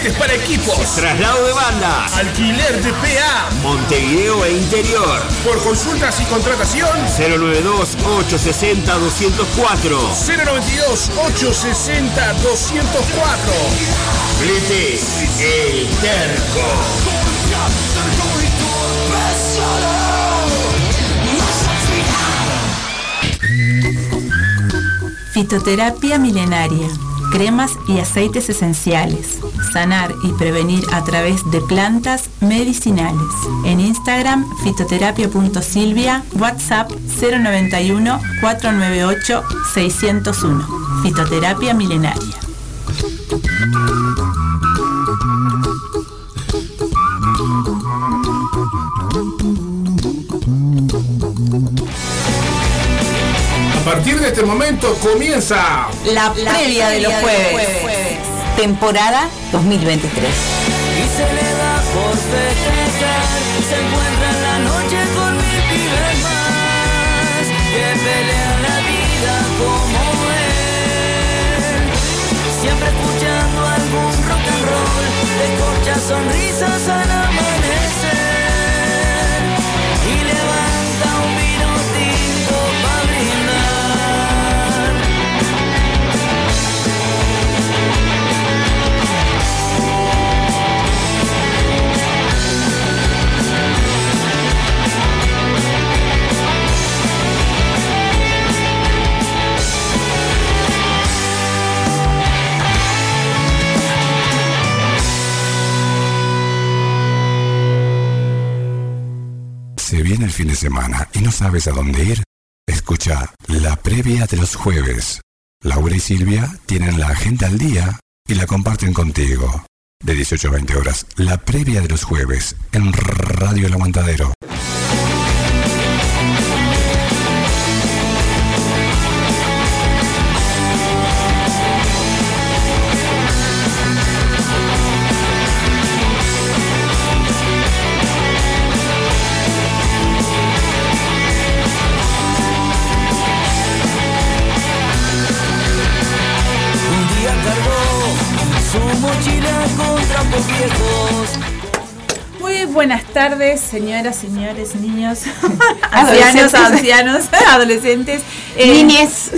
Para equipos. Traslado de bandas, Alquiler de PA. Montevideo e Interior. Por consultas y contratación. 092-860-204. 092-860-204. Fletes, El Terco. Fitoterapia milenaria. Cremas y aceites esenciales. Sanar y prevenir a través de plantas medicinales. En Instagram, fitoterapia.silvia, WhatsApp 091 498 601. Fitoterapia milenaria. A partir de este momento comienza La, previa de los jueves. Temporada 2023. y se le da por festejar. Se encuentra en la noche con mil pibes más que pelean la vida como él. Siempre escuchando algún rock and roll, descorcha sonrisas al amanecer fin de semana y no sabes a dónde ir. Escucha la previa de los jueves. Laura y Silvia tienen la agenda al día y la comparten contigo. De 18 a 20 horas, la previa de los jueves en Radio El Aguantadero. Buenas tardes, señoras, señores, niños, ancianos, Adolescentes. ancianos, adolescentes, eh, Niñez.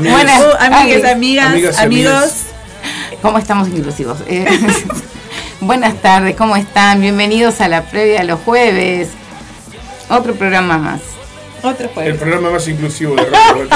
Buenas, uh, amigues, ay, amigas, Amigas amigos. ¿Cómo estamos inclusivos? Eh, buenas tardes, ¿cómo están? Bienvenidos a la previa de los jueves. Otro programa más. Otro el jueves. programa más inclusivo de Radio El.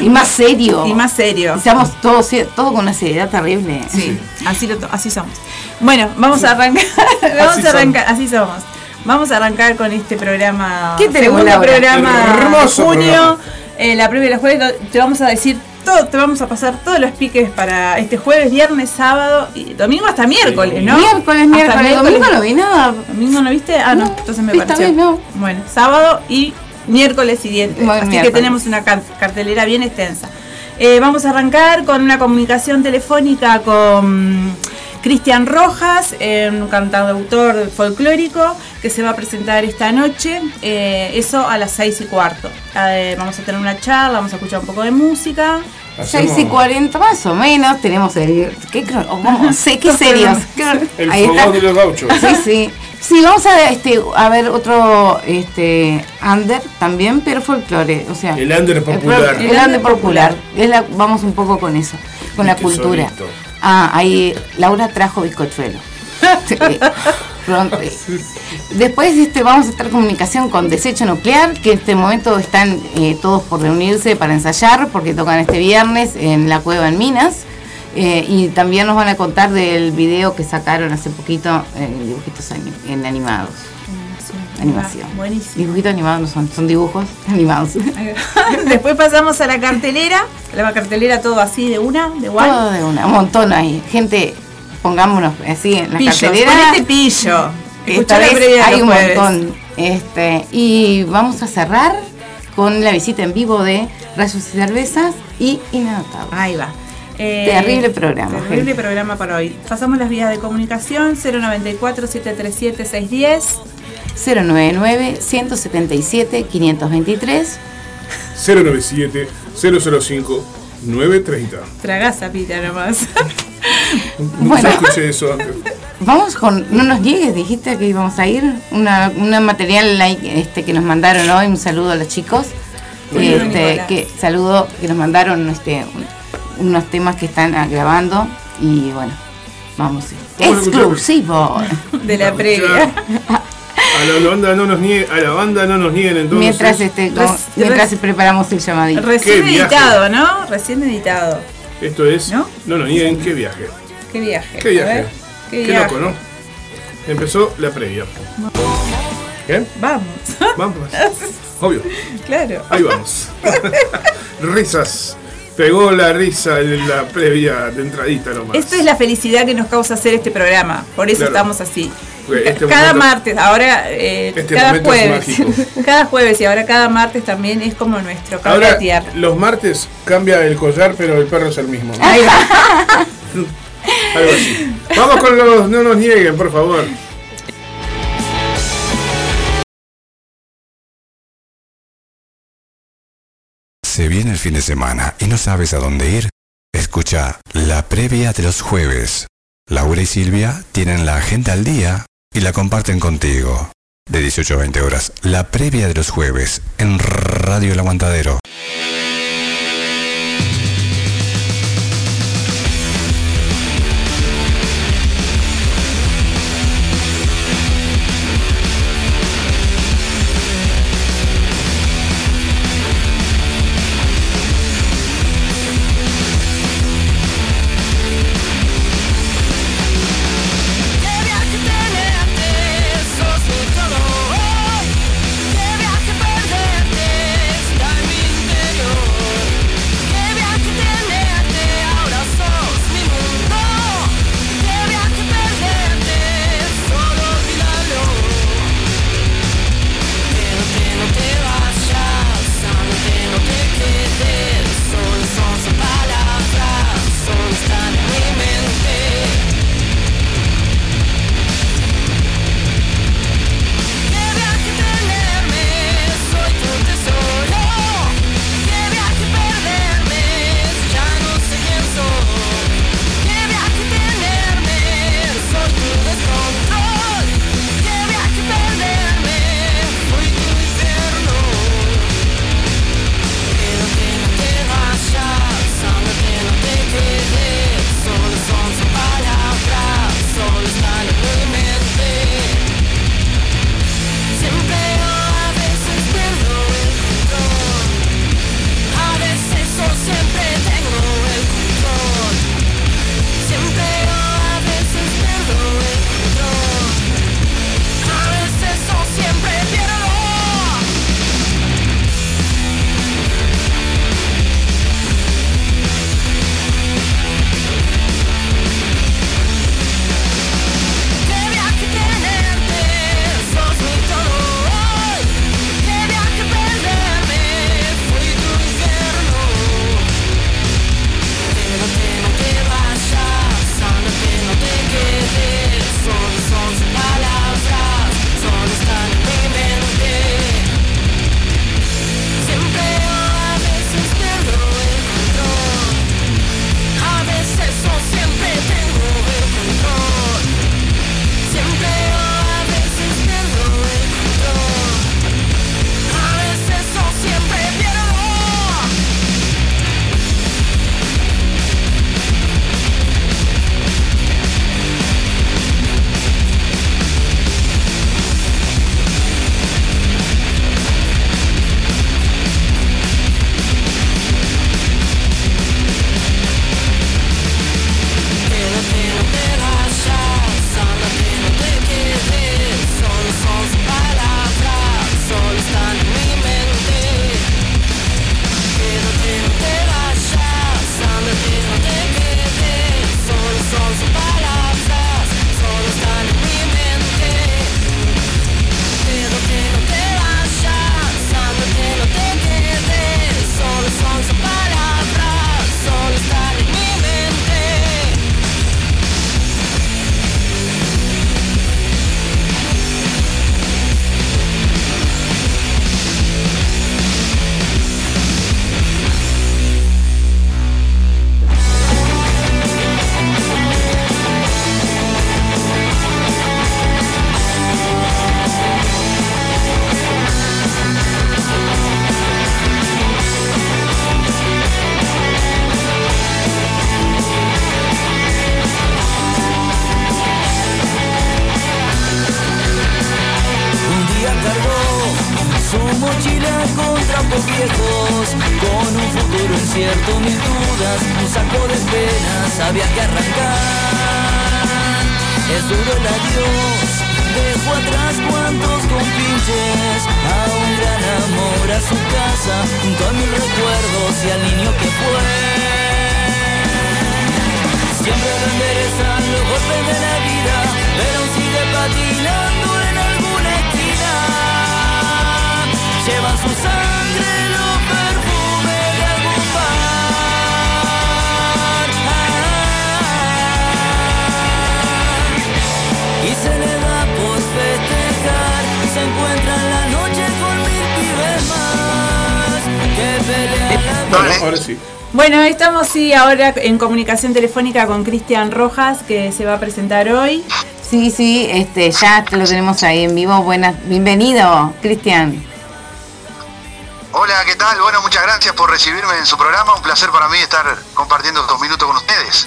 Y más serio. Y más serio. Estamos todos todo con una seriedad terrible. Sí, así, lo así somos. Bueno, vamos a arrancar. vamos Así a arrancar, así somos. Vamos a arrancar con este programa. ¿Qué tenemos, segundo programa Hermoso de junio. programa. Eh, la previa de los jueves te vamos a decir todo, te vamos a pasar todos los piques para este jueves, viernes, sábado y domingo hasta miércoles, ¿no? Miércoles, Hasta miércoles, domingo no vi nada. ¿Domingo no viste? Ah, no, No, entonces me esta pareció. vez no. Bueno, sábado y miércoles siguiente. Bueno, Así que tenemos una car- cartelera bien extensa. Eh, vamos a arrancar con una comunicación telefónica con Cristian Rojas, eh, un cantautor folclórico que se va a presentar esta noche, eh, eso a las seis y cuarto. Vamos a tener una charla, vamos a escuchar un poco de música. 6 y 40 más o menos, tenemos el... ¿Qué cómo? sé qué serios. El Ahí está. de los gauchos. Sí, sí. Sí, vamos a, este, a ver otro este, under también, pero folclore. O sea, El under el popular. El, under popular. Es la- vamos un poco con eso, con la cultura. solito. Ah, ahí Laura trajo bizcochuelo. Pronto. Después este, vamos a estar en comunicación con Desecho Nuclear, que en este momento están eh, todos por reunirse para ensayar, porque tocan este viernes en la cueva en Minas. Eh, y también nos van a contar del video que sacaron hace poquito en dibujitos anim- en animados. Animación. Buenísimo. Dibujitos animados no son, son dibujos animados. Después pasamos a la cartelera. La cartelera todo así de una, de igual. Todo de una, un montón ahí. Gente, pongámonos así en la Pillos, cartelera. con este pillo. Esta vez hay un jueves. montón. Este, y vamos a cerrar con la visita en vivo de Rayos y Cervezas y Inadaptados. Ahí va. Eh, Terrible programa, Terrible gente. programa para hoy. Pasamos las vías de comunicación 094-737-610. 099-177-523. 097 005 930. Tragás a pita nomás. Nunca Bueno. escuché eso antes. Vamos con, no nos llegues, dijiste que íbamos a ir. Una, una material este, que nos mandaron hoy, un saludo a los chicos. Muy bien, Este, Nicolás. que saludo que nos mandaron este, un- unos temas que están ah, grabando y bueno, vamos. Escuchar. Exclusivo. de la previa. A la banda no nos nieguen, a la banda no nos nieguen entonces. mientras este, mientras preparamos el llamadito. Recién editado, ¿no? Recién editado. Esto es. ¿No? No nos nieguen qué viaje. Qué viaje. Qué viaje. Qué, loco, ¿no? Empezó la previa. ¿Qué? Vamos. Vamos. Obvio. claro. Ahí vamos. Risas. Pegó la risa en la previa de entradita nomás. Esto es la felicidad que nos causa hacer este programa. Por eso Claro. estamos así. Este cada momento- martes, ahora eh, Este cada jueves. cada jueves y ahora cada martes también es como nuestro. Ahora, los martes cambia el collar, pero el perro es el mismo. Ahí va. Algo así. Vamos con los no nos nieguen, por favor. Se viene el fin de semana y no sabes a dónde ir. Escucha la previa de los jueves. Laura y Silvia tienen la agenda al día y la comparten contigo. De 18 a 20 horas, la previa de los jueves en Radio El Aguantadero. Despertó mis dudas, un saco de penas había que arrancar. Es duro el adiós, dejo atrás cuantos compinches, a un gran amor a su casa, junto a mis recuerdos y al niño que fue. Siempre lo enderezan los golpes de la vida, pero sigue patinando en alguna esquina. Llevan su sangre Bueno, ahora sí. Bueno, estamos sí ahora en comunicación telefónica con Cristian Rojas, que se va a presentar hoy. Sí, sí, este, ya lo tenemos ahí en vivo. Buenas, bienvenido, Cristian. Hola, ¿qué tal? Bueno, muchas gracias por recibirme en su programa. Un placer para mí estar compartiendo estos minutos con ustedes.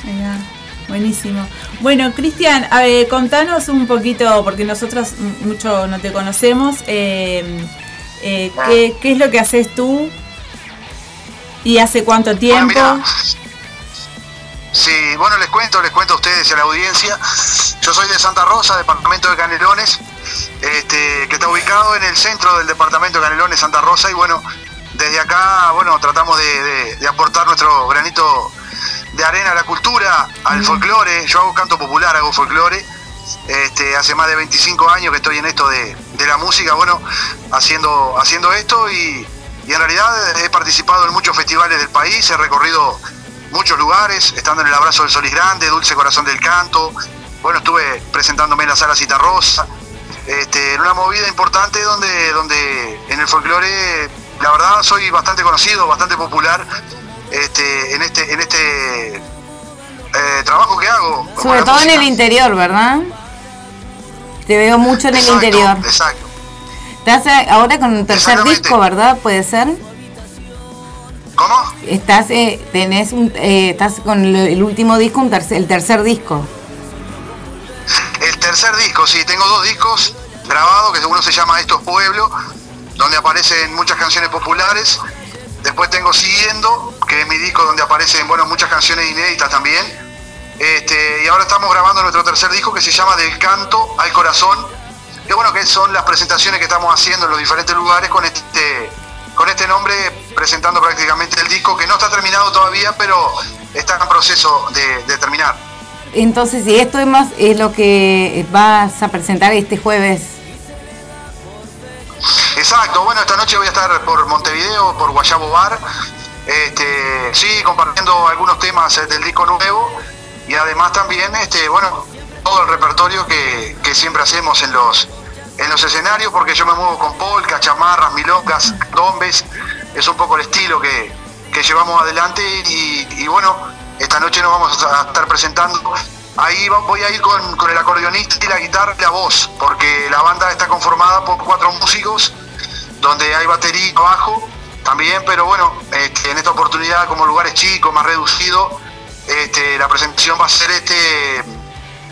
Buenísimo. Bueno, Cristian, contanos un poquito, porque nosotros mucho no te conocemos, eh, eh, ¿qué, qué es lo que haces tú y hace cuánto Bueno, tiempo? sí, bueno, les cuento, les cuento a ustedes y a la audiencia. Yo soy de Santa Rosa, departamento de Canelones, este, que está ubicado en el centro del departamento de Canelones, Santa Rosa, y bueno, desde acá, bueno, tratamos de, de- de aportar nuestro granito de arena a la cultura, al folclore. Yo hago canto popular, hago folclore. Este, hace más de 25 años que estoy en esto de, de la música, bueno, haciendo, haciendo esto y, y en realidad he participado en muchos festivales del país, he recorrido muchos lugares, estando en el Abrazo del Solís Grande, Dulce Corazón del Canto, bueno, estuve presentándome en la Sala Citarrosa, este, en una movida importante donde, donde en el folclore, la verdad, soy bastante conocido, bastante popular este, en este, en este eh, trabajo que hago. Sobre todo en el interior, ¿verdad? Te veo mucho en el interior. Exacto. Estás eh, ahora con un tercer disco, ¿verdad? ¿Puede ser? ¿Cómo? Estás, eh, tenés un, eh, estás con el, último disco, un tercer, el tercer disco. El tercer disco, sí, tengo dos discos grabados, que uno se llama Esto es Pueblo, donde aparecen muchas canciones populares. Después tengo Siguiendo, que es mi disco donde aparecen bueno, muchas canciones inéditas también. Este, y ahora estamos grabando nuestro tercer disco que se llama Del Canto al Corazón. Que bueno, que son las presentaciones que estamos haciendo en los diferentes lugares con este, con este nombre, presentando prácticamente el disco, que no está terminado todavía, pero está en proceso de- de terminar. Entonces, y esto es más es lo que vas a presentar este jueves. Exacto, bueno, esta noche voy a estar por Montevideo, por Guayabo Bar, este, sí, compartiendo algunos temas eh, del disco nuevo y además también, este, bueno, todo el repertorio que, que siempre hacemos en los, en los escenarios, porque yo me muevo con polcas, chamarras, milongas, dombes, es un poco el estilo que, que llevamos adelante y, bueno, esta noche nos vamos a estar presentando. Ahí voy a ir con, con el acordeonista y la guitarra y la voz, porque la banda está conformada por cuatro músicos, donde hay batería y bajo también, pero bueno, este, en esta oportunidad como lugar es chico, más reducido, este, la presentación va a ser este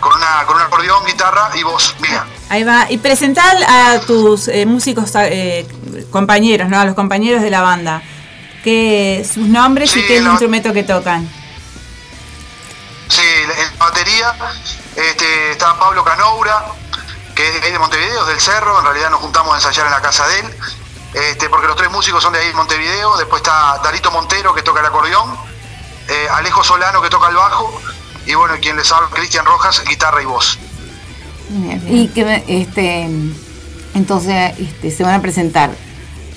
con una con un acordeón, guitarra y voz mía. Ahí va. Y presentar a tus eh, músicos eh, compañeros, ¿no? A los compañeros de la banda. Que sus nombres y qué la- instrumento que tocan. Sí, en la batería este, está Pablo Canoura, que es de ahí de Montevideo, es del Cerro, en realidad nos juntamos a ensayar en la casa de él, este, porque los tres músicos son de ahí de Montevideo, después está Darito Montero que toca el acordeón, eh, Alejo Solano que toca el bajo, y bueno, quien les habla, Cristian Rojas, guitarra y voz. Y que este entonces este, se van a presentar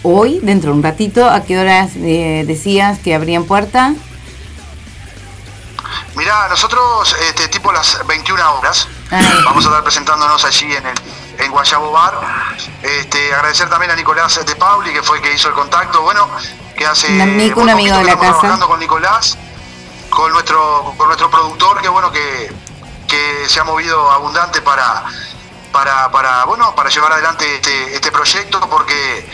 hoy, dentro de un ratito, ¿a qué horas eh, decías que abrían puerta? Mirá, nosotros, este, tipo las 21 horas, Ay. vamos a estar presentándonos allí en el en Guayabo Bar. Este, agradecer también a Nicolás de Pauli, que fue el que hizo el contacto, bueno, que hace Un amigo- un amigo de la casa. trabajando con Nicolás, con nuestro, con nuestro productor, que bueno, que, que se ha movido abundante para, para, para, bueno, para llevar adelante este, este proyecto, porque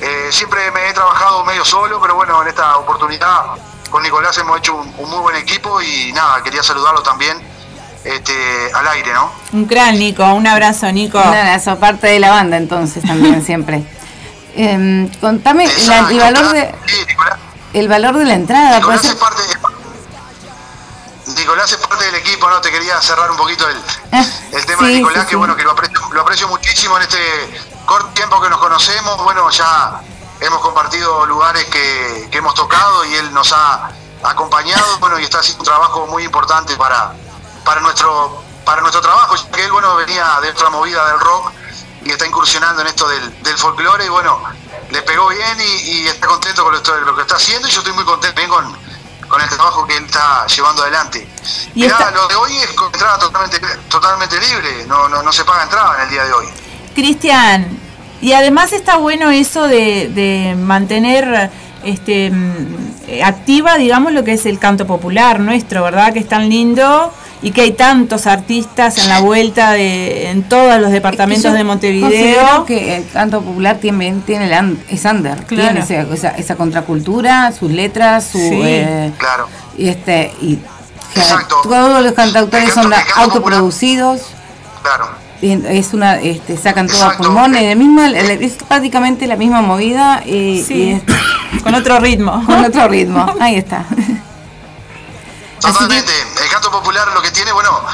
eh, siempre me he trabajado medio solo, pero bueno, en esta oportunidad con Nicolás hemos hecho un, un muy buen equipo y nada, quería saludarlo también este, al aire, ¿no? Un gran Nico, un abrazo Nico. Un abrazo, parte de la banda entonces también siempre. Em, contame la- el valor de... Sí, el valor de la entrada. Nicolás puede es ser- parte, Nicolás es parte del equipo, ¿no? Te quería cerrar un poquito el, el tema sí, de Nicolás, sí, que bueno, que lo aprecio, lo aprecio muchísimo en este corto tiempo que nos conocemos. Bueno, ya hemos compartido lugares que, que hemos tocado y él nos ha acompañado, bueno, y está haciendo un trabajo muy importante para, para nuestro para nuestro trabajo, ya que él, bueno, venía de otra movida del rock y está incursionando en esto del, del folclore y bueno, le pegó bien y, y está contento con lo que está haciendo y yo estoy muy contento también con, con el trabajo que él está llevando adelante. Y Mirá, lo de hoy es con entrada totalmente, totalmente libre, no, no, no se paga entrada en el día de hoy. Cristian, y además está bueno eso de, de mantener este mm, activa, digamos, lo que es el canto popular nuestro, ¿verdad? Que es tan lindo y que hay tantos artistas en la vuelta de, en todos los departamentos Yo de Montevideo. que el canto popular también tiene el es under, Claro. tiene esa, esa, esa contracultura, sus letras, su Sí. eh, Claro. y este y Exacto. todos los cantautores El son el autoproducidos. Claro. y Es una, este, sacan todo a Exacto. pulmones, la misma, es prácticamente la misma movida y, Sí. y es- Con otro ritmo. con otro ritmo. Ahí está. Totalmente. El canto popular lo que tiene, bueno,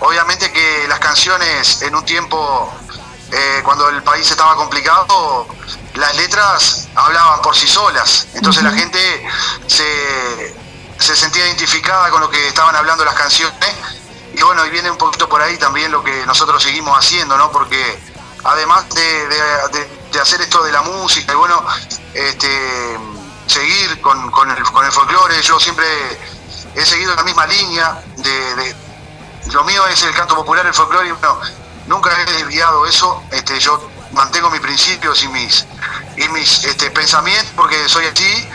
obviamente que las canciones en un tiempo, eh, cuando el país estaba complicado, las letras hablaban por sí solas. Entonces la gente se, se sentía identificada con lo que estaban hablando las canciones. Y bueno, y viene un poquito por ahí también lo que nosotros seguimos haciendo, ¿no? Porque además de, de- de- de hacer esto de la música y bueno, este, seguir con, con el, con el folclore, yo siempre he seguido la misma línea de, de- lo mío es el canto popular, el folclore, y bueno, nunca he desviado eso, este, yo mantengo mis principios y mis y mis este, pensamientos porque soy así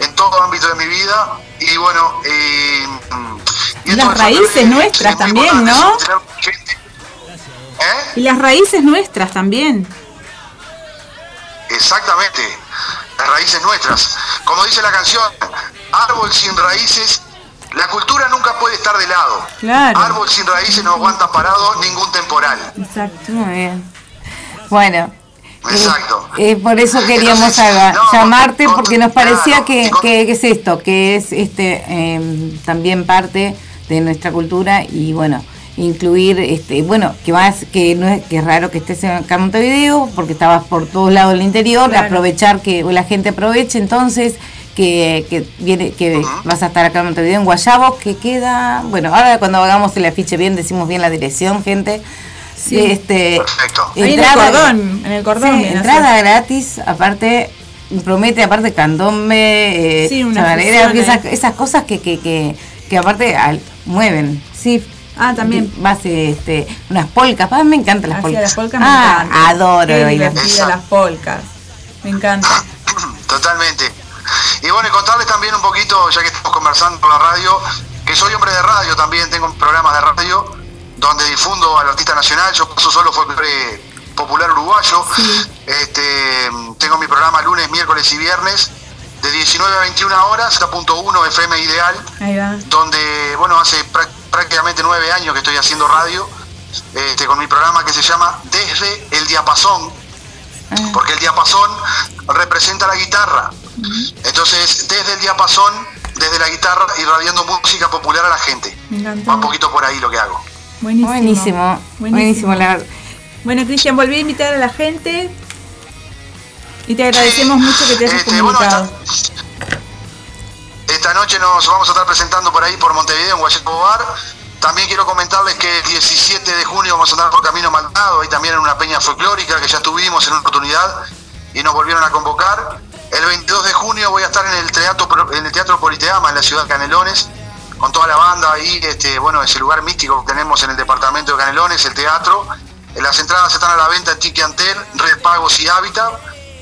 en todo ámbito de mi vida y bueno Y las raíces nuestras también, ¿no? ¿Eh? Y las raíces nuestras también. Exactamente, las raíces nuestras. Como dice la canción, árbol sin raíces, la cultura nunca puede estar de lado. Claro. Árbol sin raíces no aguanta parado ningún temporal. Exacto. Muy bien. Bueno. eh, Exacto. eh, por eso queríamos Entonces, haga- no, llamarte con- porque nos claro, parecía que, y con- que- que es esto, que es este eh, también parte de nuestra cultura y bueno incluir este bueno que más que no es que es raro que estés en acá en Montevideo porque estabas por todos lados del interior Claro. aprovechar que la gente aproveche entonces que, que viene que vas a estar acá en Montevideo en Guayabo que queda bueno ahora cuando hagamos el afiche bien decimos bien la dirección gente Sí. este Perfecto. En el cordón, en el cordón. Sí, entrada gratis, aparte promete aparte candombe, eh, Sí, una chacarera, fusión esas, ahí. esas cosas que, que, que, que aparte al- mueven. Sí. Ah, también. Vas este, unas polcas, ah, me encantan las Hacia polcas. las polcas me ah, encantan. adoro bailar. las polcas. Me encanta. Totalmente. Y bueno, y contarles también un poquito, ya que estamos conversando con la radio, que soy hombre de radio también, tengo programas de radio donde difundo al artista nacional, yo paso solo folclore popular uruguayo. Este, tengo mi programa lunes, miércoles y viernes de 19 a 21 horas, a punto 1 FM Ideal, Ahí va. donde, bueno, hace prá- prácticamente nueve años que estoy haciendo radio, este, con mi programa que se llama Desde el Diapasón, porque el diapasón representa la guitarra. Entonces, desde el diapasón, desde la guitarra, irradiando música popular a la gente. Va un poquito por ahí lo que hago. Buenísimo. Buenísimo, buenísimo, la verdad. Bueno, Cristian, volví a invitar a la gente. Y te agradecemos mucho que te hayas Este, bueno, comunicado. esta, esta noche nos vamos a estar presentando por ahí por Montevideo, en Guayaco Bar. También quiero comentarles que el 17 de junio vamos a andar por Camino Maldado, ahí también en una peña folclórica que ya estuvimos en una oportunidad y nos volvieron a convocar. El 22 de junio voy a estar en el Teatro, en el teatro Politeama, en la ciudad de Canelones, con toda la banda ahí, este, bueno, ese lugar místico que tenemos en el departamento de Canelones, el teatro. Eh, Las entradas están a la venta en Tiquiantel, Red Pagos y Hábitat.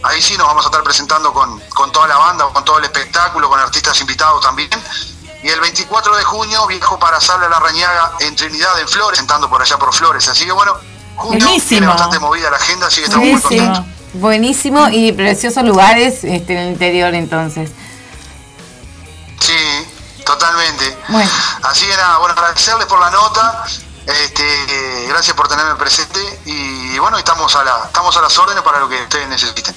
Ahí sí nos vamos a estar presentando con, con toda la banda, con todo el espectáculo, con artistas invitados también. Y el 24 de junio viajo para Sala La Rañaga en Trinidad, en Flores, sentando por allá por Flores. Así que bueno, junio Buenísimo. tiene bastante movida la agenda, así que estamos muy Buenísimo. contentos. Buenísimo y preciosos lugares este, en el interior entonces. Sí, totalmente. Bueno. Así que nada, bueno, agradecerles por la nota, este, gracias por tenerme presente y bueno, estamos a, la, estamos a las órdenes para lo que ustedes necesiten.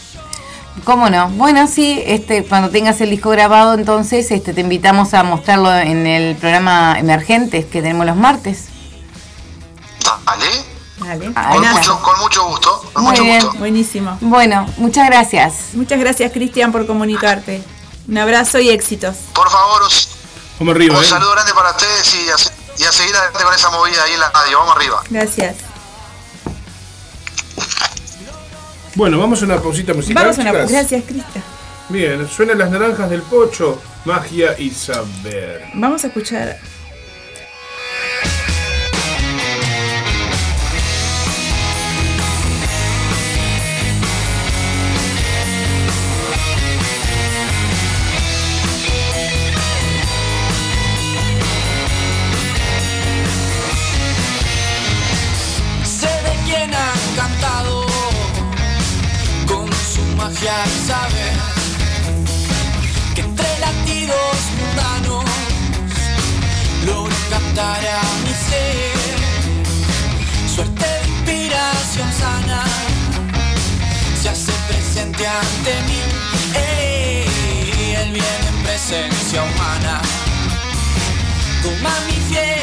¿Cómo no? Bueno, sí, este, cuando tengas el disco grabado, entonces este, te invitamos a mostrarlo en el programa Emergentes que tenemos los martes. Dale. Dale. Ah, Con mucho, con mucho gusto. Con Muy mucho bien. gusto. Buenísimo. Bueno, muchas gracias. Muchas gracias, Cristian, por comunicarte. Un abrazo y éxitos. Por favor, Vamos arriba, un ¿eh? saludo grande para ustedes y a, y a seguir adelante con esa movida ahí en la radio. Vamos arriba. Gracias. Bueno, vamos a una pausita musical. Vamos a una chicas? Gracias, Cristian. Bien, suenan las naranjas del pocho, magia y saber. Vamos a escuchar. Su magia y saber que entre latidos mundanos logro captar a mi ser. Suerte de inspiración sana se hace presente ante mí. Ey, él viene en presencia humana. Toma mi fiera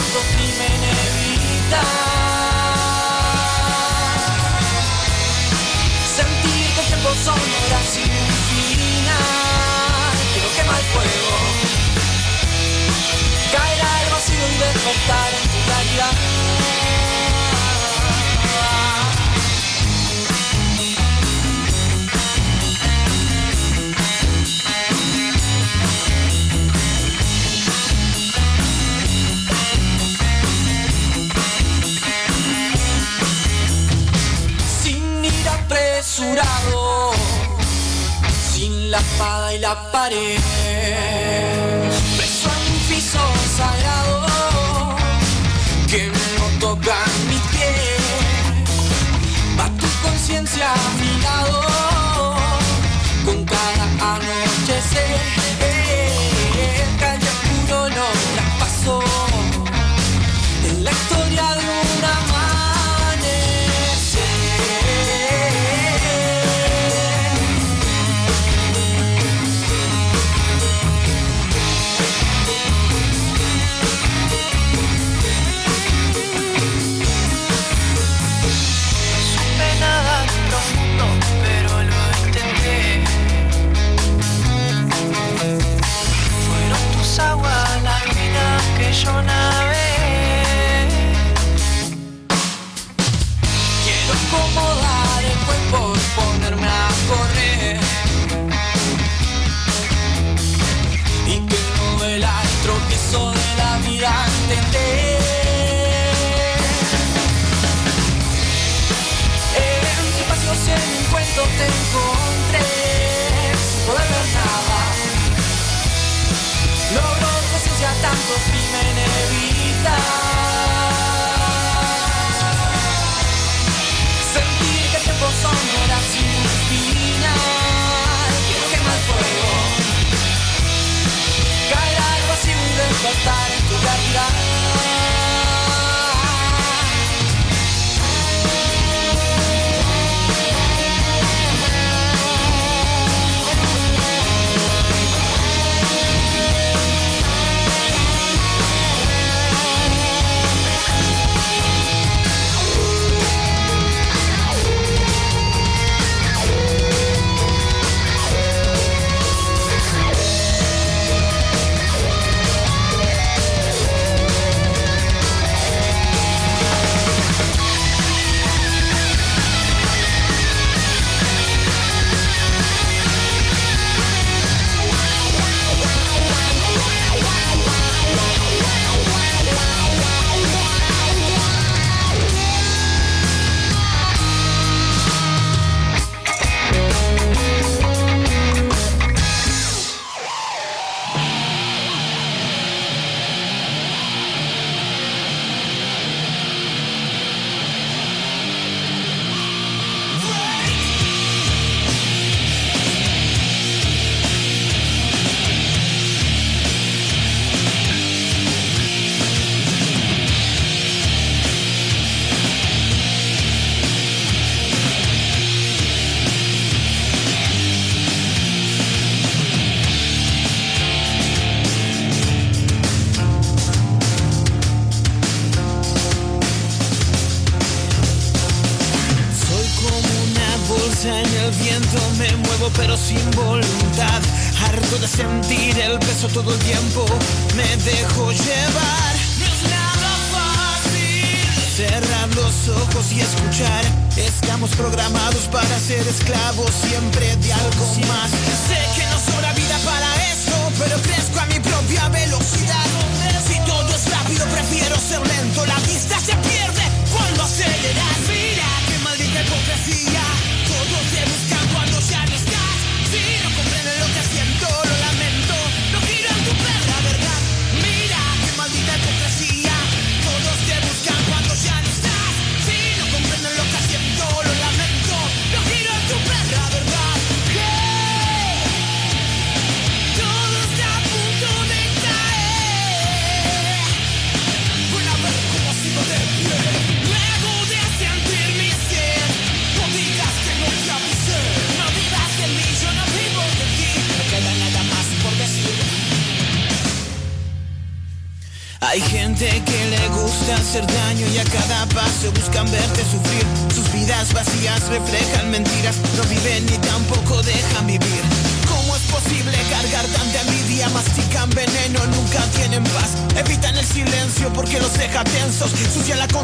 tanto crimen evitar. Sentir que el tiempo son horas sin final. Quiero quemar el fuego. Caer al vacío y despertar en tu claridad. La espada y la pared, preso en un piso sagrado que no toca mi pie, va tu conciencia a mi lado, con cada anochecer, despertar en tu claridad.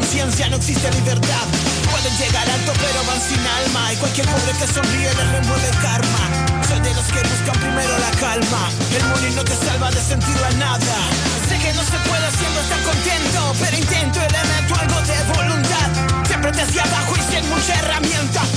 conciencia no existe libertad. Pueden llegar alto pero van sin alma y cualquier pobre que sonríe les remueve karma. Soy de los que buscan primero la calma. El morir no te salva de sentido a nada. Sé que no se puede siempre estar contento, pero intento elemento algo de voluntad. Siempre te desde abajo y sin mucha herramienta.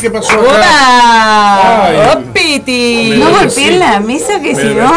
¿Qué pasó acá? ¡Oh, Piti! No golpeen la mesa que si no.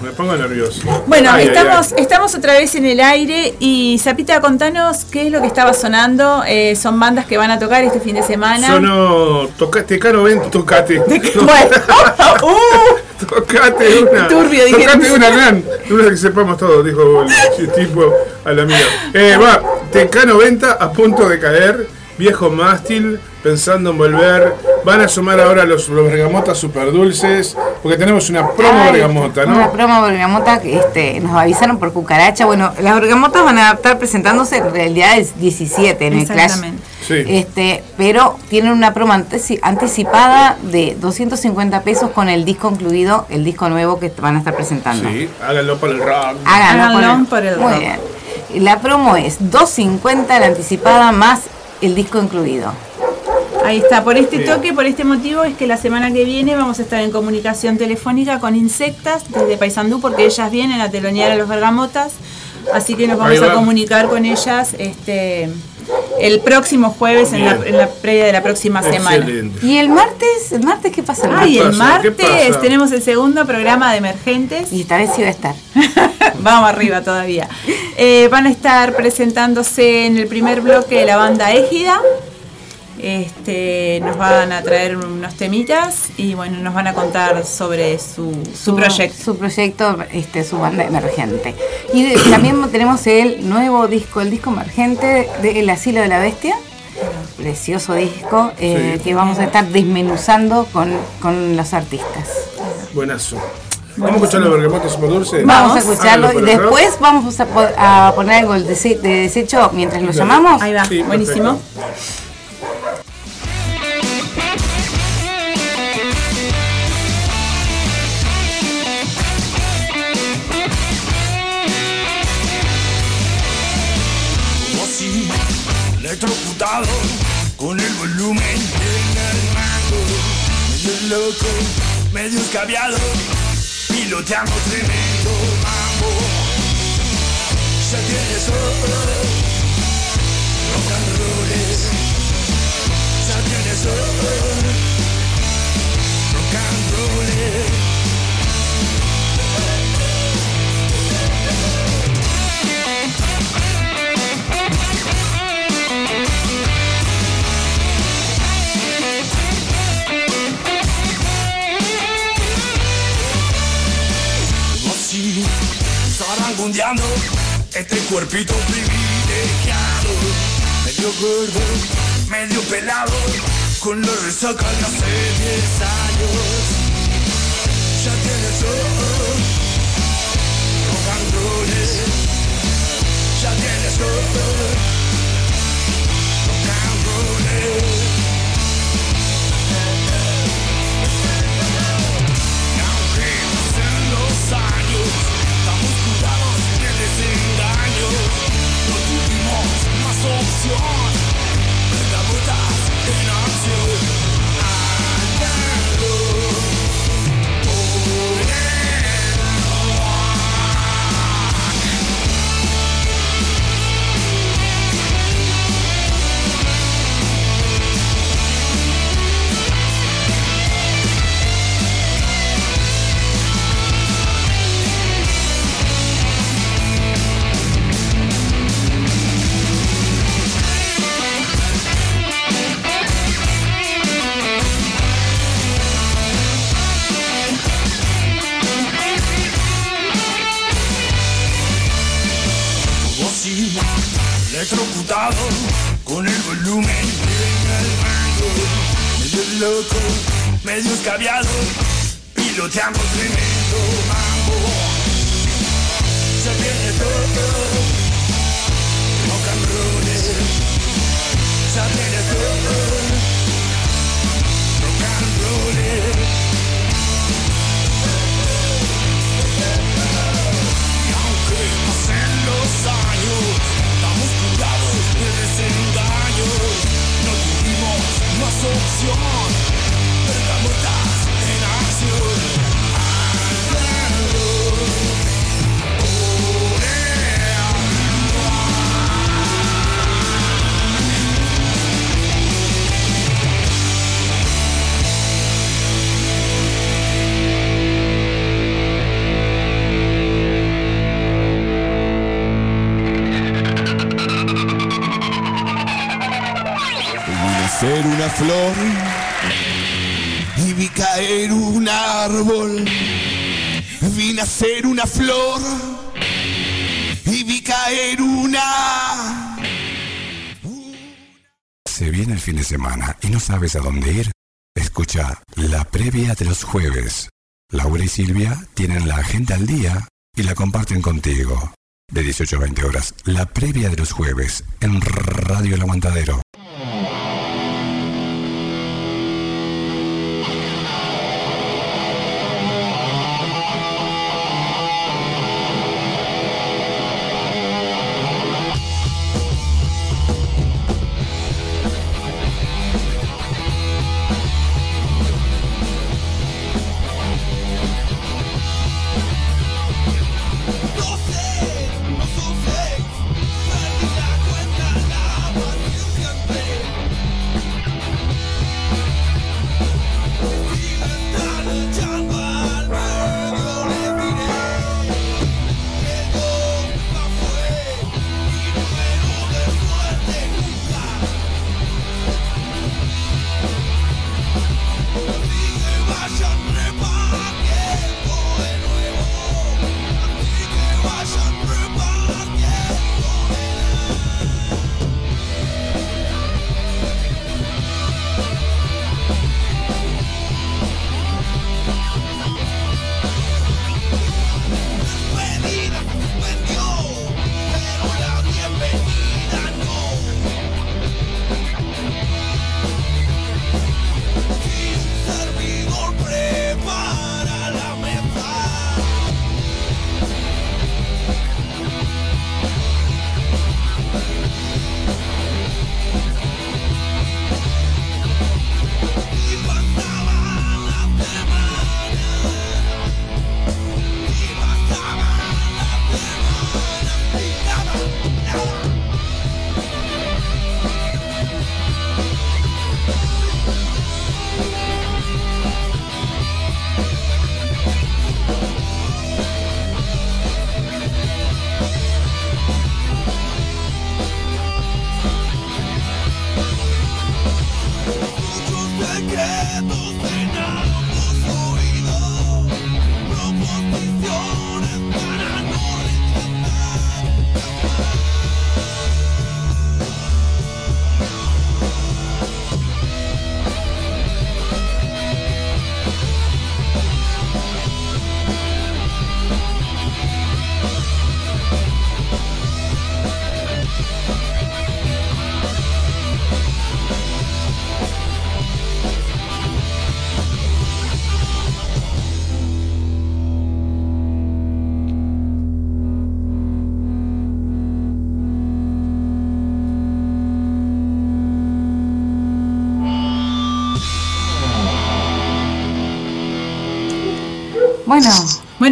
Me pongo nervioso. Bueno, estamos, estamos otra vez en el aire y Zapita, contanos qué es lo que estaba sonando. Eh, son bandas que van a tocar este fin de semana. Sonó, tocate, Caro, ven, tocate. Bueno. Uh. tocate una. Turbio, tocate una gran. Que sepamos todos, dijo el tipo a la mía. Eh, va, TK90 a punto de caer, viejo mástil pensando en volver. Van a sumar ahora los, los bergamotas super dulces, porque tenemos una promo Ay, bergamota, Una ¿no? promo bergamota que este, nos avisaron por cucaracha. Bueno, las bergamotas van a estar presentándose en realidad es 17 en el Clash. Exactamente. Sí. Este, pero tienen una promo anticipada de 250 pesos con el disco incluido, el disco nuevo que van a estar presentando. Sí, háganlo por el rock. Háganlo, Háganlo por por el Muy rock. bien. La promo es 250 la anticipada más el disco incluido. Ahí está, por este toque, por este motivo es que la semana que viene vamos a estar en comunicación telefónica con Insectas desde Paysandú porque ellas vienen a telonear a los bergamotas, así que nos vamos a comunicar con ellas este el próximo jueves en la, en la previa de la próxima semana. Y el martes, el martes qué pasa el Ay, el martes tenemos el segundo programa de emergentes. Y esta vez sí va a estar. Vamos arriba todavía. Eh, van a estar presentándose en el primer bloque la banda Égida. Este, nos van a traer unos temitas y bueno, nos van a contar sobre su, su proyecto. Su proyecto, este, su banda emergente. Y de- también tenemos el nuevo disco, el disco emergente de El Asilo de la Bestia. Precioso disco eh, Sí. que vamos a estar desmenuzando con, con los artistas. Buenazo. ¿Vamos a escuchar los bergamotas super dulces? Vamos a escucharlo y después vamos a, po- a poner algo de de desecho mientras lo Dale. llamamos. Ahí va, Sí, buenísimo. Con el volumen en el mango, medio loco, medio escabiado, piloteando tremendo mambo. Ya tienes todo, rock and roll, ya tienes todo, rock and roll. Este cuerpito privilegiado, medio gordo, medio pelado, con la resaca de hace 10 años. Ya tienes todo, rock ya tienes todo, rock and. Más opción, bergamotas en acción. Andando electrocutado con el volumen en mango, medio loco, medio escabiado, piloteando tremendo más Nacer una flor y vi caer un árbol. Vi nacer una flor y vi caer una. Se viene el fin de semana y no sabes a dónde ir. Escucha la previa de los jueves. Laura y Silvia tienen la agenda al día y la comparten contigo. De 18 a 20 horas, la previa de los jueves en Radio El Aguantadero.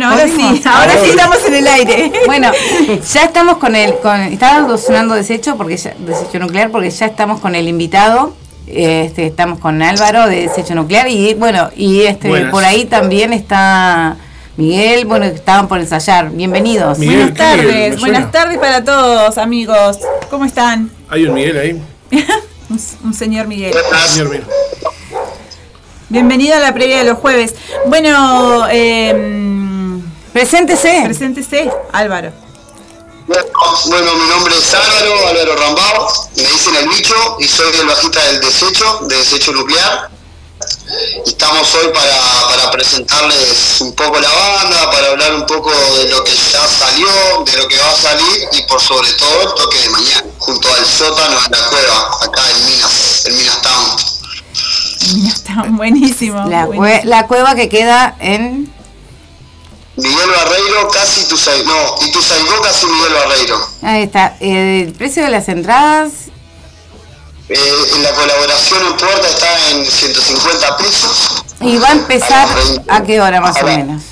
Bueno, ahora sí, ahora sí estamos en el aire. Bueno, ya estamos con el, con, estaba sonando desecho porque ya, desecho nuclear porque ya estamos con el invitado. Este, estamos con Álvaro de Desecho Nuclear y bueno, y este Buenas. por ahí también está Miguel, bueno, que estaban por ensayar. Bienvenidos. Miguel, Buenas tardes, buenas tardes para todos, amigos. ¿Cómo están? Hay un Miguel ahí. Un, un señor Miguel. Señor mío. Bienvenido a la previa de los jueves. Bueno, eh, preséntese. Preséntese, Álvaro. Bueno, mi nombre es Álvaro, Álvaro Rambao, me dicen el bicho y soy el bajista del desecho, de desecho nuclear. Estamos hoy para, para presentarles un poco la banda, para hablar un poco de lo que ya salió, de lo que va a salir y por sobre todo el toque de mañana, junto al sótano de la cueva, acá en Minas, en Minas Town. Mira, está buenísimo. La, buenísimo. cue- la cueva que queda en Miguel Barreiro, casi tu no, y tu casi Miguel Barreiro. ahí está. El precio de las entradas Eh, la colaboración en puerta está en 150 pesos. y va a empezar a qué hora más o menos.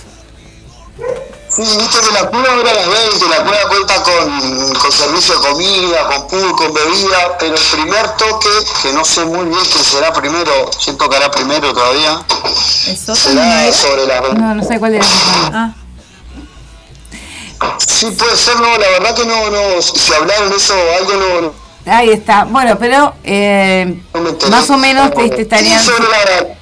Sí, viste que la cueva abre a las 20, la cueva cuenta con, con servicio de comida, con pool, con bebida, pero el primer toque, que no sé muy bien quién será primero, quién tocará primero todavía, ¿El sótano no será era? sobre las 20. No, no sé cuál era. Ah, Sí, puede ser, no, la verdad que no, no, si hablaron eso, algo no, no Ahí está. Bueno, pero eh, más o menos te, te estarían. Sí, sobre la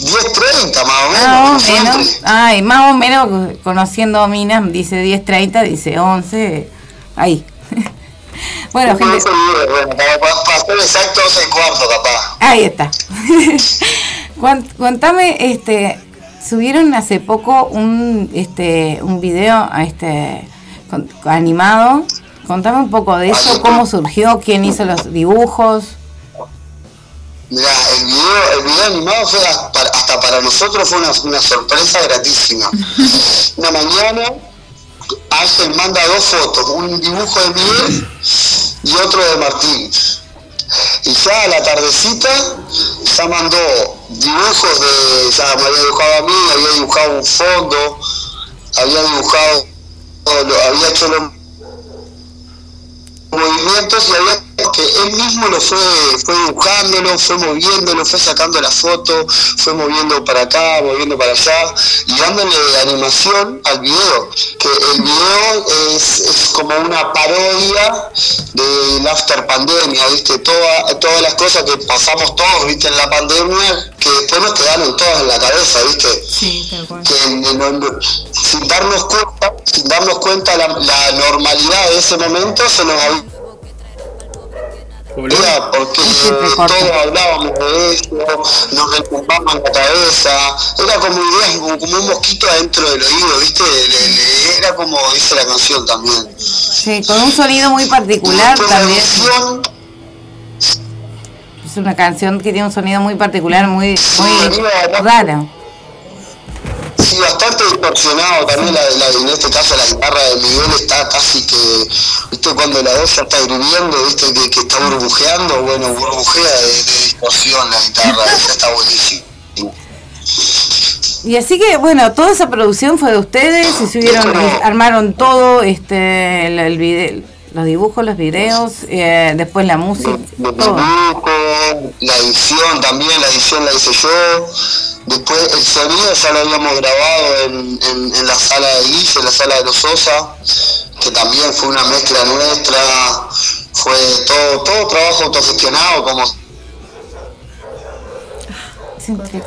10.30 más o menos. Ah, más o menos. siempre. Ay, más o menos conociendo a Minas, dice 10.30, dice 11. Ahí. Bueno, gente, Bueno, para, ser exacto, 12 y cuarto, capaz. ahí está. Contame, este, subieron hace poco un, este, un video, este, con- animado. Contame un poco de eso, cómo surgió, quién hizo los dibujos. Mirá, el video, el video animado fue hasta para, nosotros fue una, una sorpresa gratísima. Una mañana, Ángel manda dos fotos, un dibujo de Miguel y otro de Martín. Y ya a la tardecita ya mandó dibujos de, ya me había dibujado a mí, había dibujado un fondo, había dibujado, había hecho los movimientos y había que él mismo lo fue, fue dibujándolo, fue moviéndolo, fue sacando la foto, fue moviendo para acá, moviendo para allá y dándole animación al video, que el video es, es como una parodia del after pandemia, viste, Toda, todas las cosas que pasamos todos, viste, en la pandemia, que después nos quedaron todas en la cabeza, viste Sí, que no- no- sin darnos cuenta, sin darnos cuenta la, la normalidad de ese momento se nos había porque todos hablábamos de eso, nos retumbamos en la cabeza, era como ideas, como, como un mosquito adentro del oído, ¿viste? Le- le- era como dice la canción también. Sí, con un sonido muy particular Después también. Es una canción que tiene un sonido muy particular, muy, muy raro. Sí, bastante distorsionado también, la, la- en este caso la guitarra de Miguel está casi que, viste, cuando la voz ya está hirviendo, viste, que, que está burbujeando, bueno, burbujea de, de distorsión la guitarra, esa está buenísima. Y así que, bueno, toda esa producción fue de ustedes y subieron, y armaron todo, este, el, el vide- los dibujos, los videos, eh, después la música, Los todo. dibujos, la edición también, la edición la hice yo. Después el sonido ya lo habíamos grabado en, en- la sala de Guille, en la sala de los Sosa, que también fue una mezcla nuestra, fue todo, todo trabajo autogestionado como siempre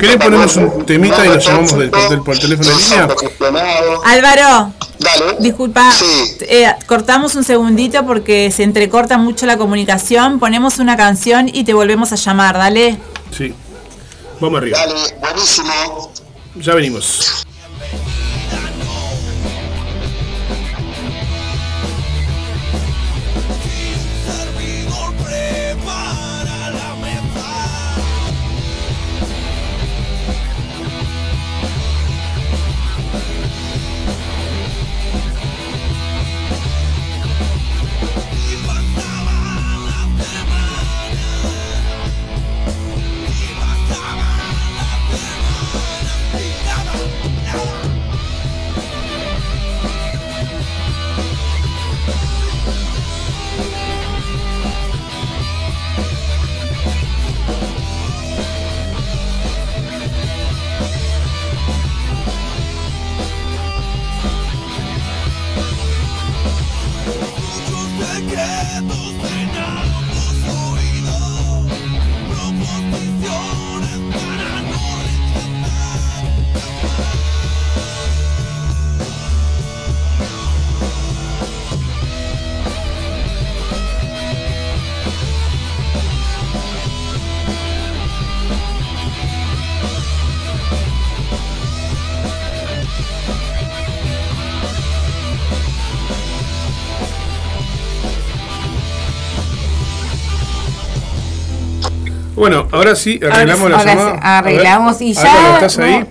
¿Qué le ponemos un temita y lo llamamos del- por teléfono de línea? Álvaro, Dale. disculpa, eh, cortamos un segundito porque se entrecorta mucho la comunicación, ponemos una canción y te volvemos a llamar, dale. Sí. Vamos arriba. Dale, buenísimo. Ya venimos. Bueno, ahora sí, arreglamos la Ahora sí, llamada. arreglamos A ver, y Álvaro, ya- ¿estás ahí?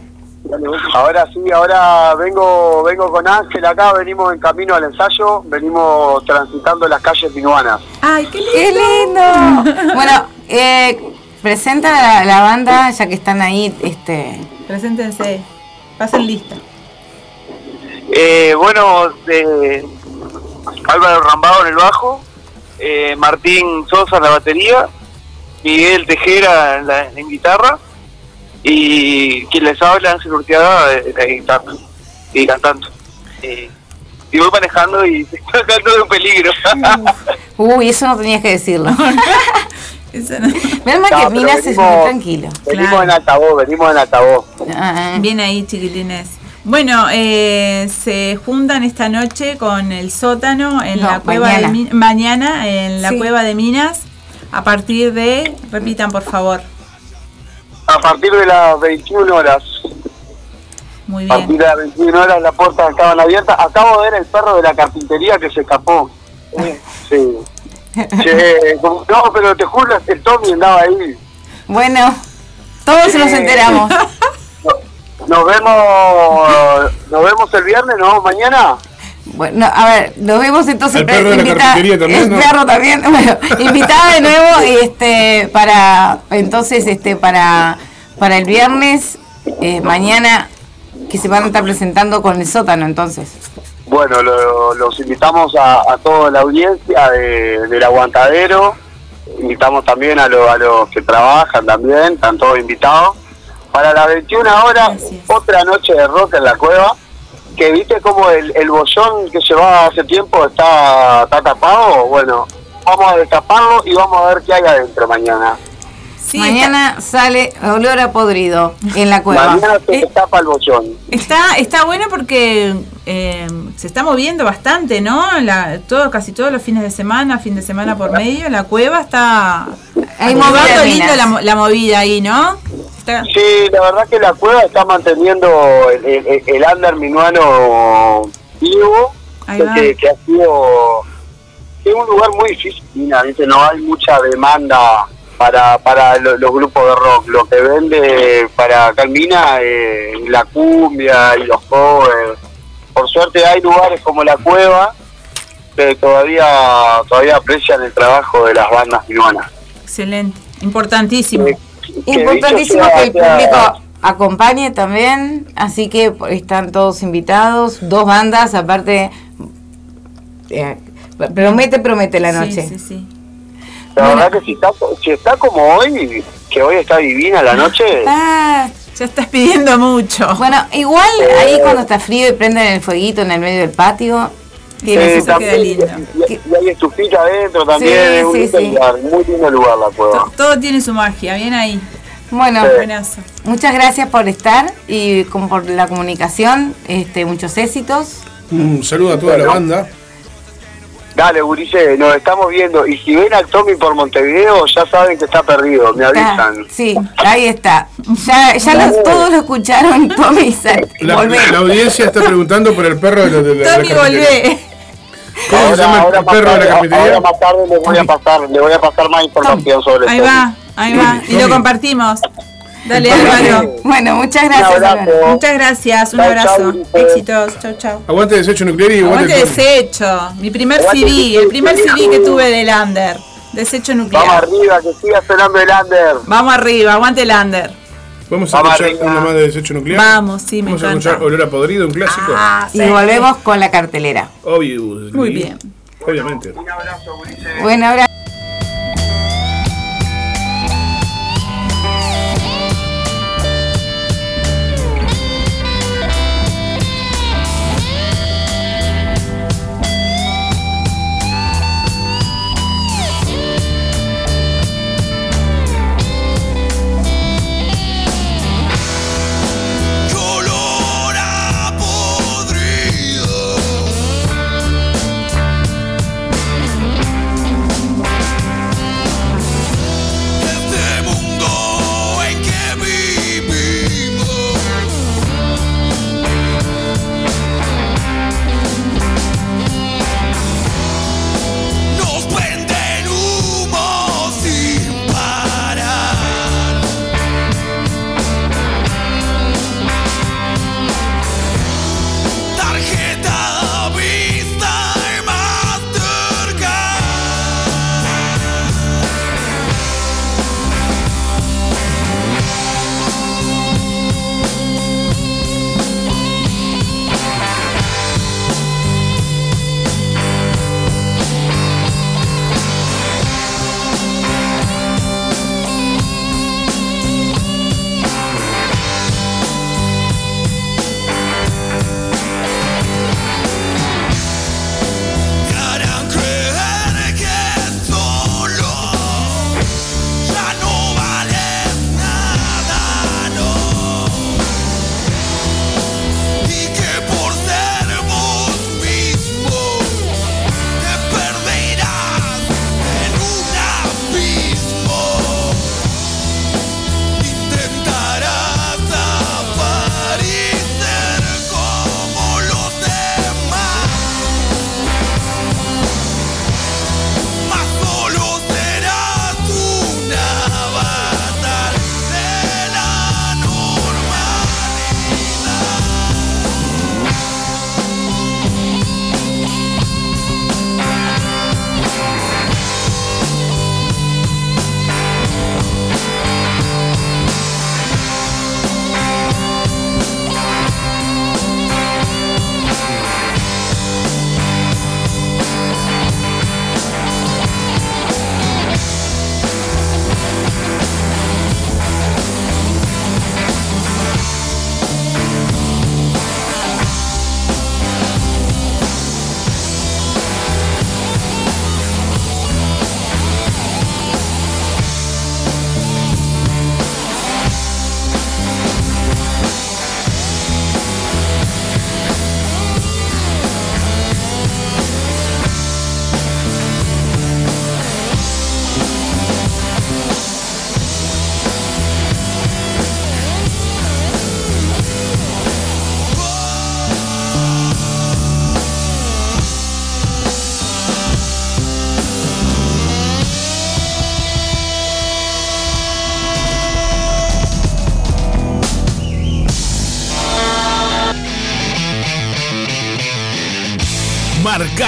Ahora sí, ahora vengo vengo con Ángel acá, venimos en camino al ensayo, venimos transitando las calles minuanas. ¡Ay, qué lindo! ¡Qué lindo! Bueno, eh, presenta la, la banda, ya que están ahí, este... Preséntense, pasen lista. Eh, bueno, eh, Álvaro Rambado en el bajo, eh, Martín Sosa en la batería, Miguel Tejera en la en guitarra y quien les habla Ángel Urteaga en la guitarra y cantando. Eh, y voy manejando y estoy cantando de un peligro. Uy, eso no tenías que decirlo. Eso no. Menos mal No, que Minas es muy tranquilo. Venimos en altavoz, venimos en altavoz. Ah, Bien ahí, chiquilines. Bueno, eh, se juntan esta noche con el sótano en No, la cueva mañana. de Mi- mañana en la Sí. cueva de Minas a partir de repitan por favor. A partir de las 21 horas. Muy A partir bien. de las 21 horas las puertas estaban abiertas. Acabo de ver el perro de la carpintería que se escapó. Sí. Che, como- no, pero te juro, el Tommy andaba ahí. Bueno, todos nos Eh, enteramos. Nos vemos, nos vemos el viernes, ¿no? Mañana. Bueno, a ver, nos vemos entonces. El perro de la invita- carpintería también, El ¿no? perro también. Bueno, invitada de nuevo este para entonces este para para el viernes eh, mañana que se van a estar presentando con el sótano entonces. Bueno, lo- los invitamos a, a toda la audiencia de- del aguantadero. Invitamos también a, lo- a los que trabajan también, están todos invitados. Para las 21 horas, otra noche de rock en la cueva. Que viste como el, el bollón que llevaba hace tiempo está, está tapado. Bueno, vamos a destaparlo y vamos a ver qué hay adentro mañana. mañana sale olor a podrido en la cueva. Mañana se destapa el bollón. Está, está bueno porque eh, se está moviendo bastante, ¿no? La, todo, casi todos los fines de semana, fin de semana por medio, la cueva está Hay movida lindo la, mo- la movida ahí, ¿no? Está- Sí, la verdad que la cueva está manteniendo el, el, el under minuano vivo, que, que ha sido es un lugar muy difícil, Mina, ¿viste? no hay mucha demanda para, para lo- los grupos de rock. Lo que vende para Calmina es la cumbia y los covers. Por suerte hay lugares como la cueva que todavía todavía aprecian el trabajo de las bandas minuanas. Excelente, importantísimo. Importantísimo que el público acompañe también, así que están todos invitados, dos bandas, aparte, eh, promete, promete la noche. Sí, sí, sí. La verdad que si está, si está como hoy, que hoy está divina la noche, Ah, ya estás pidiendo mucho. Bueno, igual ahí cuando está frío y prenden el fueguito en el medio del patio, tiene Eh, su- también, Y, y hay estufita adentro también, Sí, es un sí, lindo sí. lugar, muy lindo lugar la cueva. Todo tiene su magia, bien ahí. Bueno, muchas gracias por estar y como por la comunicación, este, muchos éxitos. Un saludo a toda la banda. Dale, Gurice, nos estamos viendo. Y si ven al Tommy por Montevideo, ya saben que está perdido, me avisan. sí, ahí está. Ya, ya todos lo escucharon, Tommy. La, la audiencia está preguntando por el perro de la, de la- de la Tommy, carpintería. volvé. ¿Cómo se llama el más perro de la tarde, carpintería? ahora más tarde les voy a pasar, les voy a pasar más información sobre Ahí Tommy. va, ahí va. Y lo compartimos. Dale. Álvaro. Bueno, muchas gracias. Álvaro. Muchas gracias, un Chau, abrazo. chau. Éxitos, chau, chau. Aguante desecho nuclear y aguante, Aguante el desecho. Mi primer Aguante CD, el primer CD que tuve del Under. Desecho Vamos nuclear. arriba, que siga sonando el under. Vamos arriba, aguante el Under. Vamos a Vamos escuchar arriba. una más de desecho nuclear. Vamos, sí, me Vamos a encanta. escuchar Olor a Podrido, un clásico. Ah, Y sí. volvemos con la cartelera. Obvio. Muy bien. Obviamente. Bueno, ahora. Olor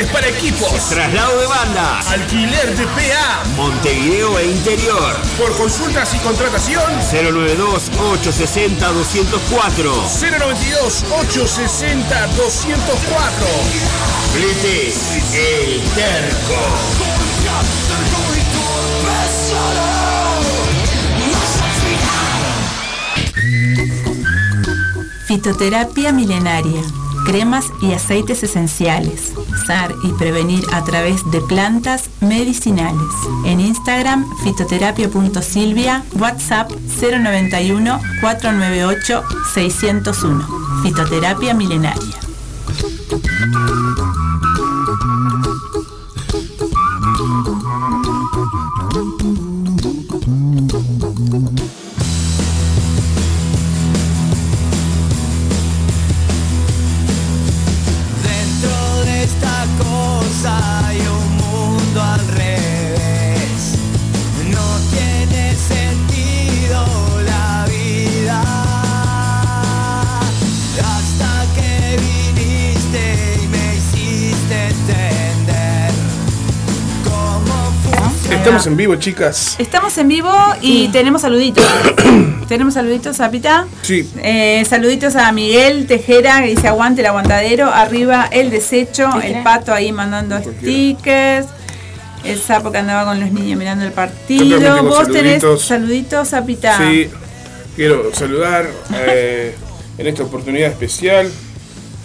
Fletes para equipos. Traslado de bandas. Alquiler de PA. Montevideo e interior. Por consultas y contratación. 092-860-204. 092-860-204. Fletes, El Terco. Fitoterapia milenaria. Cremas y aceites esenciales. Y prevenir a través de plantas medicinales. En Instagram, fitoterapia.silvia, WhatsApp 091 498 601. Fitoterapia milenaria. Estamos en vivo, chicas. Estamos en vivo y tenemos saluditos. tenemos saluditos, Zapita. Sí. Eh, saluditos a Miguel Tejera que dice aguante el aguantadero, arriba el desecho, el pato ahí mandando stickers, el sapo que andaba con los niños mirando el partido. Vos tenés saluditos. saluditos, Zapita. Sí, quiero saludar eh, en esta oportunidad especial.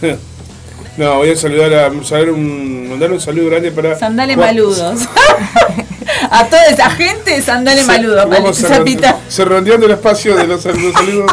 No, voy a saludar a un, mandar un saludo grande para. Sandales Juan- maludos. a toda esa gente, sandales Sí, maludos, Vamos cerrondeando el espacio de los saludos. saludos.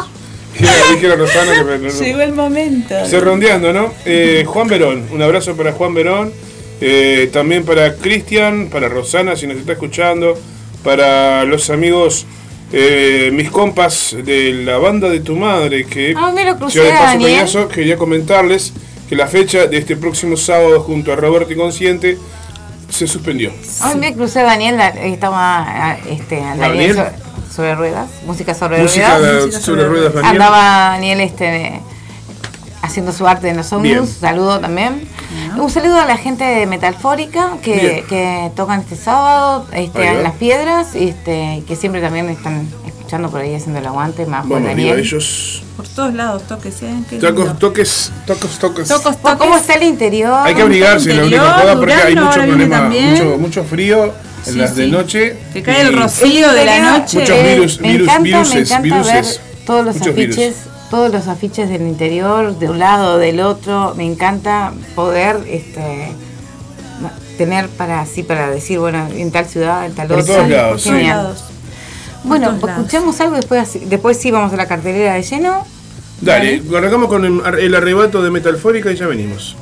Dijera- dijera Rosana que me- no- Llegó el momento. Cerrondeando, ¿no? Eh, Juan Verón, un abrazo para Juan Verón, eh, también para Cristian, para Rosana, si nos está escuchando, para los amigos, eh, mis compas de la banda de tu madre, que Ah, me lo crucé de Paso Daniel. Peñazo, quería comentarles que la fecha de este próximo sábado junto a Roberto Inconsciente se suspendió. Hoy me crucé a Daniel, la- estaba ah, este, Daniel, Daniel? so- sobre ruedas, música sobre Música ruedas. sobre ruedas, Daniel. Andaba Daniel este, haciendo su arte en los ómnibus, saludo también. Un saludo a la gente de Metalfórica que, que tocan este sábado este, en Las Piedras y este, que siempre también están escuchando por ahí haciendo el aguante, más Vamos, Daniel. arriba ellos. Por todos lados, toques, ¿eh? Tocos, toques, tocos, toques. Tocos, ¿Cómo- ¿Cómo está el interior? Hay que abrigarse la única joda porque hay mucho problema, mucho, mucho frío en Sí, las de sí. noche. Que cae el rocío de la noche. Muchos eh, virus, me virus, encanta, me encanta viruses. ver todos los Muchos virus. afiches, todos los afiches del interior, de un lado o del otro. Me encanta poder este tener para así para decir, bueno, en tal ciudad, en tal Por otra. todos lados, sí. Bueno, escuchamos algo después así- después sí vamos a la cartelera de lleno. Dale, arrancamos con el, el arrebato de Metalfórica y ya venimos.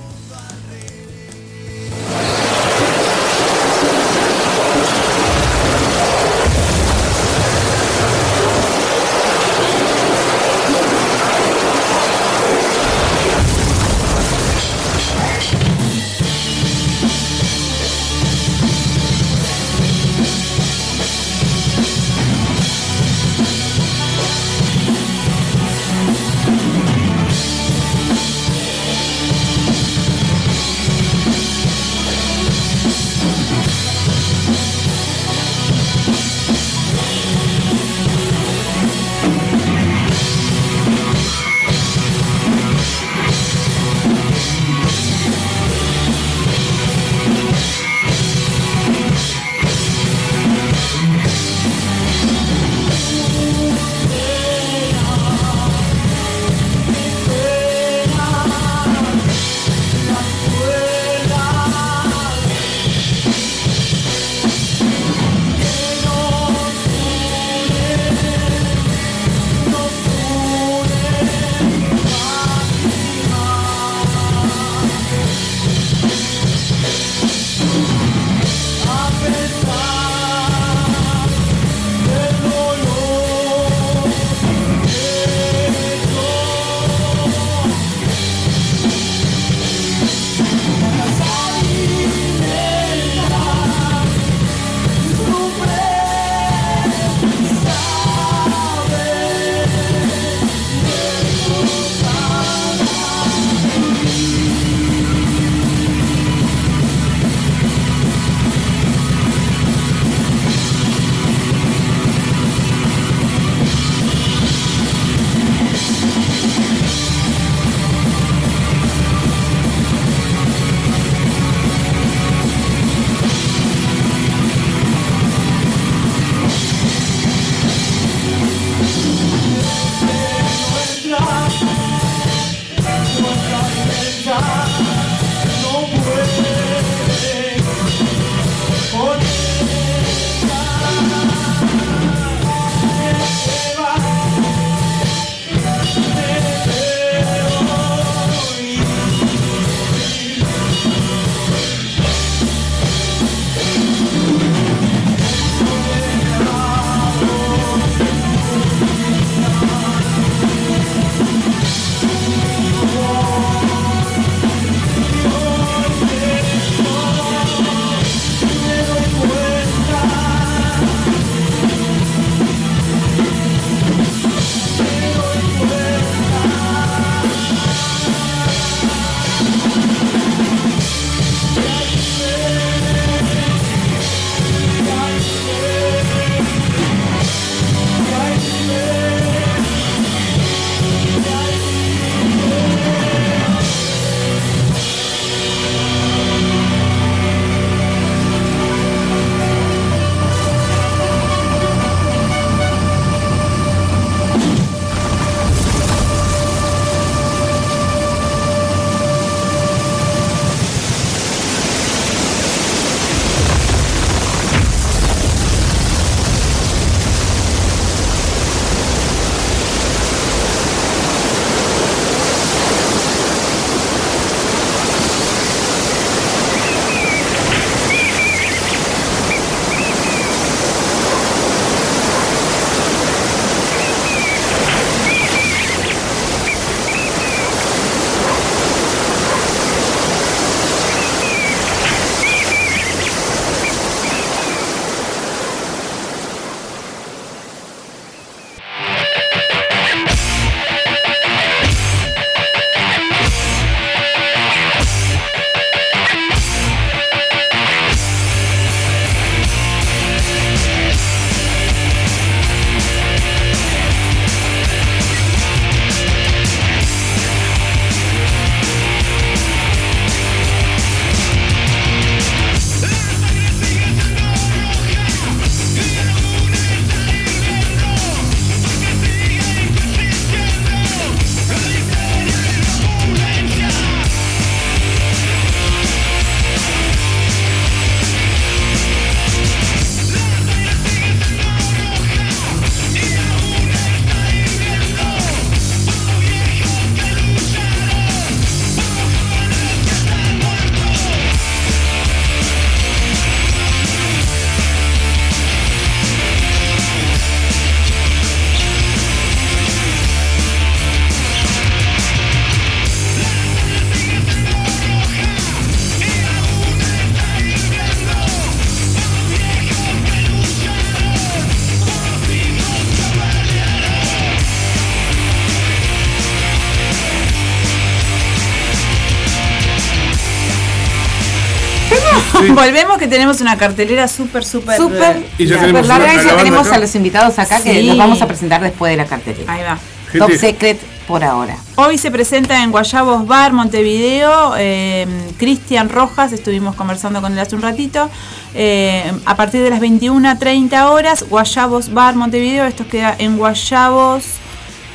Volvemos que tenemos una cartelera súper, súper. Súper, Y ya tenemos larga y ya tenemos acá. a los invitados acá que los vamos a presentar después de la cartelera. Ahí va. Top Secret por ahora. Hoy se presenta en Guayabos Bar, Montevideo, eh, Cristian Rojas, estuvimos conversando con él hace un ratito, eh, a partir de las 21.30 horas, Guayabos Bar, Montevideo, esto queda en Guayabos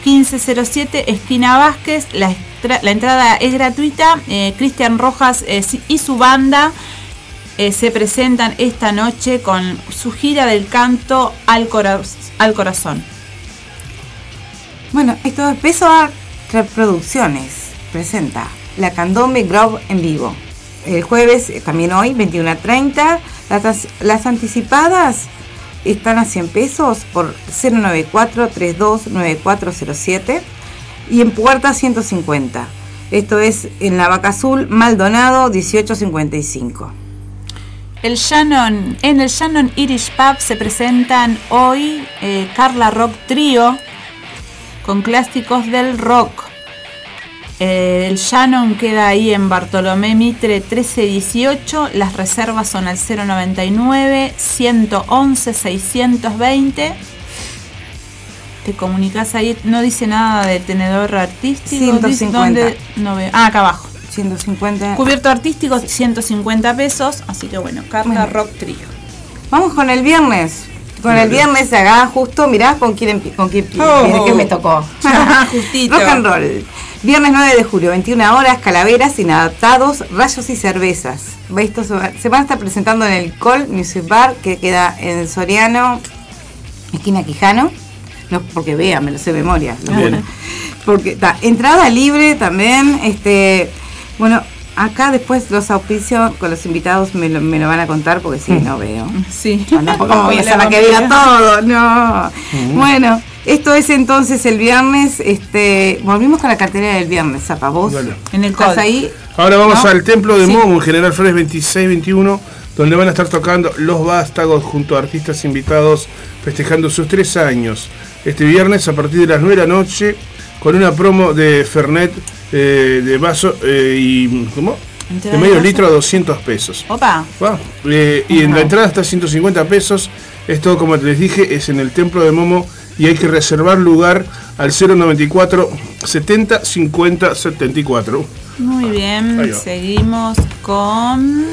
1507, esquina Vázquez, la, entrada es gratuita, eh, Cristian Rojas eh, y su banda eh, se presentan esta noche con su gira del canto al, cora- al corazón. Bueno, esto es Peso Art Reproducciones. Presenta la Candombe Grove en vivo. El jueves, eh, también hoy, 21 a 30. Las, las anticipadas están a 100 pesos por 094-329407 y en puerta 150. Esto es en la Vaca Azul, Maldonado 1855. El Shannon, en el Shannon Irish Pub se presentan hoy eh, Carla Rock Trio con clásicos del rock. Eh, el Shannon queda ahí en Bartolomé Mitre 1318. Las reservas son al 099 111 620. Te comunicas ahí, no dice nada de tenedor artístico. dice 150. dónde- no veo. Ah, acá abajo. 150. Cubierto artístico 150 pesos, así que bueno, Bueno. Rock Trio. Vamos con el viernes. Con el viernes acá justo, mirá con quién, con quién Oh. que me tocó. Justito. Rock and roll. Viernes 9 de julio, 21 horas, calaveras, inadaptados, rayos y cervezas. Esto se va- se van a estar presentando en el Col Music Bar, que queda en Soriano, esquina Quijano. No, porque vean, me lo sé de memoria. Bien. Porque está, entrada libre también. Este, bueno, acá después los auspicios con los invitados me lo, me lo van a contar porque si no veo. Sí. Tampoco me voy a la que diga todo, no. Bueno, esto es entonces el viernes. Este, volvimos con la cartera del viernes, Zapa, vos. Bueno. En el ¿Estás ahí? Ahora vamos ¿No? al templo de Sí. Momo, en General Flores 2621, donde van a estar tocando Los Vástagos junto a artistas invitados festejando sus tres años. Este viernes a partir de las 9 de la noche, con una promo de Fernet eh, de vaso eh, y. ¿Cómo? De medio litro a 200 pesos. Opa. Eh, y en la entrada está 150 pesos. Esto, como les dije, es en el templo de Momo y hay que reservar lugar al 094 70 50 74. Muy Ahí bien, seguimos con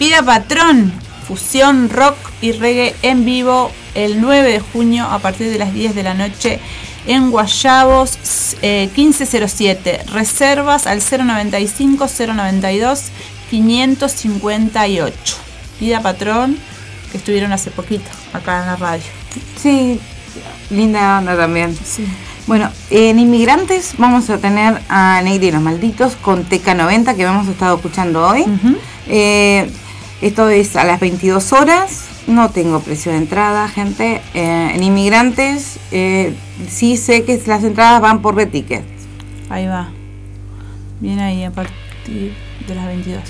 Vida Patrón, fusión rock y reggae en vivo el 9 de junio a partir de las 10 de la noche en Guayabos eh, 1507. Reservas al 095 092 558. Vida Patrón, que estuvieron hace poquito acá en la radio. Sí, linda onda también. Sí. Bueno, en Inmigrantes vamos a tener a Negri y los Malditos con TK90 que hemos estado escuchando hoy. Eh, esto es a las 22 horas. No tengo precio de entrada, gente. Eh, en Inmigrantes eh, sí sé que las entradas van por Reticket. Ahí va. Bien ahí a partir de las 22.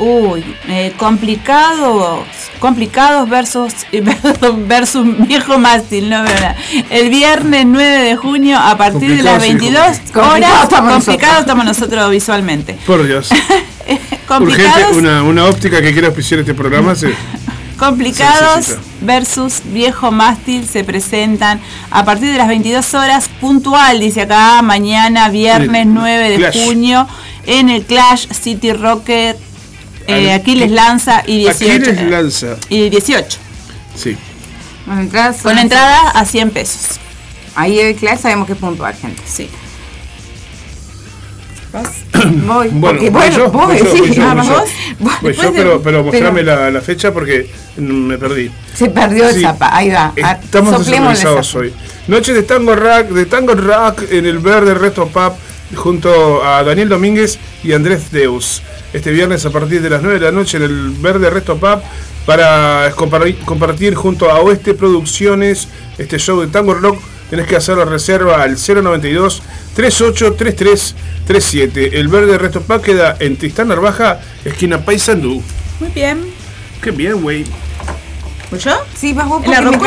Uy, eh, complicados, complicados versus, versus viejo mástil, no veo nada. El viernes 9 de junio a partir de las Complicados, sí, 22 complicados horas, estamos complicados nosotros. estamos nosotros visualmente. Por Dios. Urgente, Complicados, una, una óptica que quiera auspiciar este programa. se- complicados versus viejo mástil se presentan a partir de las 22 horas puntual, dice acá, mañana viernes El 9 de Clash. junio en el Clash City Rocket. Eh, Al- Aquiles Lanza y 18. Aquiles Lanza. Y 18. Sí. Con entrada a 100 pesos. Ahí el clase sabemos que es puntual, gente. Sí. Voy, Bueno, porque, bueno, yo, vos voy yo, decís, yo, vos, vos pero, pero mostrame la, la fecha porque me perdí. Se perdió el Sí. zapa, ahí va. Estamos desorganizados hoy. Noche de tango rock, de tango rock en el Verde Resto Pub junto a Daniel Domínguez y Andrés Deus. Este viernes a partir de las 9 de la noche en el Verde Resto Pub para compar- compartir junto a Oeste Producciones este show de tango rock. Tenés que hacer la reserva al 092 3833 37. El Verde Resto Pub queda en Tristán Narvaja, esquina Paysandú. Muy bien. Qué bien, güey. ¿Voy yo? Sí, vas vos La me nuevo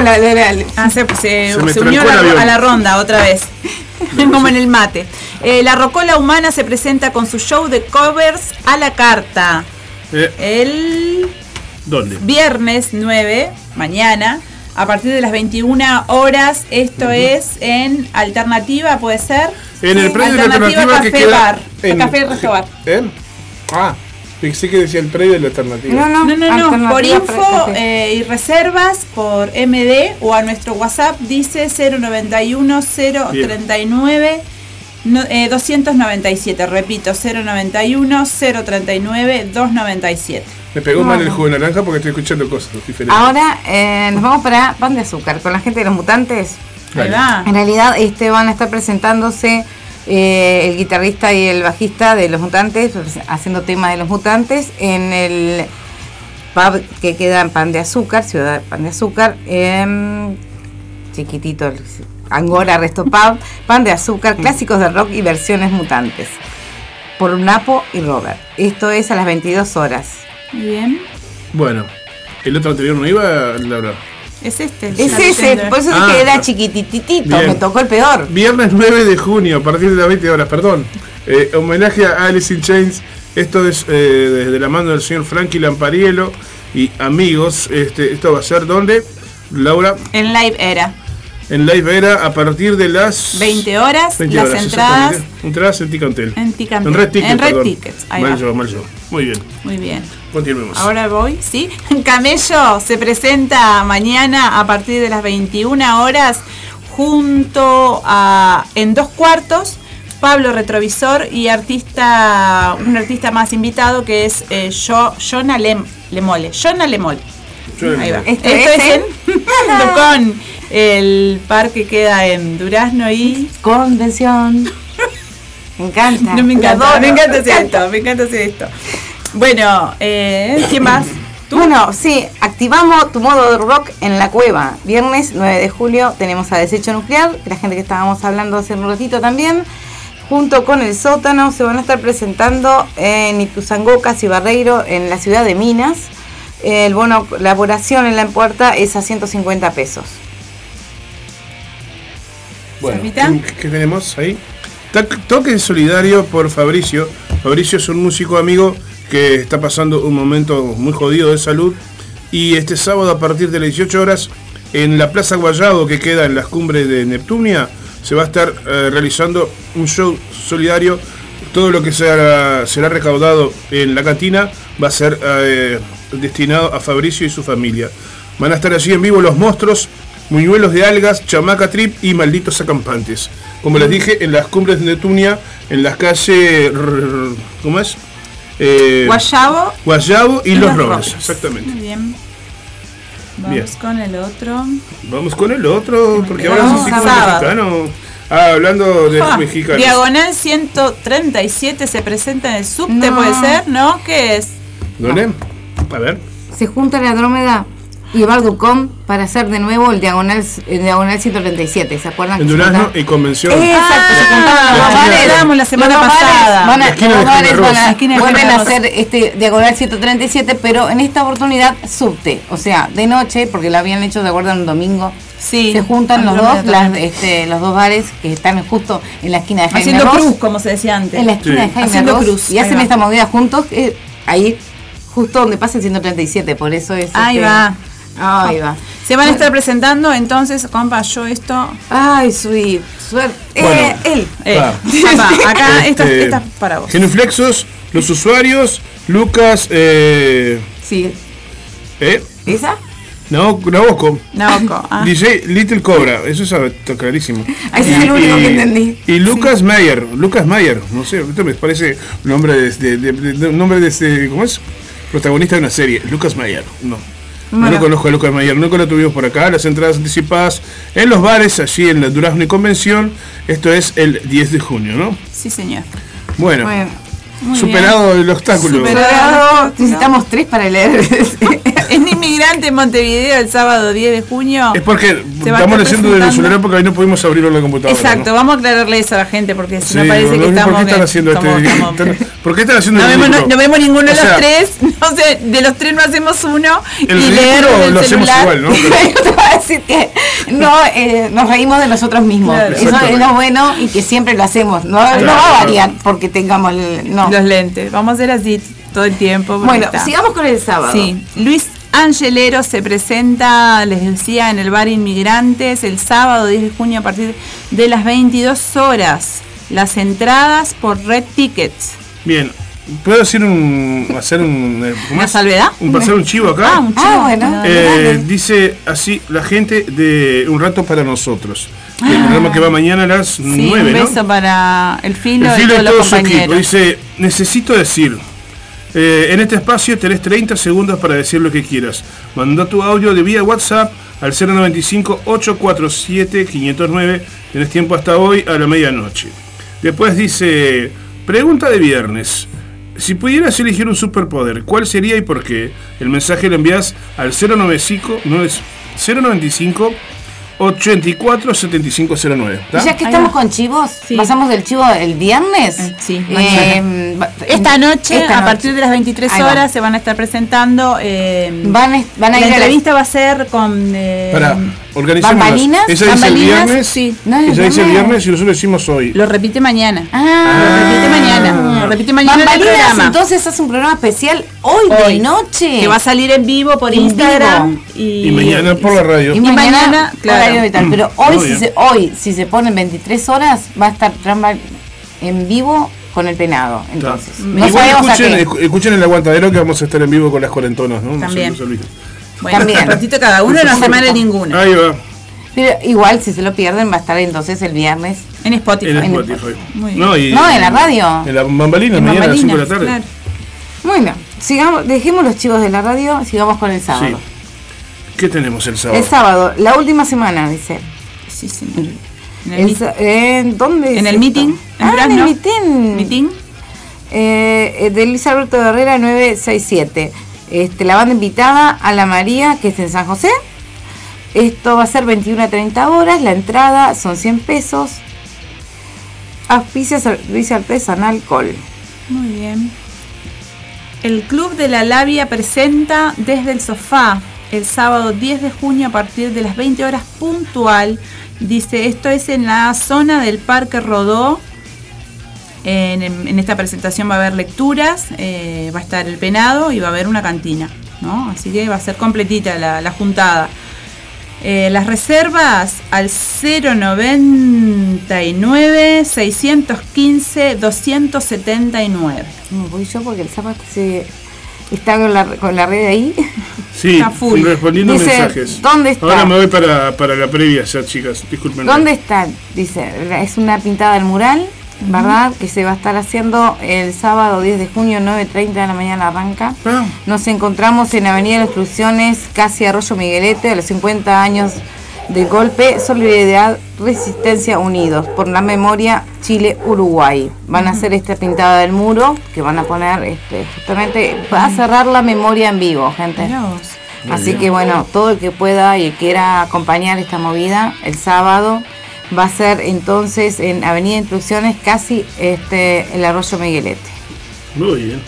la- la- la- Ah, se, se- Se me se unió a la ronda otra vez. Como en el mate. Eh, la Rocola Humana se presenta con su show de covers a la carta. Eh, El ¿Dónde? viernes 9, mañana, a partir de las 21 horas. Esto es en Alternativa, ¿puede ser? En el predio de la alternativa Café que Bar. en- Café Resto Bar. ¿Eh? Ah, pensé que decía el predio de la alternativa. No, no, No, no, no. alternativa Por info eh, y reservas por MD o a nuestro WhatsApp dice 091 039 no, eh, 297. Repito, 091 039 297. Me pegó mal el jugo de naranja porque estoy escuchando cosas diferentes. Ahora eh, nos vamos para Pan de Azúcar con la gente de los mutantes. En realidad este van a estar presentándose eh, el guitarrista y el bajista de los mutantes, pues, haciendo tema de los mutantes en el pub que queda en Pan de Azúcar, Ciudad de Pan de Azúcar, em, chiquitito, Angora Resto Pub, Pan de Azúcar, clásicos de rock y versiones mutantes, por Napo y Robert. Esto es a las 22 horas. Bien. Bueno, el otro anterior no iba, Laura. Es este. el Es que ese, por eso Ah. dije que era chiquititito, Bien. me tocó el peor. Viernes 9 de junio, a partir de las 20 horas, perdón. Eh, homenaje a Alice in Chains. Esto es eh, desde la mano del señor Frankie Lampariello y amigos. Este, esto va a ser donde, Laura, En live era. en Live Era a partir de las 20 horas, 20 las horas, entradas. Entradas en Ticantel. en Ticantel. En Red Ticket, En Red perdón. Tickets, ahí mal va. yo, mal yo. Muy bien. Muy bien. Continuemos. Ahora voy, ¿sí? Camello se presenta mañana a partir de las 21 horas junto a en dos cuartos Pablo Retrovisor y artista un artista más invitado que es eh, Jo- Jonah Lem- Lemole. Jonah Lemole. Ahí va. Esto, Esto es es en con el parque queda en Durazno y Convención. Me encanta. no me encanta, me encanta hacer esto, me encanta hacer esto. Bueno, eh, ¿quién más? Bueno, sí, activamos tu modo de rock en la cueva. Viernes 9 de julio tenemos a Desecho Nuclear, que la gente que estábamos hablando hace un ratito también. Junto con el sótano se van a estar presentando en Ituzangó, y Barreiro, en la ciudad de Minas. El bono elaboración en la puerta es a 150 pesos. Bueno. ¿qué, tenemos ahí? Toque solidario por Fabricio. Fabricio es un músico amigo que está pasando un momento muy jodido de salud. Y este sábado a partir de las 18 horas en la Plaza Guayado que queda en las cumbres de Neptunia se va a estar eh, realizando un show solidario. Todo lo que será, será recaudado en la cantina va a ser eh, destinado a Fabricio y su familia. Van a estar allí en vivo los monstruos, muñuelos de algas, chamaca trip y malditos acampantes. Como les dije, en las cumbres de Neptunia, en las calles. ¿Cómo es? Eh, Guayabo Guayabo y, y Los Los Robles, Robles. exactamente. Muy bien. Vamos Bien. con el otro. Vamos con el otro, porque ahora como sábado. mexicano. Ah, hablando de Ah, mexicanos. Diagonal 137 se presenta en el subte, No. ¿puede ser? ¿No? ¿Qué es? ¿Dónde? A ver. Se junta la Andrómeda y Barducom para hacer de nuevo el diagonal, el diagonal 137. ¿Se acuerdan? En Durazno y Convención. Exacto, se los Ah, hablamos la semana Los pasada. Van La a, esquina los de bares Jaime van a- La esquina de vuelven a hacer este diagonal 137, pero en esta oportunidad subte. O sea, de noche, porque lo habían hecho de acuerdo en un domingo. Sí. Se juntan los dos, las, este, los dos bares que están justo en la esquina de Jaime Haciendo Ross. cruz, como se decía antes. En la esquina Sí. de Jaime Haciendo Ross, cruz, Y hacen esta movida juntos, eh, ahí, justo donde pasa el 137, por eso es. Ahí este, va. Ahí va. Se van a estar presentando, entonces, compa, yo esto. Ay, sweet. Suerte. Bueno. Eh, él. Eh, Ah. papá, acá, Este, esta es para vos. Genuflexos, los usuarios, Lucas, eh, Sí. ¿eh? ¿Esa? No, Naboco. Naoko. Ah. DJ Little Cobra, eso está clarísimo. Ah, ese es el único que entendí. Y Lucas Mayer, Lucas Mayer, no sé, esto me parece un nombre de, de, de- de- un nombre de este, ¿cómo es? Protagonista de una serie, Lucas Mayer, no. No lo conozco a Lucas Mayer, nunca lo tuvimos por acá. Las entradas anticipadas en los bares, allí en la Durazno y Convención. Esto es el 10 de junio, ¿no? Sí, señor. Bueno. Muy superado el obstáculo. Superado. Necesitamos tres para leer. Inmigrante en Montevideo el sábado 10 de junio. Es porque estamos leyendo desde el celular porque ahí no pudimos abrirlo en la computadora. Exacto, ¿no? vamos a aclararle eso a la gente porque si Sí, no parece que ¿por qué estamos. están haciendo estamos- este? estamos- ¿Por qué están haciendo no, vemos, no, no vemos ninguno de O sea, los tres, no sé, de los tres no hacemos uno y El leer ridículo desde lo el hacemos celular. igual, ¿no? Pero- decir que no, eh, nos reímos de nosotros mismos. Claro. Eso es lo bueno y que siempre lo hacemos. No, no va a Claro. variar porque tengamos el. Los lentes, vamos a hacer así. todo el tiempo. Bueno, está. sigamos con el sábado. Sí, Luis Angelero se presenta, les decía, en el bar Inmigrantes el sábado 10 de junio a partir de las 22 horas. Las entradas por Red Tickets. Bien. ¿Puedo decir un. hacer un. eh, ¿cómo ¿Una es? salvedad? Un pasar un chivo acá? Ah, un chivo. Ah, bueno. Eh, dice así la gente de Un Rato para Nosotros. El programa que va mañana a las Sí, 9, un ¿no? beso para el filo, El y filo todos y los todo su equipo. compañeros. Dice, necesito decir, eh, en este espacio tenés 30 segundos para decir lo que quieras. Manda tu audio de vía WhatsApp al 095-847-509. Tenés tiempo hasta hoy a la medianoche. Después dice, pregunta de viernes. Si pudieras elegir un superpoder, ¿cuál sería y por qué? El mensaje lo envías al 095, no es 095 84 7509. Y ya que estamos con chivos, pasamos del chivo el viernes. sí, Eh, mañana. va- Esta noche, esta a noche. partir de las 23 Ahí va. horas, se van a estar presentando. eh, Van a- van a la ir a la- entrevista va a ser con. eh, Para, organizamos. ¿Bambalinas? Ella dice el viernes. Sí. No, dice el viernes. y nosotros decimos hoy. Lo repite mañana. Ah. Lo repite mañana. Lo repite mañana en el programa. entonces hace un programa especial hoy, Hoy. de noche. Que va a salir en vivo por En Instagram. vivo. Y, Y mañana por la radio. Y, Y mañana, mañana, claro. horario y tal. Pero hoy, Muy si se, hoy, si se ponen 23 horas, va a estar Trump en vivo con el penado. Entonces, no Igual sabemos a escuchen, escuchen el aguantadero que vamos a estar en vivo con las cuarentonas, ¿no? No se- También. no se olviden. Bueno, También. un ratito cada uno, no se male ninguno. Ahí va, Pero igual, si se lo pierden, va a estar entonces el viernes. En Spotify. en Spotify. Muy bien. No, y- No, en la radio. En la bambalina, En mañana a las 5 de la tarde. claro. Bueno, sigamos, dejemos los chicos de la radio, sigamos con el sábado. Sí. ¿Qué tenemos el sábado? El sábado, la última semana, dice. Sí, sí. En el, El meet- sa- ¿En dónde? en es el esto? meeting. en Ah, en el meeting. Meeting. Eh, eh, de Luis Alberto Herrera 967. Este, la banda invitada a la María, que es en San José. Esto va a ser 21 a 30 horas. La entrada son 100 pesos. Auspicia servicio artesanal Col. Muy bien. El Club de la Labia presenta desde el sofá el sábado 10 de junio a partir de las 20 horas puntual. Dice, esto es en la zona del Parque Rodó. En, en esta presentación va a haber lecturas, eh, va a estar el penado y va a haber una cantina. ¿no? Así que va a ser completita la, la juntada. Eh, las reservas al 099 615 279. Me voy yo porque el sábado se está con la, con la red ahí. Sí, Está full. respondiendo Dice, mensajes. ¿dónde está? Ahora me voy para, para la previa ya, chicas. Disculpen. ¿Dónde están? Dice, es una pintada del mural, ¿verdad? Que se va a estar haciendo el sábado 10 de junio, 9.30 de la mañana arranca. Ah, Nos encontramos en Avenida de las Exclusiones, casi Arroyo Miguelete, a los 50 años del golpe, Solidaridad, Resistencia Unidos, por la memoria Chile-Uruguay. Van a hacer esta pintada del muro, que van a poner este, justamente, va a cerrar la memoria en vivo, gente. Así que bueno, todo el que pueda y quiera acompañar esta movida el sábado va a ser entonces en Avenida Instrucciones, casi este el Arroyo Miguelete. muy bien.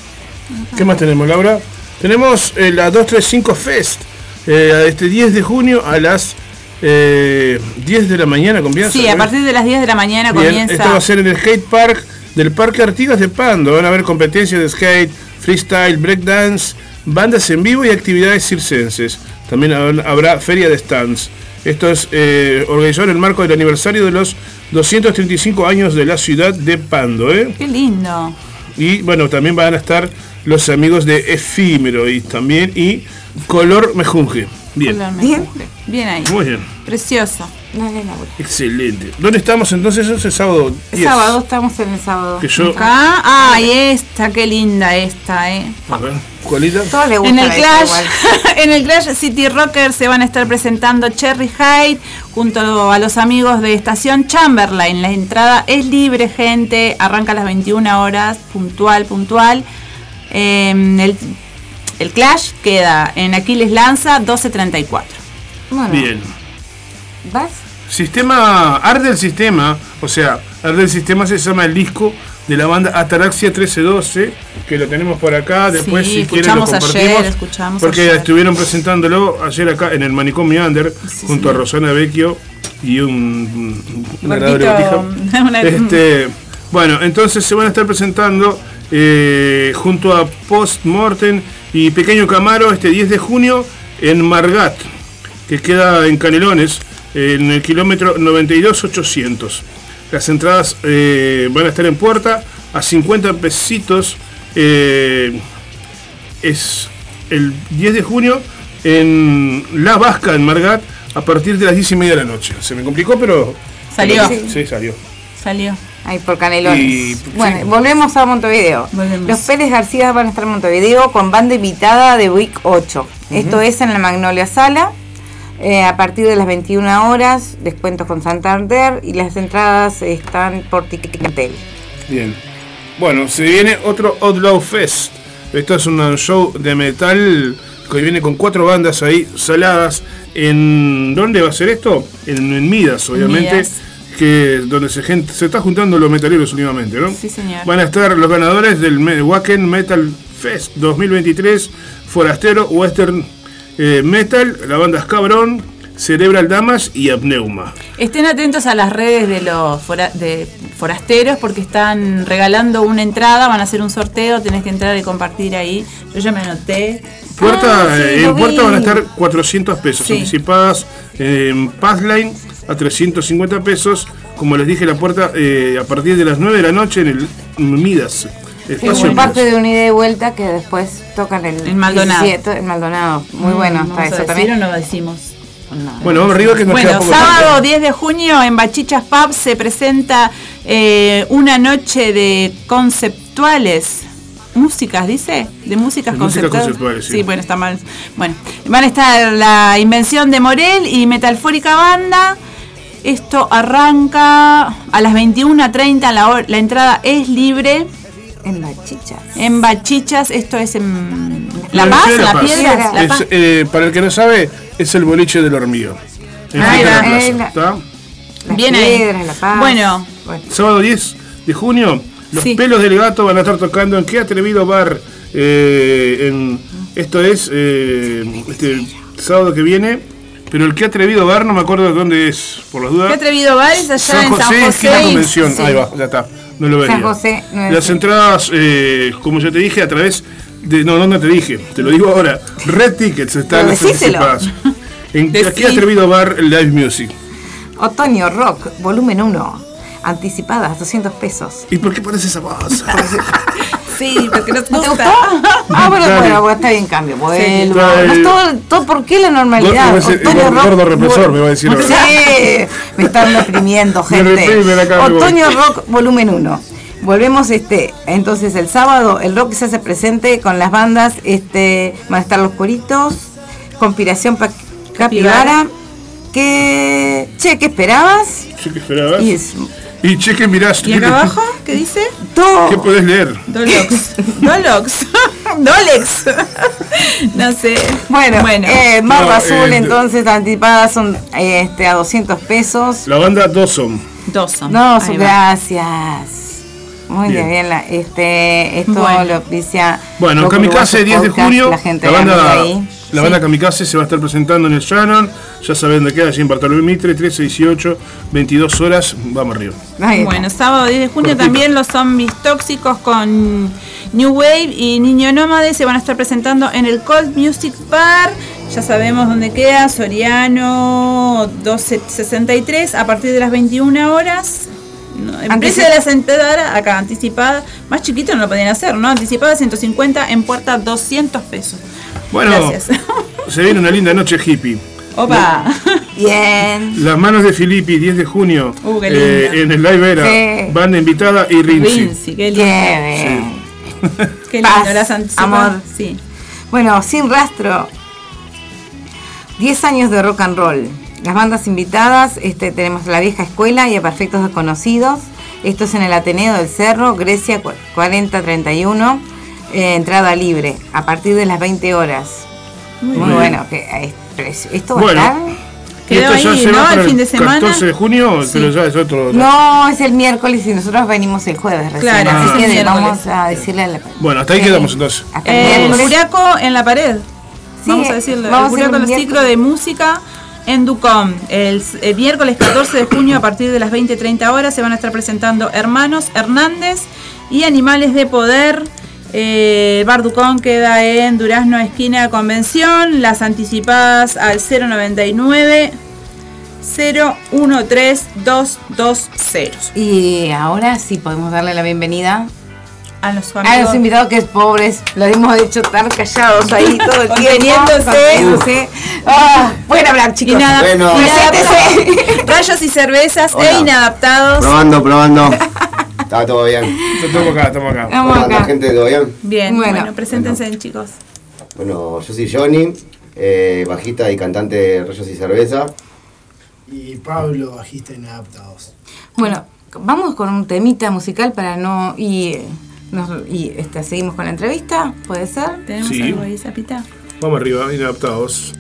¿Qué más tenemos, Laura? Tenemos eh, la 235 Fest. eh, este 10 de junio a las eh, 10 de la mañana comienza. Sí, a partir de las 10 de la mañana Bien, comienza. Esto va a ser en el skate park del Parque Artigas de Pando. Van a haber competencias de skate, freestyle, breakdance, bandas en vivo y actividades circenses. También habrá- habrá feria de stands. Esto es eh, organizado en el marco del aniversario de los 235 años de la ciudad de Pando. ¿eh? Qué lindo. Y bueno, también van a estar los amigos de Efímero y también y Color Mejunje. Bien, Color Bien. mejunje. Bien ahí. muy bien, Precioso. Excelente. ¿Dónde estamos entonces? Ese sábado El 10. sábado estamos en el sábado. Que yo, Acá. Ay, esta, qué linda esta, eh. a ver, ¿cualita? Todo le gusta En el Clash, en el Clash City Rocker se van a estar presentando Cherry Height junto a los amigos de Estación Chamberlain. La entrada es libre, gente. Arranca a las 21 horas, puntual, puntual. Eh, el, el Clash queda en Aquiles Lanza 1234. Bueno, Bien. ¿vas? Sistema, Arde el Sistema, o sea, Arde el Sistema se llama el disco de la banda Ataraxia 1312, que lo tenemos por acá, después Sí, si quieren lo compartimos, ayer, escuchamos porque ayer. estuvieron presentándolo ayer acá en el Manicomio Under, junto a Rosana Vecchio y un, una agradable botija. Este, bueno, entonces se van a estar presentando eh, junto a Post Mortem y Pequeño Camaro este 10 de junio en Margat, que queda en Canelones, en el kilómetro 92800. Las entradas eh, van a estar en puerta a 50 pesitos. eh, es el 10 de junio en La Vasca, en Margat, a partir de las 10 y media de la noche. Se me complicó, pero... Salió. Sí, salió. Salió. Ahí por Canelones. Y- bueno, sí. volvemos a Montevideo. Los Pérez García van a estar en Montevideo con banda invitada de Week 8. Esto es en la Magnolia Sala. Eh, a partir de las 21 horas, descuentos con Santander y las entradas están por Ticketel. Bien. Bueno, se viene otro Outlaw Fest. Esto es un show de metal que viene con cuatro bandas ahí saladas. ¿En dónde va a ser esto? En, en Midas, obviamente. Midas. Que donde se, gente, se está juntando los metaleros últimamente, ¿no? Sí, señor. Van a estar los ganadores del Wacken Metal Fest 2023, Forastero, Western eh, Metal, la banda Escabrón, Cerebral Damas y Apneuma. Estén atentos a las redes de los fora- de forasteros porque están regalando una entrada, van a hacer un sorteo, tenés que entrar y compartir ahí. Yo ya me anoté. Puerta, Ah, sí, eh, en puerta vi. van a estar 400 pesos, Sí. anticipadas en Pathline a 350 pesos. Como les dije, la puerta eh, a partir de las 9 de la noche en el Midas. Sí, parte de una ida y vuelta que después tocan el, El Maldonado. 17, el Maldonado. Muy bueno está ¿vamos a eso también. o no decimos? Bueno, vamos arriba que nos queda Bueno, poco sábado 10 de junio en Bachichas Pub se presenta eh, una noche de conceptuales. Músicas, dice, de músicas De músicas conceptuales. conceptuales, sí. bueno, está mal. Bueno, van a estar la Invención de Morel y Metalfórica Banda. Esto arranca a las 21.30, la, la entrada es libre. En Bachichas. En Bachichas, esto es en La La Paz, Piedra La Paz. Piedra, Es, eh, para el que no sabe, es el boliche del hormigo. En Ahí va. La Bien ahí. la paz. Bueno. Sábado 10 de junio, los pelos del gato van a estar tocando en Qué Atrevido Bar. eh, en, esto es eh, este sábado que viene. Pero el Qué Atrevido Bar no me acuerdo de dónde es, por las dudas. Qué atrevido bares allá San en José, San esquina José. y- Convención. sí. Ahí va, ya está. No lo veía. San José, nueve Las entradas, eh, como yo te dije, a través de. No, no, no te dije. Te lo digo ahora. Red Tickets están anticipadas. En Decí. Qué Atrevido Bar Live Music. Otoño Rock, volumen 1. Anticipadas, 200 pesos. ¿Y por qué pones esa voz? Sí, porque nos ¿No te gusta. gustó? Ah, bueno, Dale. bueno, está bien, cambio. Vuelvo. Dale. No es todo, todo, ¿Por qué la normalidad? Otoño Rock, gordo represor, me va a decir ahora. Sí, me están reprimiendo, Me gente. Otoño Rock, volumen 1. Volvemos este, entonces el sábado el rock se hace presente con las bandas, este, van a estar los coritos, Conspiración Capibara, que che, ¿qué esperabas? Che, ¿qué esperabas? Y es- Y che, que mirás. ¿Y acá abajo? ¿Qué dice? todo. ¿Qué podés leer? Dolox. Dolox. Dolex. no sé. Bueno, Bueno. eh, No, Azul eh, entonces anticipadas son eh, este, a 200 pesos. La banda Dawson. Dawson. Va. gracias. Muy Bien. bien, la- este, esto Bueno. lo auspicia Bueno, Kamikaze Uruguayo 10 de junio. La, gente La banda, ahí. la banda Kamikaze se va a estar presentando en el Shannon. Ya saben de qué, allí en Bartolomé Mitre, 318, 22 horas. Vamos arriba. Bueno, sábado 10 de junio Cortito. también los zombies tóxicos con New Wave y Niño Nómade se van a estar presentando en el Cold Music Bar. Ya sabemos dónde queda, Soriano 1263 a partir de las 21 horas. No, el precio de las entradas acá anticipada, más chiquito no lo podían hacer, ¿no? Anticipada 150, en puerta 200 pesos. Bueno, Gracias. se viene una linda noche hippie. Opa. Bien. Las manos de Filippi, 10 de junio, Uh, qué eh, lindo. en el Live Era, Sí. banda invitada y Rinzi. Rinzi, qué lindo. Qué lindo, Paz, las anticipadas. amor. Sí. Bueno, sin rastro. 10 años de rock and roll. Las bandas invitadas, este, tenemos La Vieja Escuela y a Perfectos Desconocidos. Esto es en el Ateneo del Cerro, Grecia cu- 4031. eh, entrada libre, a partir de las 20 horas. Muy, bueno. Que, eh, ¿Esto va Bueno. a estar? Y Quedó esto ya ahí, se ¿no? va para El fin de semana. 14 de junio, Sí. pero ya es otro. No, es el miércoles y nosotros venimos el jueves recién. Claro, así que el miércoles. vamos a decirle a la... Bueno, hasta ahí Sí. quedamos entonces. Hasta el El. Buraco en la pared. Sí, vamos a decirlo. vamos a el Buraco un ciclos de música en Ducom. El, el miércoles 14 de junio a partir de las 20-30 horas se van a estar presentando Hermanos Hernández Y Animales de Poder. Eh, Bar Ducón queda en Durazno, esquina Convención. Las anticipadas al 099 013 220. Y ahora sí podemos darle la bienvenida a los a los invitados que es pobres. Lo hemos hecho tan callados ahí todo el tiempo. Conteniéndose. conteniéndose. Ah, pueden hablar, chicos. Bueno. Rayos y cervezas Hola. e inadaptados. Probando, probando. Está todo bien. Estamos acá, estamos acá. Estamos ¿Cómo anda, acá. gente? ¿Todo bien? Bien, Bueno. bueno, preséntense chicos. Bueno, yo soy Johnny, eh, bajista y cantante de Rayos y Cerveza. Y Pablo, bajista inadaptados. Bueno, vamos con un temita musical para no. Y, eh, nos- y este, seguimos con la entrevista, ¿puede ser? ¿Tenemos Sí. algo ahí, Zapita? Vamos arriba, inadaptados.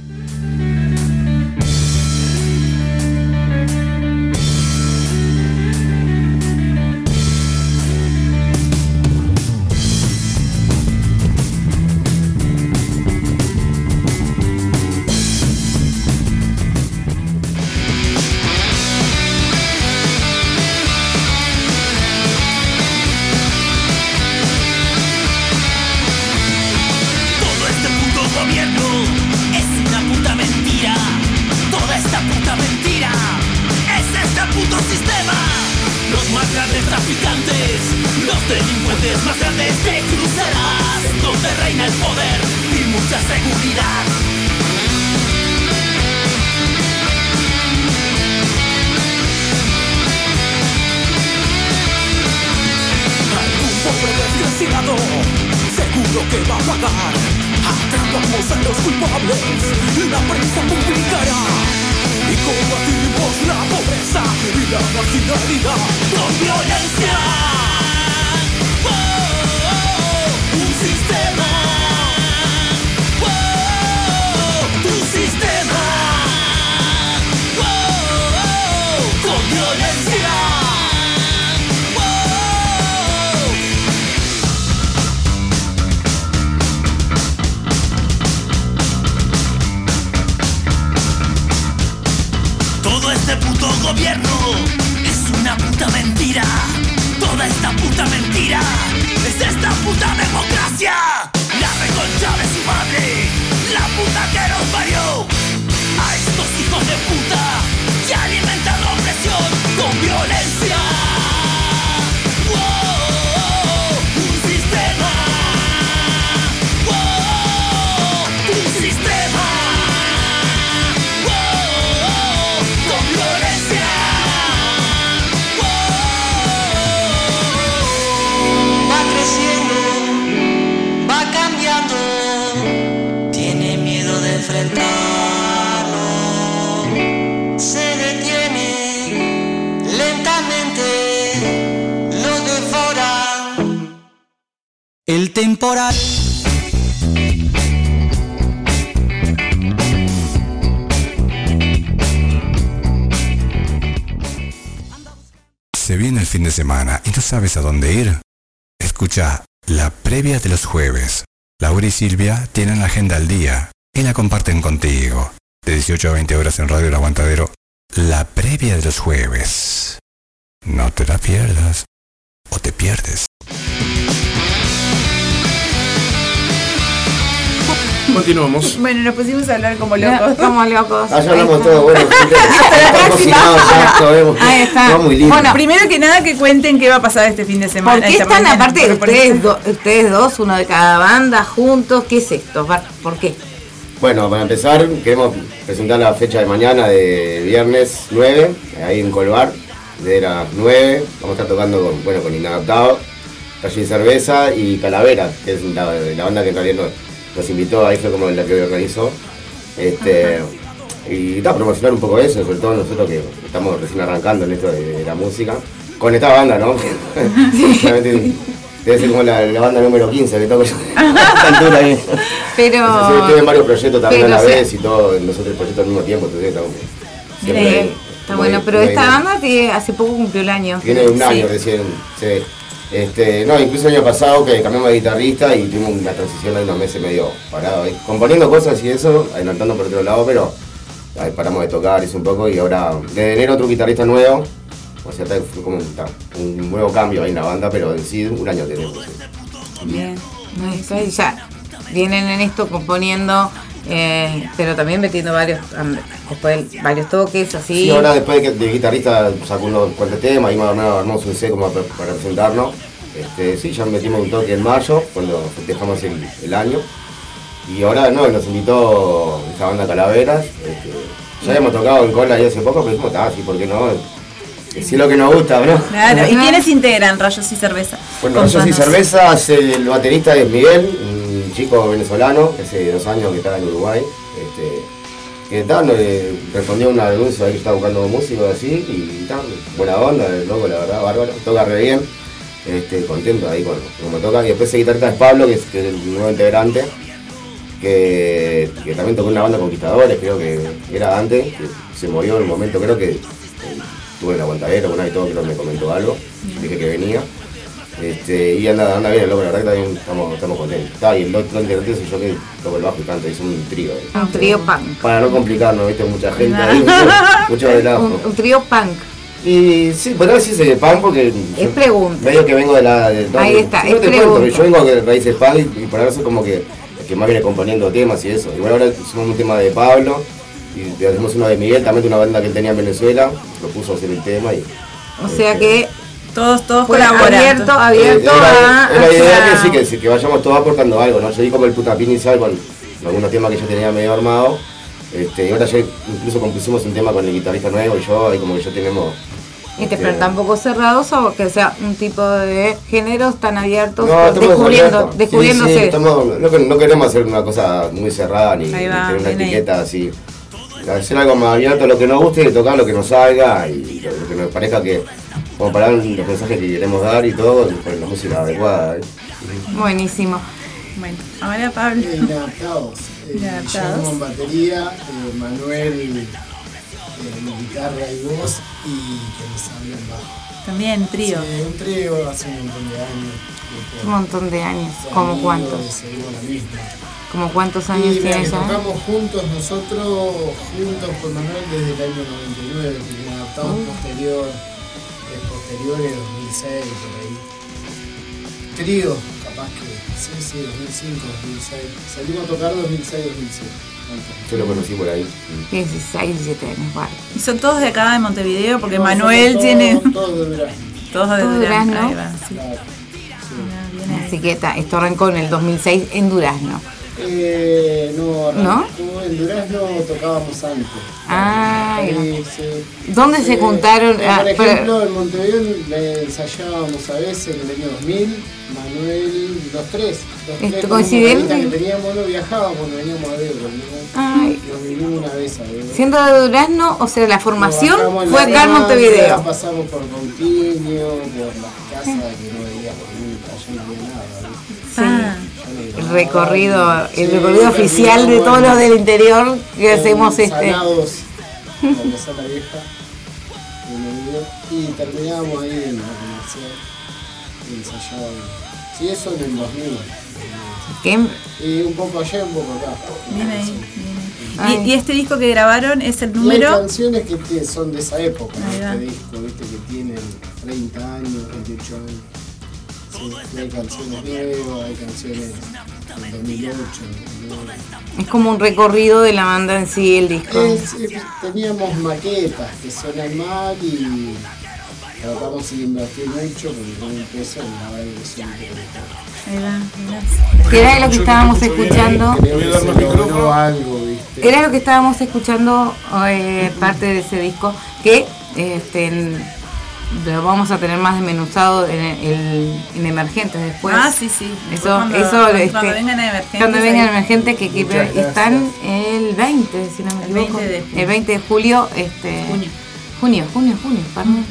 Sabes a dónde ir. Escucha la previa de los jueves. Laura y Silvia tienen la agenda al día y la comparten contigo. De 18 a 20 horas en Radio El Aguantadero. La previa de los jueves. No te la pierdas. O te pierdes. Continuamos. Bueno, nos pusimos a hablar como locos. Como locos. Ya hablamos todo, bueno, cocinado, ya todo Ahí está. Muy lindo. Bueno, primero que nada que cuenten qué va a pasar este fin de semana. ¿Por qué están, mañana, aparte ustedes, ejemplo- do- ustedes dos, uno de cada banda, juntos? ¿Qué es esto? ¿Por qué? Bueno, para empezar, queremos presentar la fecha de mañana de viernes 9, ahí en Colbar, de las 9. Vamos a estar tocando con, bueno, con Inadaptado, Calle y Cerveza y Calavera, que es la, la banda que en realidad nos, nos invitó, ahí fue como la que organizó. Este, y está, promocionar un poco eso, sobre todo nosotros que estamos recién arrancando en esto de, de la música. Con esta banda, ¿no? Realmente Debe ser como la, la banda número 15 que toco yo. altura ahí. Pero. Sí, estoy en varios proyectos también a la o vez y todo, nosotros el proyecto al mismo tiempo, entonces Está muy- bueno, pero muy esta banda hace poco cumplió el año. Tiene un Sí. año recién, sí. Este, no, incluso el año pasado que cambiamos de guitarrista y tuvimos una transición de unos meses medio parado ahí, componiendo cosas y eso, adelantando por otro lado, pero ahí paramos de tocar eso un poco y ahora, de enero otro guitarrista nuevo, O sea, fue como un, un nuevo cambio ahí en la banda, pero en sí un año tenemos. Bien. Ahí, ya vienen en esto componiendo, eh, pero también metiendo varios, después varios toques así. Sí, ahora después de que de guitarrista sacó unos cuantos temas, ahí más o menos un set como para, para presentarnos. Este, sí, ya metimos un toque en mayo, cuando festejamos el, el año. Y ahora no, nos invitó esta banda Calaveras. este, ya habíamos tocado en cola ahí hace poco, pero dijimos, ah, sí, ¿por qué no? Es lo que nos gusta, ¿no? Claro, ¿y quiénes integran Rayos y Cerveza? Bueno, yo soy Contanos. cerveza, el baterista es Miguel, un chico venezolano, que hace dos años que está en Uruguay. Este, que tal, eh, respondió una denuncia ahí que estaba buscando músicos así, y tal, buena onda, el loco, la verdad, bárbaro, toca re bien, este, contento ahí con como toca. Y después el guitarrista es Pablo, que es, el nuevo integrante, que, también tocó una banda Conquistadores, creo que era antes, que se murió en un momento, creo que eh, tuve el aguantadero, una y todo, creo que me comentó algo, dije que venía. Este, y anda, anda bien el loco, la verdad que también estamos, estamos contentos. Está, y el otro integrante soy yo que toco el bajo y canto, hizo un trío. ahí. Un trío punk. Para no complicarnos, viste, mucha gente ahí, mucho, relajo. Un, un trío punk. Y sí, podría decirse de pan porque Es pregunta. medio que vengo de la... de- Ahí está, Sí, no es te cuento, pregunta. yo vengo de raíces pan y, y por eso como que que más viene componiendo temas y eso. Igual ahora hicimos un tema de Pablo y hacemos uno de Miguel, también de una banda que él tenía en Venezuela, lo puso a hacer el tema y... O sea que todos, todos Fue colaborando. abierto, abierto Era, a. era la o idea que sí, que, sí, que vayamos todos aportando algo, ¿no? Yo di como el putapié inicial con algunos temas que yo tenía medio armado. Este, y ahora ya incluso compusimos un tema con el guitarrista nuevo y yo, ahí como que ya tenemos. Y te este, pero tampoco cerrados o que sea un tipo de géneros tan abiertos, No, descubriendo, descubriéndose. Sí, sí, estamos- no, que- no queremos hacer una cosa muy cerrada ni, tener una bien ahí. etiqueta así. Hacer algo más abierto, lo que nos guste, tocar lo que nos salga y lo que nos parezca que, como para dar los mensajes que queremos dar y todo, con la música adecuada. ¿eh? Buenísimo. Bueno, ahora Pablo. Inadaptados. Eh, Inadaptados. Guillermo en batería, eh, Manuel en guitarra y voz y que les habla en bajo. También trío. Sí, un trío hace un montón de años. Un montón de años. ¿Como cuántos? ¿Como cuántos años tienes ya? tocamos juntos nosotros, juntos con Manuel desde el año 99, que adaptamos Uh. posterior, el posterior es 2006, por ahí. Trío, capaz que, sí, sí, 2005, 2006. Salimos a tocar 2006, 2007. Yo lo conocí por ahí. 16, 17 años, vale. Y son todos de acá de Montevideo porque No, Manuel tiene. todos- de Durazno. Todos de Durazno. Durazno. Ahí va, sí. Así que ta, esto arrancó en el 2006 en Durazno. Eh, no, ¿No? en Durazno tocábamos antes. Ah, Sí, sí. ¿Dónde se Eh, juntaron? eh, Ah, por pero- ejemplo, en Montevideo ensayábamos a veces en el año 2000, Manuel, los tres. Los ¿Esto tres con coincidente? que teníamos, no viajábamos cuando veníamos a Debro. ¿no? Ay. Nos vinimos una vez a Debro. Siendo de Durazno, o sea, la formación fue acá en Montevideo. Pasamos por Coutinho, por las casas que no veíamos nunca, ya no había nada. Ah, no el nada. Recorrido, el Sí, recorrido oficial de todos los del interior que hacemos este. En la sala vieja, en el video, y terminamos ahí en la comercial, y ensayábamos. Sí, eso en el 2000. ¿Qué? Y un poco allá, un poco acá. Bien ahí, bien. Y, y este disco que grabaron es el Y hay número. canciones que son de esa época, este disco, viste, que tienen 30 años, 28 años. Sí, hay canciones nuevas, hay canciones del 2008. ¿no? Es como un recorrido de la banda en sí, el disco. Es- es- teníamos maquetas que suenan mal y tratamos de invertir mucho porque con un peso en la verdad que era lo que estábamos escuchando. Era lo que estábamos escuchando, eh, parte de ese disco, que este, lo vamos a tener más desmenuzado en, el, en Emergentes después. Ah, sí, sí. Eso, Cuando- eso, cuando este, vengan a Emergentes, Cuando vengan ahí. Emergentes, que, que Muchas gracias. están el 20, si no me El equivoco. 20 de junio. el 20 de julio. Este, Junio. Junio, junio, junio, perdón.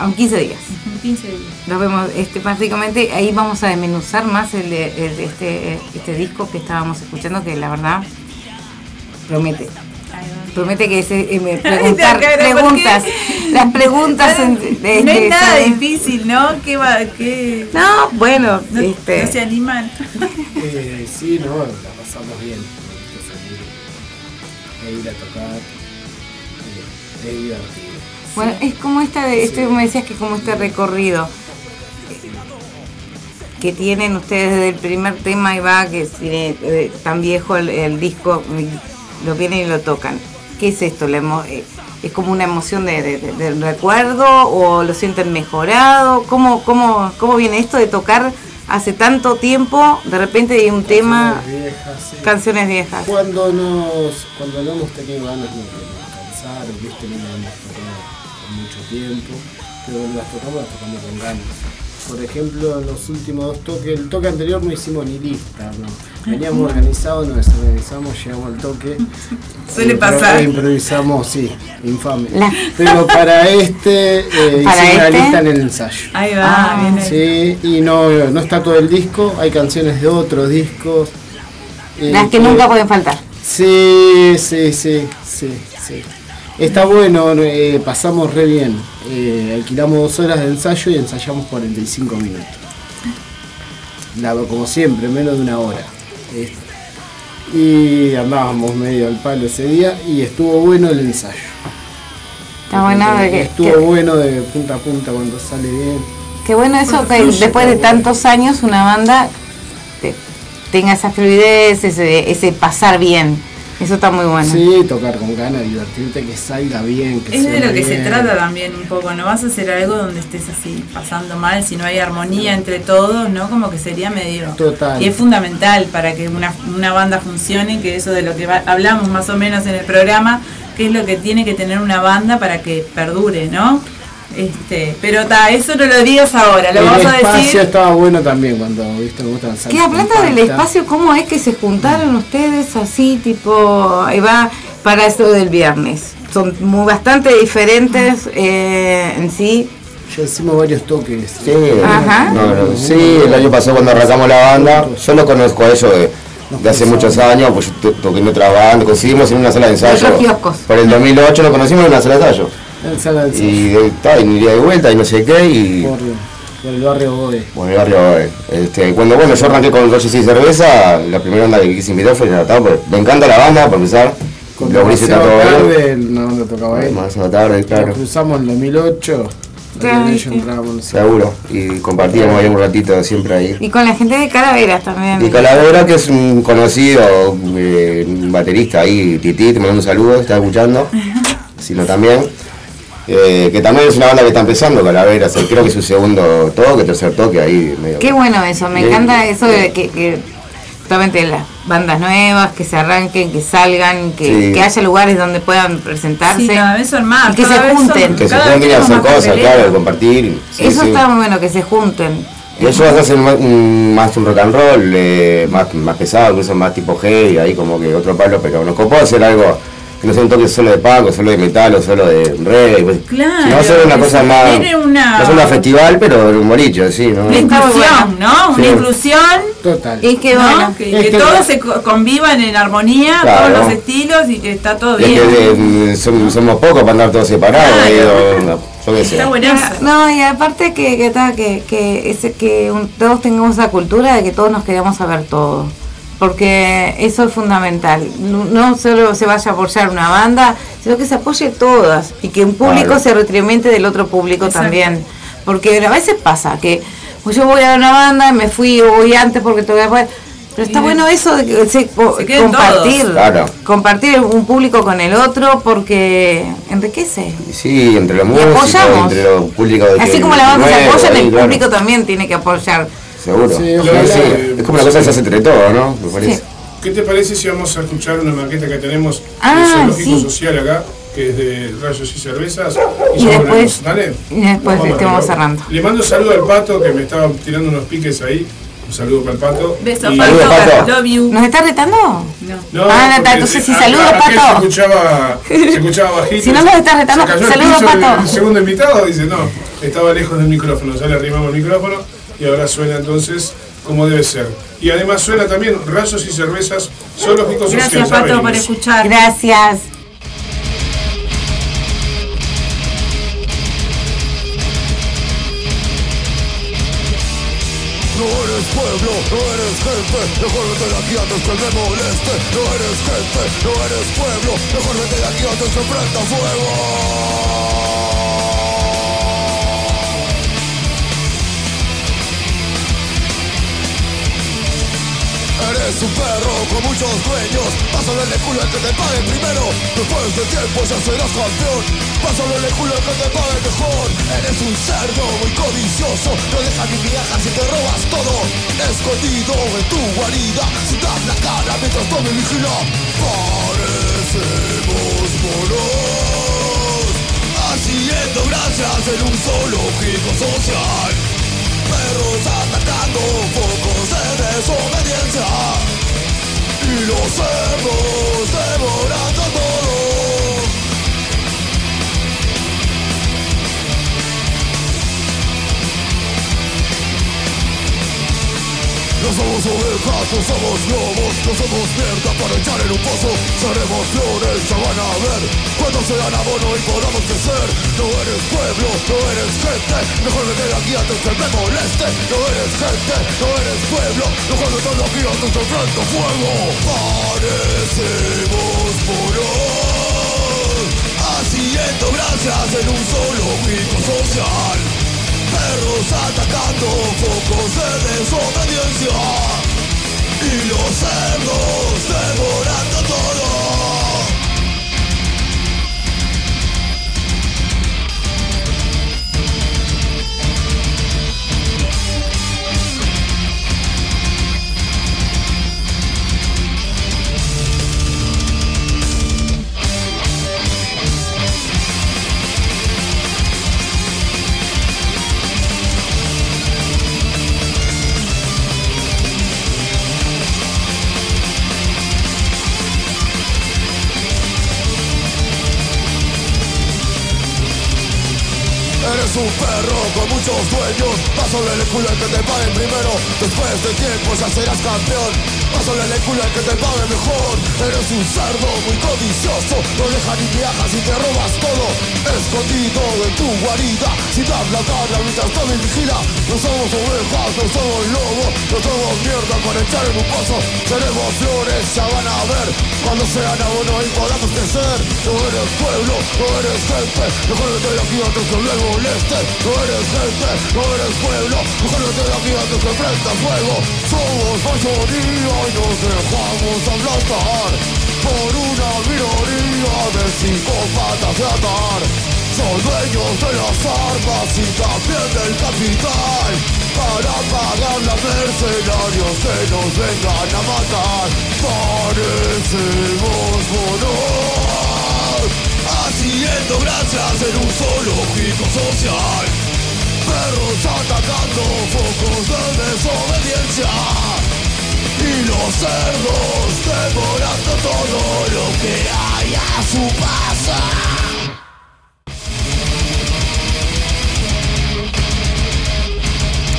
A 15 días. 15 días. Nos vemos, este, prácticamente ahí vamos a desmenuzar más el de, el este, este disco que estábamos escuchando, que la verdad promete. Promete que se, eh, me preguntar preguntas, las preguntas en- de- no es nada difícil, ¿no? ¿Qué va? ¿Qué? No, bueno, no, este, no se animan. Eh, sí, no, la pasamos bien. Salir e ir a tocar. eh, es divertido. Bueno, es como esta de, esto me decías que como este recorrido que tienen ustedes desde el primer tema y va, que tiene eh, tan viejo el, el disco, lo vienen y lo tocan. ¿Qué es esto? La eh, ¿Es como una emoción de, de- de- del recuerdo o lo sienten mejorado? ¿Cómo, cómo, ¿Cómo viene esto de tocar hace tanto tiempo, de repente hay un tema, viejas, sí. canciones viejas? Cuando nos, cuando no hemos tenido ganas de descansar, viste, no hemos tocado por mucho tiempo, pero cuando las tocamos, las tocamos con ganas. Por ejemplo, en los últimos dos toques, el toque anterior no hicimos ni lista, ¿no? Veníamos organizados, nos desorganizamos, llegamos al toque. Suele impro- pasar. Improvisamos, sí, infame. La- Pero para este, eh, ¿Para hicimos una este? lista en el ensayo. Ahí va, Ah, viene. Sí, y no, no está todo el disco, hay canciones de otros discos. eh, Las que nunca pueden faltar. Sí, sí, sí, sí, sí. Está bueno, eh, pasamos re bien. Eh, alquilamos dos horas de ensayo y ensayamos 45 minutos. La- como siempre, menos de una hora. Eh, y andábamos medio al palo ese día y estuvo bueno el ensayo. Está bueno de que- Estuvo que- bueno de punta a punta cuando sale bien. Qué bueno eso, que después de tantos años una banda te- tenga esa fluidez, ese, ese pasar bien. Eso está muy bueno. Sí, tocar con ganas, divertirte, que salga bien. Que Es de lo que se trata también un poco, no vas a hacer algo donde estés así pasando mal, si no hay armonía entre todos, ¿no? Como que sería medio... Total. Y es fundamental para que una, una banda funcione, que eso de lo que va- hablamos más o menos en el programa, que es lo que tiene que tener una banda para que perdure, ¿no? Este, pero ta, eso no lo digas ahora, lo el vamos a espacio decir. estaba bueno también cuando viste cómo estaban ¿Qué hablando del espacio? ¿Cómo es que se juntaron ustedes así, tipo, ahí va, para esto del viernes? Son muy bastante diferentes eh, en sí. Ya hicimos varios toques. Sí, Ajá. no, no, sí, el año pasado cuando arrancamos la banda, yo lo conozco a ellos de, de hace muchos años, pues yo to- toqué en otra banda, coincidimos en una sala de ensayo. Por el 2008 nos conocimos en una sala de ensayo. Ensayo. Y de, ta, y me iría de vuelta y no sé qué, y Por, por el barrio Boe. bueno, el barrio, eh, este, cuando bueno, yo arranqué con Roches y Cerveza, la primera banda que quise invitar fue Inadaptado, porque me encanta la banda, por empezar, Con los grises está demasiado todo bien. tarde, no, no tocaba. Más una tarde, claro. Nos cruzamos en 2008. Claro, ahí en y- ellos entrábamos, no sé. Seguro, y compartíamos ahí un ratito siempre ahí. Y con la gente de Calaveras también. Y Calavera, que es un conocido eh, un baterista ahí, Titi, te mando un saludo, está escuchando, sino también, eh, que también es una banda que está empezando, Calavera, o creo que es su segundo toque, tercer toque ahí. Medio. Qué bueno eso, me Bien. encanta eso de que, que justamente las bandas nuevas, que se arranquen, que salgan, que, Sí. que haya lugares donde puedan presentarse. Sí, cada vez son más, Y que cada se vez son- junten. Que se ir a hacer cosas, papelera. claro, compartir. sí, eso sí. está muy bueno, que se junten. Y ellos hacen más un, más un rock and roll, eh, más, más pesado, incluso más tipo heavy, ahí como que otro palo, pero nos copó hacer algo que no sea un toque solo de punk, o solo de metal, o solo de reggae. Pues, Claro, sino hacer una cosa más. una- No solo un festival, pero un boliche, sí, ¿no? Una inclusión, ¿no? Sí. Una inclusión. Total. Y que ¿no? bueno, que, es que que- todos se co- convivan en armonía, Claro. todos los estilos y que está todo Y es bien. que eh, som- somos pocos para andar todos separados, Claro. o- yo qué sé. Está buenazo. No, y aparte que, que, que, que, ese, que un- todos tengamos esa cultura de que todos nos queremos saber todo. Porque eso es fundamental. No, solo se vaya a apoyar una banda, sino que se apoye todas y que un público se retrimente del otro público Exacto. también. Porque a veces pasa que pues yo voy a una banda, me fui o voy antes porque todavía después. Pero está Y bueno eso de que se, compartir. Claro. compartir un público con el otro porque enriquece. Sí, entre los músicos, apoyamos. entre los públicos Así como la banda se apoya, el claro, público también tiene que apoyar. Seguro. Sí, ojalá. sí. Es como una cosa que se hace entre todos, ¿no? Me parece. Sí. ¿Qué te parece si vamos a escuchar una maqueta que tenemos Ah, de Zoológico sí. Social acá, que es de Rayos y Cervezas? Y ya después- ¿dale? y después Vamos estemos cerrando. Le mando un saludo al pato que me estaba tirando unos piques ahí. Un saludo para el pato. Beso, Y- Pato, Pato. love you. ¿Nos está retando? No. No, Ah, porque entonces a- aquel Pato. Se escuchaba, se escuchaba bajito. Si no nos estás retando, Se cayó al saludos, piso el- Pato. El segundo invitado dice, no, estaba lejos del micrófono. Ya le arrimamos el micrófono y ahora suena entonces como debe ser. Y además suena también Rayos y Cervezas Zoológico Social. Gracias, Pato, por escuchar. Gracias. No eres pueblo, no eres gente, mejor vete de aquí antes que me moleste. No eres gente, no eres pueblo, mejor vete de aquí antes que prenda fuego. Eres un perro con muchos dueños. Pásale el culo al que te pague primero. Después de tiempo ya serás campeón. Pásale el culo al que te pague mejor. Eres un cerdo muy codicioso. No dejas ni viajas y te robas todo. Escondido en tu guarida. Sin dar la cara mientras todo me vigila. Parecemos monos Haciendo gracias en un solo giro social. Perros atacando focos de desobediencia Y los cerdos devorando No somos ovejas, no somos lobos No somos mierda para echar en un pozo. Seremos flores, ya van a ver Cuando sean abono y podamos crecer. No eres pueblo, no eres gente Mejor me quedo aquí antes que me moleste. No eres gente, no eres pueblo Mejor me quedo aquí antes que prendo fuego. Parecemos moros Haciendo gracias en un solo grito social Perros atacando focos de desobediencia. Y los cerdos devorando Eres un perro con muchos dueños. Pásale el culo al que te pague primero. Después de tiempo ya serás campeón Pásale el culo al que te pague mejor. Eres un cerdo muy codicioso. No dejas ni viajas y te robas todo. Escondido en tu guarida. Sin dar la cara mientras todo vigila. No somos ovejas, no somos lobos No somos mierda para echar en un pozo. Seremos flores, ya van a ver. Cuando sean abono y podamos crecer. No eres pueblo, no eres gente. Mejor que te aquí antes que me moleste. No eres gente, no eres pueblo. Mejor que te aquí antes que fuego Somos mayoría y nos dejamos aplastar Por una minoría de psicópatas de atar Son dueños de las armas y también del capital Para pagar la mercenarios que nos vengan a matar. Parecemos monos Haciendo gracias en un grito social Perros atacando focos de desobediencia Y los cerdos devorando todo lo que hay a su paso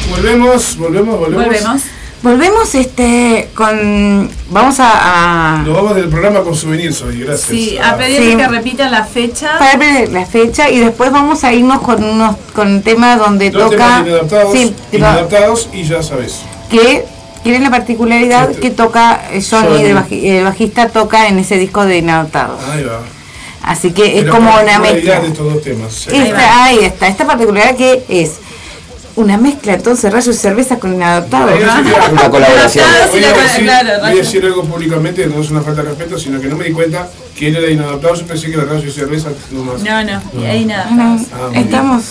Volvemos, volvemos, volvemos. Volvemos. Volvemos este con. Vamos a. a- Nos vamos del programa con souvenirs hoy, gracias. Sí, Ah, a pedirle Sí. que repitan la fecha. para ver la fecha y después vamos a irnos con unos con un tema donde Dos toca temas inadaptados, sí, inadaptados y ya sabes. que tiene la particularidad que toca eh, Johnny, Johnny. el, baji- el bajista toca en ese disco de Inadaptados. Ahí va. Así que es como una particularidad mezcla. de estos dos temas. sí. Esta, ahí está, esta particularidad que es una mezcla entonces rayos y cerveza con Inadaptados. Voy a decir- Una colaboración. Voy a decir, claro, voy a decir algo públicamente, no es una falta de respeto, sino que no me di cuenta que él era inadaptado. Yo pensé que era rayo y cerveza nomás. No, no, y ahí nada. No, Ah, muy bien. estamos.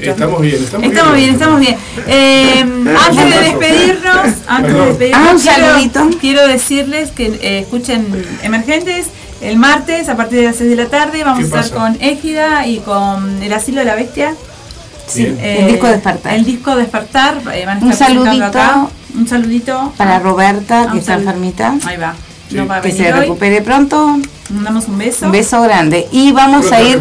Estamos bien, estamos, Estamos bien, estamos bien. Eh, antes de despedirnos, antes de despedirnos, Ah, un quiero-. Quiero, decirles que eh, escuchen Emergentes el martes a partir de las 6 de la tarde. Vamos ¿Qué a estar con Égida y con El Asilo de la Bestia. Bien. El disco Despertar. El disco Despertar. eh, van a Un estar presentando saludito. acá. Un saludito Para Roberta, Ah, que un está enfermita, Ahí va. Sí. No va a que venir se hoy. recupere pronto. Mandamos un beso. Un beso grande. Y vamos a ir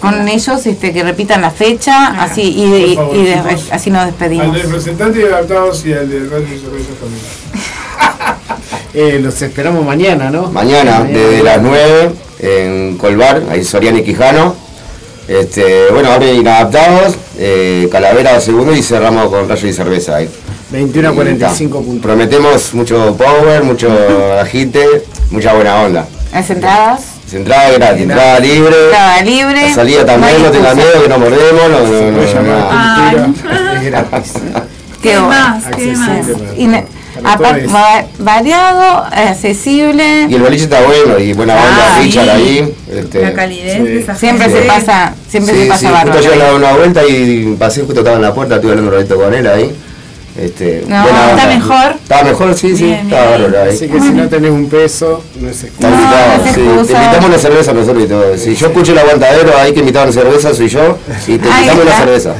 con ellos este, que repitan la fecha, Ajá. así y, de- favor, y de- así nos Al despedimos. del representante de adaptados y al de radio también. Eh, los esperamos mañana, ¿no? Mañana, desde las 9 en Colbar, ahí Soriano y Quijano. Este, bueno, abren inadaptados, eh, Calavera segundo y cerramos con rayo y cerveza ahí. 21 a Y, 45 ta, puntos. Prometemos mucho power, mucho agite, mucha buena onda. Las entradas, Entrada gratis, entrada libre. estaba libre. La salida también, no tengan excusa. miedo que no mordemos, no, no, no, Ay. cultura, es gratis. ¿Qué más? ¿Qué más? Aparte, va- variado, accesible. Y el boliche está bueno y buena onda, Ah, Richard sí. ahí. Este, La calidez de esa Siempre gente. se pasa, siempre sí, se pasa sí, bárbaro. justo yo le daba una vuelta y pasé, justo estaba en la puerta, estuve hablando un ratito con él ahí. Este, No, buena ¿está onda. mejor? Estaba mejor, sí, sí, Bien, estaba bárbaro ahí. Así que si no tenés un peso, no es Está excusa. no sí. Te invitamos una cerveza nosotros y todo. Si yo escucho el aguantadero, ahí que invitar una cerveza soy yo, y te invitamos una está. cerveza.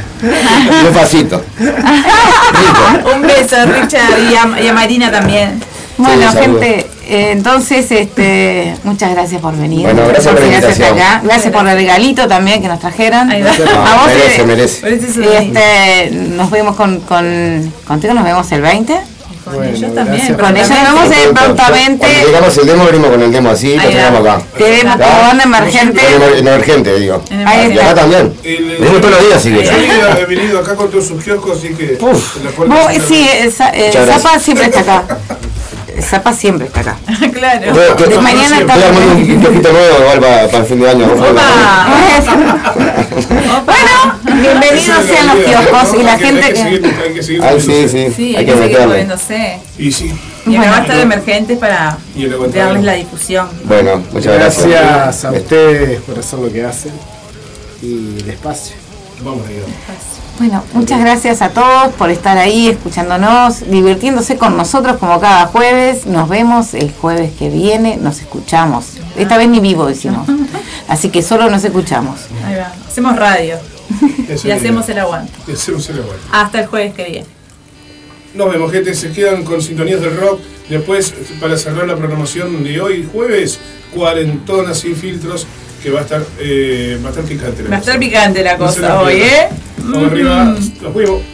Y un pasito. Un beso, Richard, y a, y a Marina también. Bueno, Sí, gente, eh, entonces, este, muchas gracias por venir. Bueno, gracias por la Muchas gracias invitación. acá. Gracias por el regalito también que nos trajeron. Ahí va. A vos, merece, eh, merece. Este, nos vemos con, con contigo, nos vemos el 20. Con Bueno, ellos también. Con ellos nos vemos eh, prontamente. Cuando llegamos el demo, venimos con el demo así, lo tenemos acá. Te vemos ¿Ya? como banda emergente. En emergente, digo. En Ahí Y está. acá también. Venimos todos los días. Johnny ha venido acá con todos sus kioscos, así que. Uf. sí. Zapa siempre está acá. Zapa siempre está acá. claro. Yo- yo- De mañana está- un kiosquito nuevo igual para, para el fin de año. ¿no? Bueno, bienvenidos sean los kioscos y la gente que hay que seguir Ay, moviéndose. sí, sí. Sí, hay que seguir moviéndose. Y sí. Y acá va a estar emergentes para darles la difusión. Bueno, muchas gracias. Gracias a ustedes por hacer lo que hacen. Y despacio. Vamos ahí. Bueno, muchas gracias a todos por estar ahí escuchándonos, divirtiéndose con nosotros como cada jueves. Nos vemos el jueves que viene, nos escuchamos. Esta vez ni vivo decimos. Así que solo nos escuchamos. Ahí va. Hacemos radio Eso y hacemos el aguante. Y hacemos el aguante. Hasta el jueves que viene. Nos vemos, gente. Se quedan con sintonías del rock. Después, para cerrar la programación de hoy, jueves, cuarentonas sin filtros, que va a estar, eh, va a estar picante. la Va a estar picante la cosa hoy. ¿eh? Vamos arriba. Los huevos.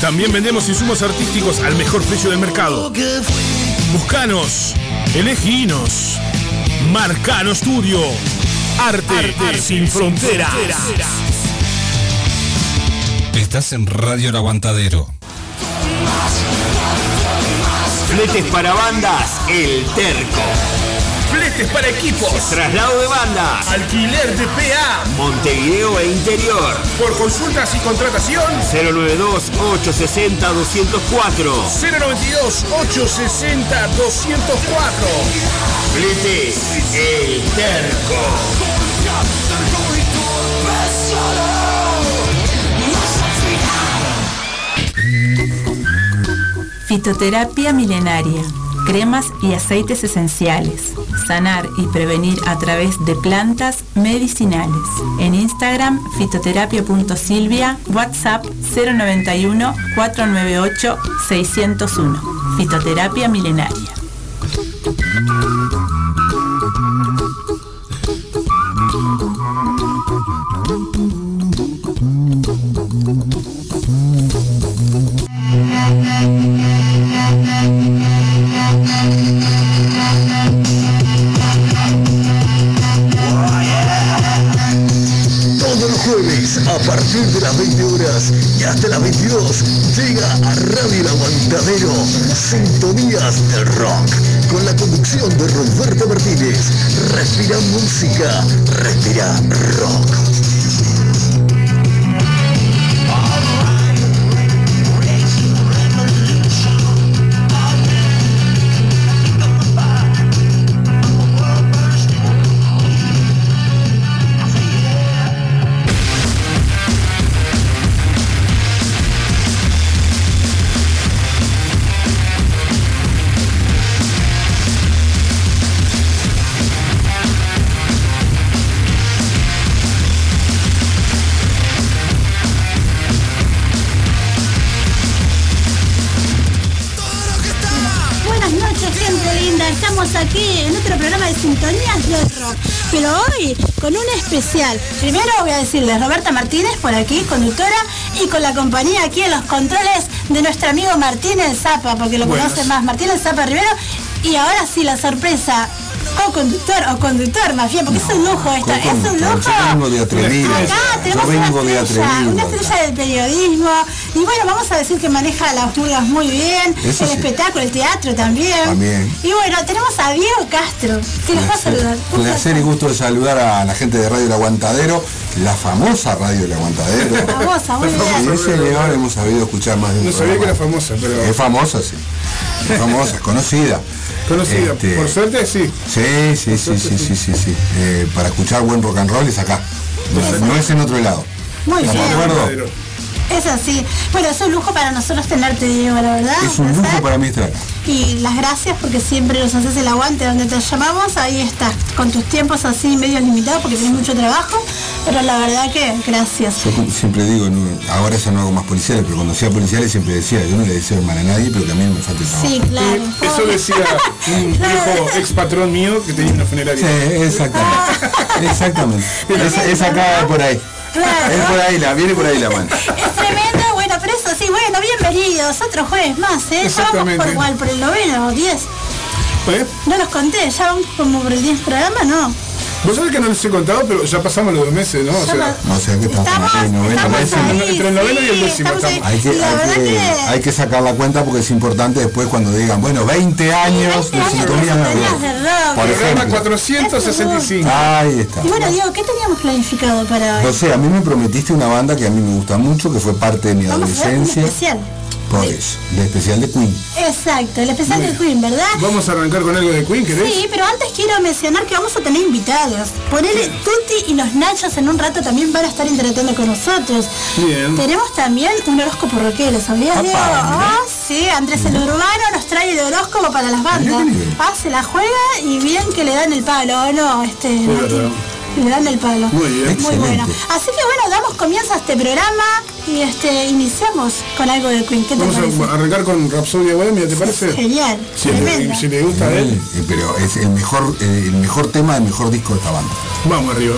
También vendemos insumos artísticos al mejor precio del mercado. Buscanos, eleginos. Marcano Studio. Arte, sin fronteras. Estás en Radio El Aguantadero. Fletes para bandas, El Terco. Para equipos. Traslado de bandas. Alquiler de PA. Montevideo e interior. Por consultas y contratación. 092-860-204. 092-860-204. Fletes, El Terco. Fitoterapia milenaria. Cremas y aceites esenciales. Sanar y prevenir a través de plantas medicinales. En Instagram, fitoterapia.silvia, WhatsApp 091 498 601. Fitoterapia milenaria. Especial. Primero voy a decirles Roberta Martínez por aquí, conductora, y con la compañía aquí en los controles de nuestro amigo Martín el Zapa, porque lo Buenas. conoce más, Martín el Zapa Rivero. Y ahora sí, la sorpresa. Co-conductor o conductor más bien, porque es un lujo esto, es un lujo. Yo vengo de atrevido. Acá tenemos Yo vengo una de estrella, atrevido. una estrella del periodismo. Y bueno, vamos a decir que maneja las murgas muy bien, Eso el sí. espectáculo, el teatro también. También. Y bueno, tenemos a Diego Castro, que nos va a saludar. Placer y gusto de saludar a la gente de Radio El Aguantadero, la famosa Radio El Aguantadero. Famosa, muy bien. Y ese león hemos sabido escuchar más de un No sabía que era famosa, pero. Es famosa, sí. Es famosa, es conocida. Conocida. Este, Por suerte, sí. Sí, sí, sí, sí, sí, sí, sí. Eh, para escuchar buen rock and roll es acá. No, no es en otro lado. Muy ¿Estamos de bien. Es así. Bueno, es un lujo para nosotros tenerte, Diego, la verdad. Es un lujo para mí estar. Y las gracias porque siempre nos haces el aguante donde te llamamos. Ahí estás, con tus tiempos así medios limitados porque tienes mucho trabajo. Pero la verdad que gracias. Yo siempre digo, no, ahora ya no hago más policiales, pero cuando hacía policiales siempre decía, yo no le deseo mal a nadie, pero no me trabajo. Sí, claro. Eso decía un viejo ex patrón mío que tenía una funeraria. Sí, exactamente. Exactamente. Es, es acá por ahí. Es por ahí, la, viene por ahí la mano. Es tremendo, bueno, pero eso sí, bueno, bienvenidos. Otro jueves más, ¿eh? Ya vamos por igual, por el noveno o 10. ¿Eh? No los conté, ya vamos como por el 10 programa, ¿no. Vos sabés que no les he contado, pero ya pasamos los dos meses, ¿no? O sea, O sea que estamos en el noveno estamos ahí, Entre el noveno y el décimo estamos ahí. estamos. Hay que, hay, que, que- hay que sacar la cuenta porque es importante después cuando digan, bueno, 20 años de sintonía rock. Por Programa ejemplo. 465. Ahí está. Y bueno, Diego, ¿qué teníamos planificado para hoy? No sé, a mí me prometiste una banda que a mí me gusta mucho, que fue parte de mi Vamos a hacer un adolescencia. especial. Por eso, el especial de Queen. Exacto, el especial de Queen, ¿verdad? Vamos a arrancar con algo de Queen, ¿querés? Sí, pero antes quiero mencionar que vamos a tener invitados. Ponele Tuti y los Nachos en un rato también van a estar interactuando con nosotros. Bien. Tenemos también un horóscopo rockero, ¿sabías, Diego? Ah, sí, Andrés el Urbano nos trae de horóscopo para las bandas. Ah, se la juega y bien que le dan el palo, ¿o no? Este, Le dan el palo. Muy bien. Muy bueno. Así que bueno, damos comienzo a este programa y este iniciamos con algo de Queen. ¿Qué te Vamos parece? a arrancar con Rapsodia Bohemia, ¿te parece? Genial, Si, tremenda. si le gusta a él, Eh, Pero es el mejor, eh, el mejor tema, el mejor disco de esta banda. vamos arriba.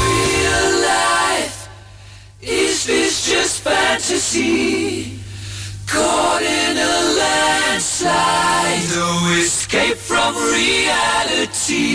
Real life is this just fantasy? Caught in a landslide, no escape from reality.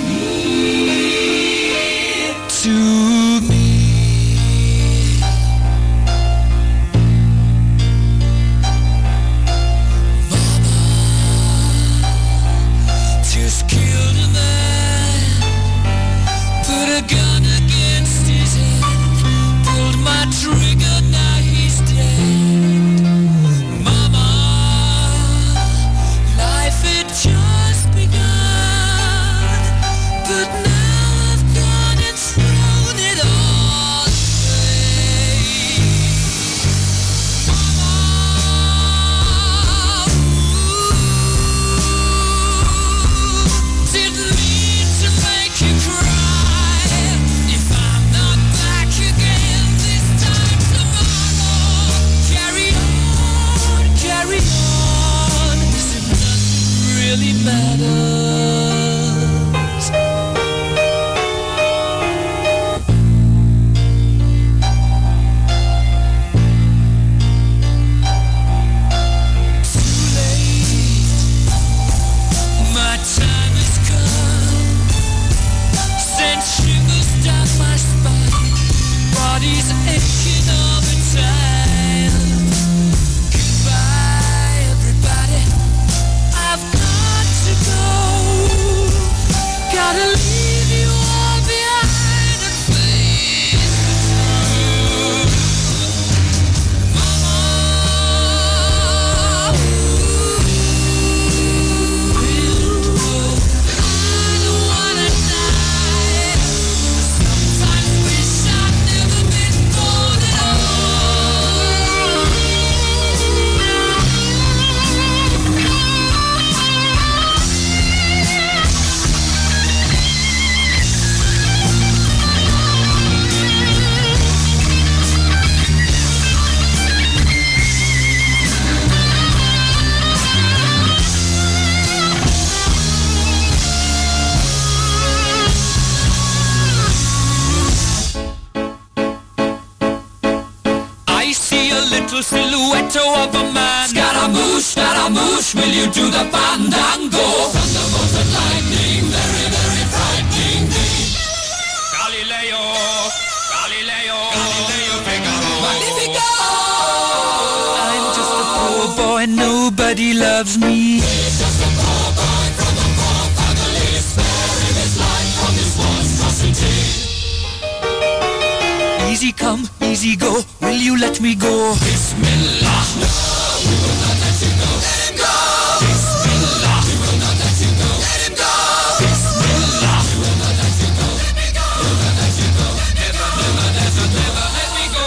To me go? Bismillah. No, we will not let you go. Let him go. Bismillah. We will not let you go. Let him go. Bismillah. We will not let you go. Let me go. We will not let you go. Never, never, never, never let me go.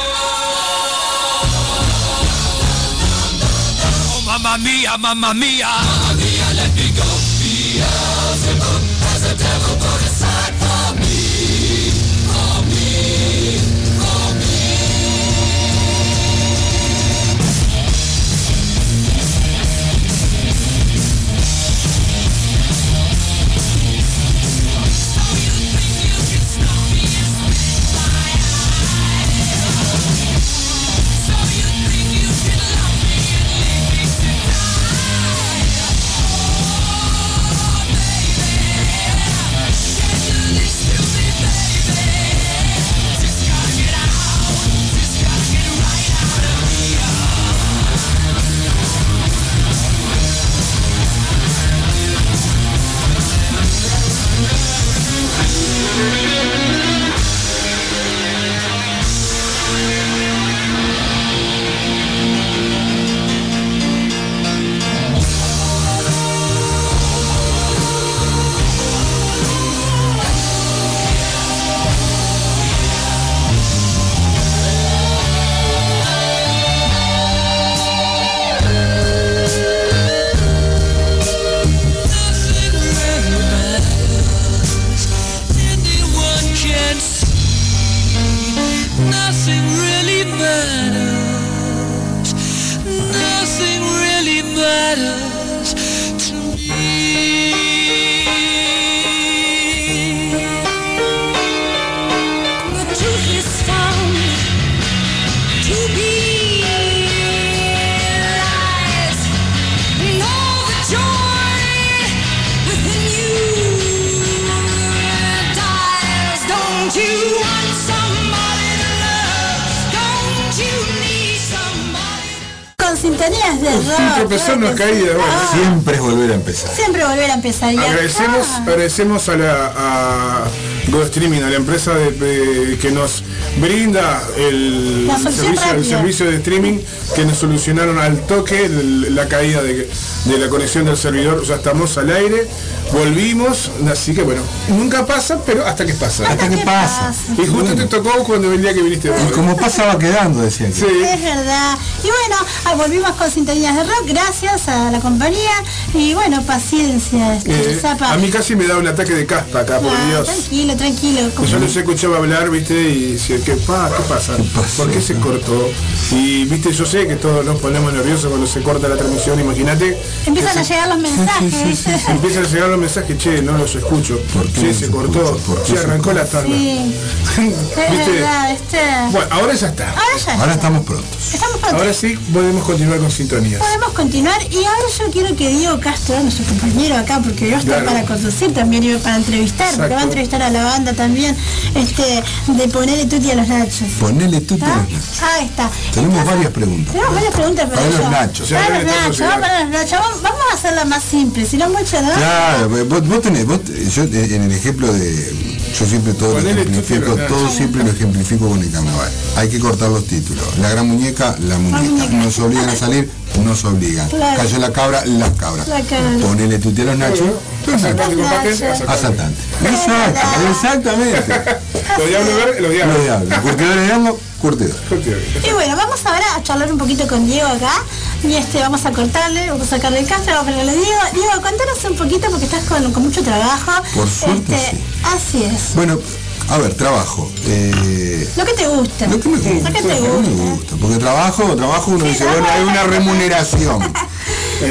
Oh, mamma mia, mamma mia. Mamma mia, let me go. Caída, bueno. Siempre es volver a empezar. Siempre volver a empezar. Y acá- Agradecemos, agradecemos a la a Go Streaming, a la empresa de- de- que nos brinda el servicio, el servicio de streaming que nos solucionaron al toque la caída de, de la conexión del servidor. Ya estamos al aire, volvimos, así que bueno, nunca pasa, pero hasta que pasa. Hasta que pasa. Y justo te tocó cuando el día que viniste. Y como pasa va quedando, decía que. Sí. Es verdad. Y bueno, ah, volvimos con sintonías de rock, gracias a la compañía. Y bueno, paciencia, este, Eh, a mí casi me da un ataque de caspa acá, por Ah, Dios. Tranquilo, tranquilo. Yo los escuchaba hablar, viste, y decía, ¿qué, pa, ¿qué pasa? ¿Por qué se cortó? Y viste, yo sé que todos nos ponemos nerviosos cuando se corta la transmisión, imagínate. Empiezan a se- llegar los mensajes. Empiezan a llegar los mensajes, che, no los escucho. Che, se cortó, se arrancó la tanda. Sí, es ¿Viste? verdad, ¿viste? Bueno, ahora ya está. Ahora ya Ahora está. estamos prontos. Estamos pronto. Ahora sí podemos continuar con sintonías. Podemos continuar y ahora yo quiero que Diego Castro, nuestro compañero acá, porque yo estoy Claro. para conducir también y para entrevistar, porque Exacto. va a entrevistar a la banda también, este, de ponerle tuti a los nachos. Ponele tú ¿Ah? Ahí está. Tenemos varias preguntas. Tenemos varias preguntas para, Para los nachos. Para los nachos, vamos para los nachos. Vamos, vamos a hacerla más simple, si no mucho, ¿no? Claro, vos, vos tenés, vos, yo en el ejemplo de, yo siempre todo lo ejemplifico, todo siempre lo ejemplifico con el carnaval. Hay que cortar los títulos. La gran muñeca, la muñeca. Nos obligan a salir, nos obligan. Claro. Cayó la cabra, las cabras. La cabra. Ponele tu a los nachos, Asaltante, asaltante. Exacto, exactamente. Los diablos verdes, los Los diablos. diablos. Curtidor. Y bueno, vamos ahora a charlar un poquito con Diego acá. Y este, vamos a cortarle, vamos a sacarle el castro, vamos a ponerle Diego. Diego, contanos un poquito porque estás con, con mucho trabajo. Por suerte, Este, Así es. Bueno, a ver, trabajo. Eh, Lo que te gusta. Lo que me gusta. Lo que te me gusta. Porque trabajo, trabajo uno dice, bueno, hay una remuneración.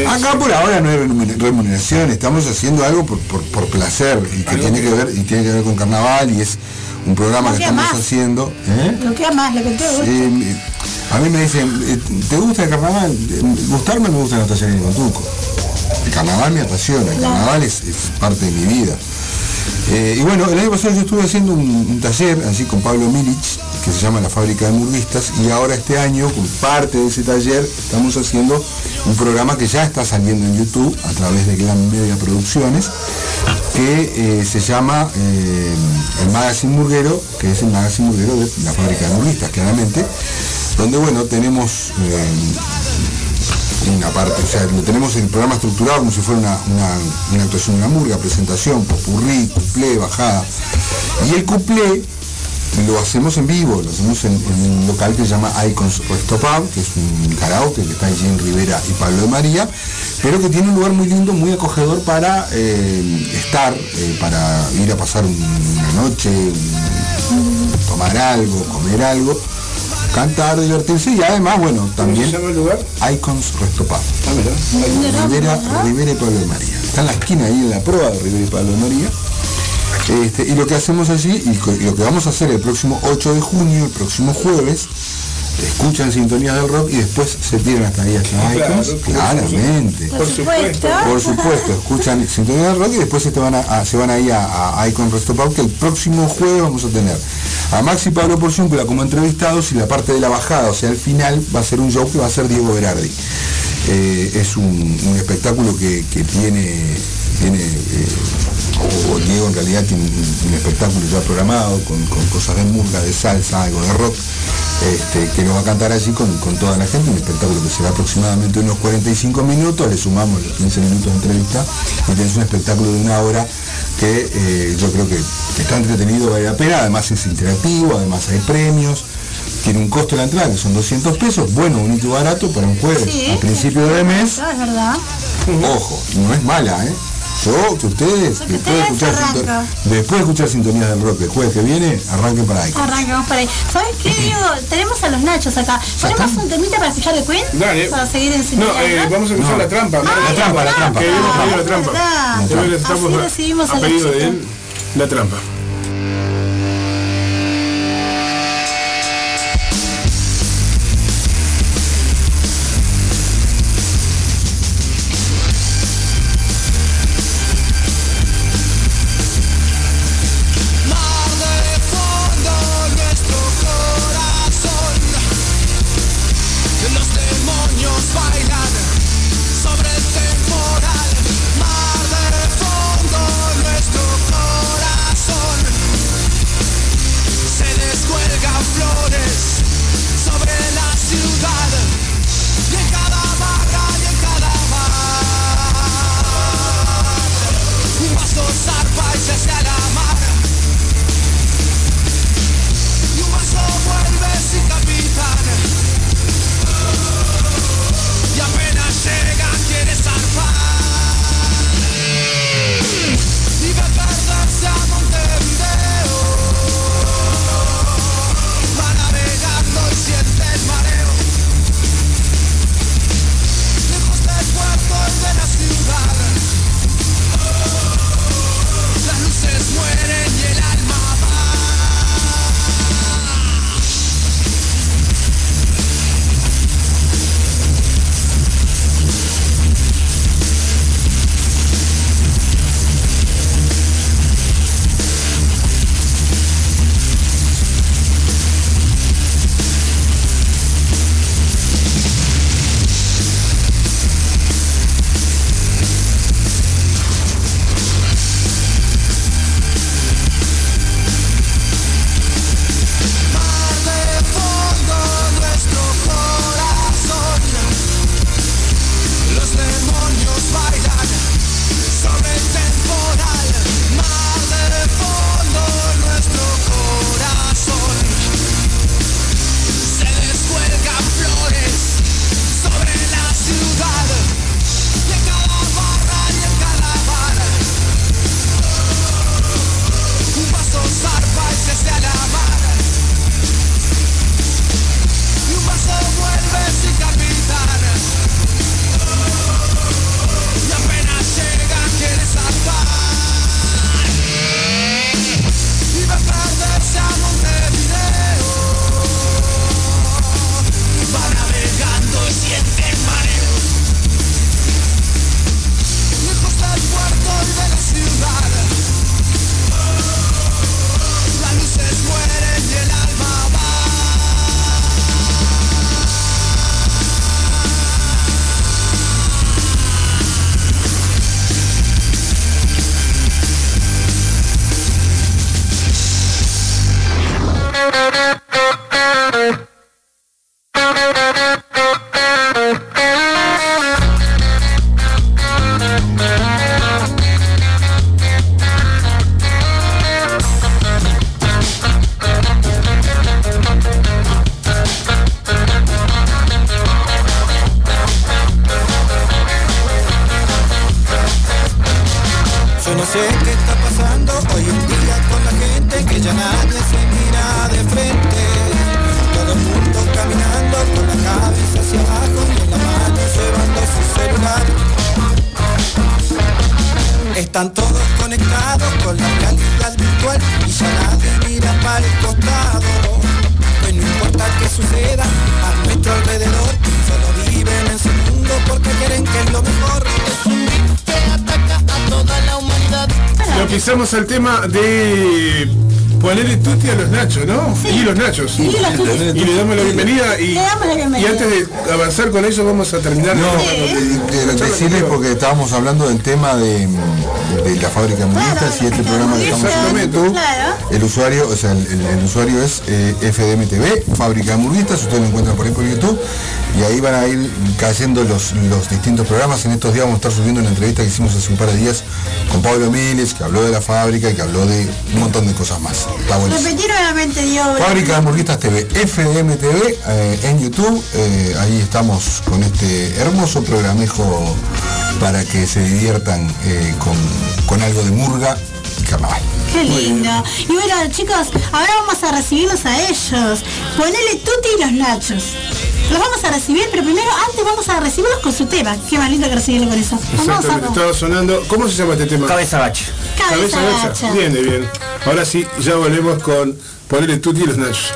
Acá por ahora no hay remuner- remuneración, estamos haciendo algo por, por, por placer y que tiene que ver y tiene que ver con carnaval y es un programa No que queda estamos más. haciendo. ¿eh? Lo que más, lo que te gusta. A mí me dicen, eh, ¿te gusta el carnaval? Eh, Gustarme me gusta la talleres con Tuco. El carnaval me apasiona, el carnaval es, es parte de mi vida. Eh, y bueno, el año pasado yo estuve haciendo un, taller así con Pablo Milich, que se llama La Fábrica de Murguistas, y ahora este año, con parte de ese taller, estamos haciendo un programa que ya está saliendo en YouTube a través de Glam Media Producciones, que eh, se llama eh, El Magazine Murguero, que es el Magazine Murguero de La Fábrica de Murguistas, claramente, donde bueno, tenemos una parte, o sea, lo tenemos el programa estructurado como si fuera una, una- actuación de una murga, presentación, popurrí, cuplé, bajada. Y el cuplé lo hacemos en vivo, lo hacemos en, un local que se llama Icons Resto que es un karaoke que está allí en Rivera y Pablo de María, pero que tiene un lugar muy lindo, muy acogedor para eh, estar, eh, para ir a pasar una noche, tomar algo, comer algo, cantar, divertirse y además, bueno, también se llama el lugar? Icons Resto Pub. Ah, Rivera, Rivera y Pablo de María. Está en la esquina ahí en la prueba de Rivera y Pablo de María. Este, y lo que hacemos allí, y lo que vamos a hacer el próximo 8 de junio, el próximo jueves, escuchan sintonías del rock y después se tiran hasta ahí, hasta Claro, claramente. Por supuesto. Por supuesto, escuchan sintonía del rock y después se, te van a, a- se van ahí a, a Icon Resto Pub, que el próximo jueves vamos a tener a Maxi Pablo Porciúncula como entrevistados y la parte de la bajada, o sea, al final va a ser un show que va a ser Diego Berardi. Eh, es un, un espectáculo que, que tiene, tiene eh, o Diego en realidad tiene un, un espectáculo ya programado con, con cosas de murga, de salsa, algo de rock, este, que nos va a cantar allí con, con toda la gente, un espectáculo que será aproximadamente unos 45 minutos, le sumamos los 15 minutos de entrevista y tenés un espectáculo de una hora que eh, yo creo que está entretenido, vale la pena, además es interactivo, además hay premios, tiene un costo de la entrada que son 200 pesos, bueno, bonito y barato para un jueves Sí, a principio de mes, es verdad. Ojo, no es mala, ¿eh? Yo, que ustedes, después de, ustedes escuchar arrancan. sinton- después de escuchar sintonías del rock el jueves que viene, arranquen para ahí. Arrancamos por ahí. ¿Sabes qué, Diego? Tenemos a los nachos acá. ¿Ponemos un temita para escuchar de Queen? Dale. Para seguir en No, sintonía, eh, ¿no? vamos a escuchar No. la trampa. Ah, la la trampa, la trampa. trampa. Que habíamos pedido la trampa. le estamos Así recibimos a a la pedido de él la trampa. Los nachos. Y los tutti. Y le damos la bienvenida y, Le damos la bienvenida. y antes de avanzar con eso vamos a terminar. No, de- de- decirles porque estábamos hablando del tema de, de la fábrica de hamburguesas y este programa que estamos haciendo en YouTube. El usuario, o sea, el, el- el usuario es eh, FDMTV, Fábrica de Hamburguesas, ustedes lo encuentran por ahí por YouTube, y ahí van a ir cayendo los, los distintos programas. En estos días vamos a estar subiendo una entrevista que hicimos hace un par de días con Pablo Miles, que habló de la fábrica y que habló de un montón de cosas más. Está. Repetí nuevamente, Dios. Fábrica de Hamburguesas TV, FDM TV, eh, en YouTube. eh, ahí estamos con este hermoso programejo para que se diviertan eh, con, con algo de murga y carnaval. Qué lindo. Y bueno, chicos, ahora vamos a recibirlos a ellos. Ponele tutti y los nachos. Los vamos a recibir, pero primero, antes vamos a recibirlos con su tema. Qué más lindo que recibirlo con eso. Exactamente, estaba sonando. ¿Cómo se llama este tema? Cabeza gacha. Cabeza gacha. gacha. Bien, bien. Ahora sí, ya volvemos con ponerle tutti y los nachos.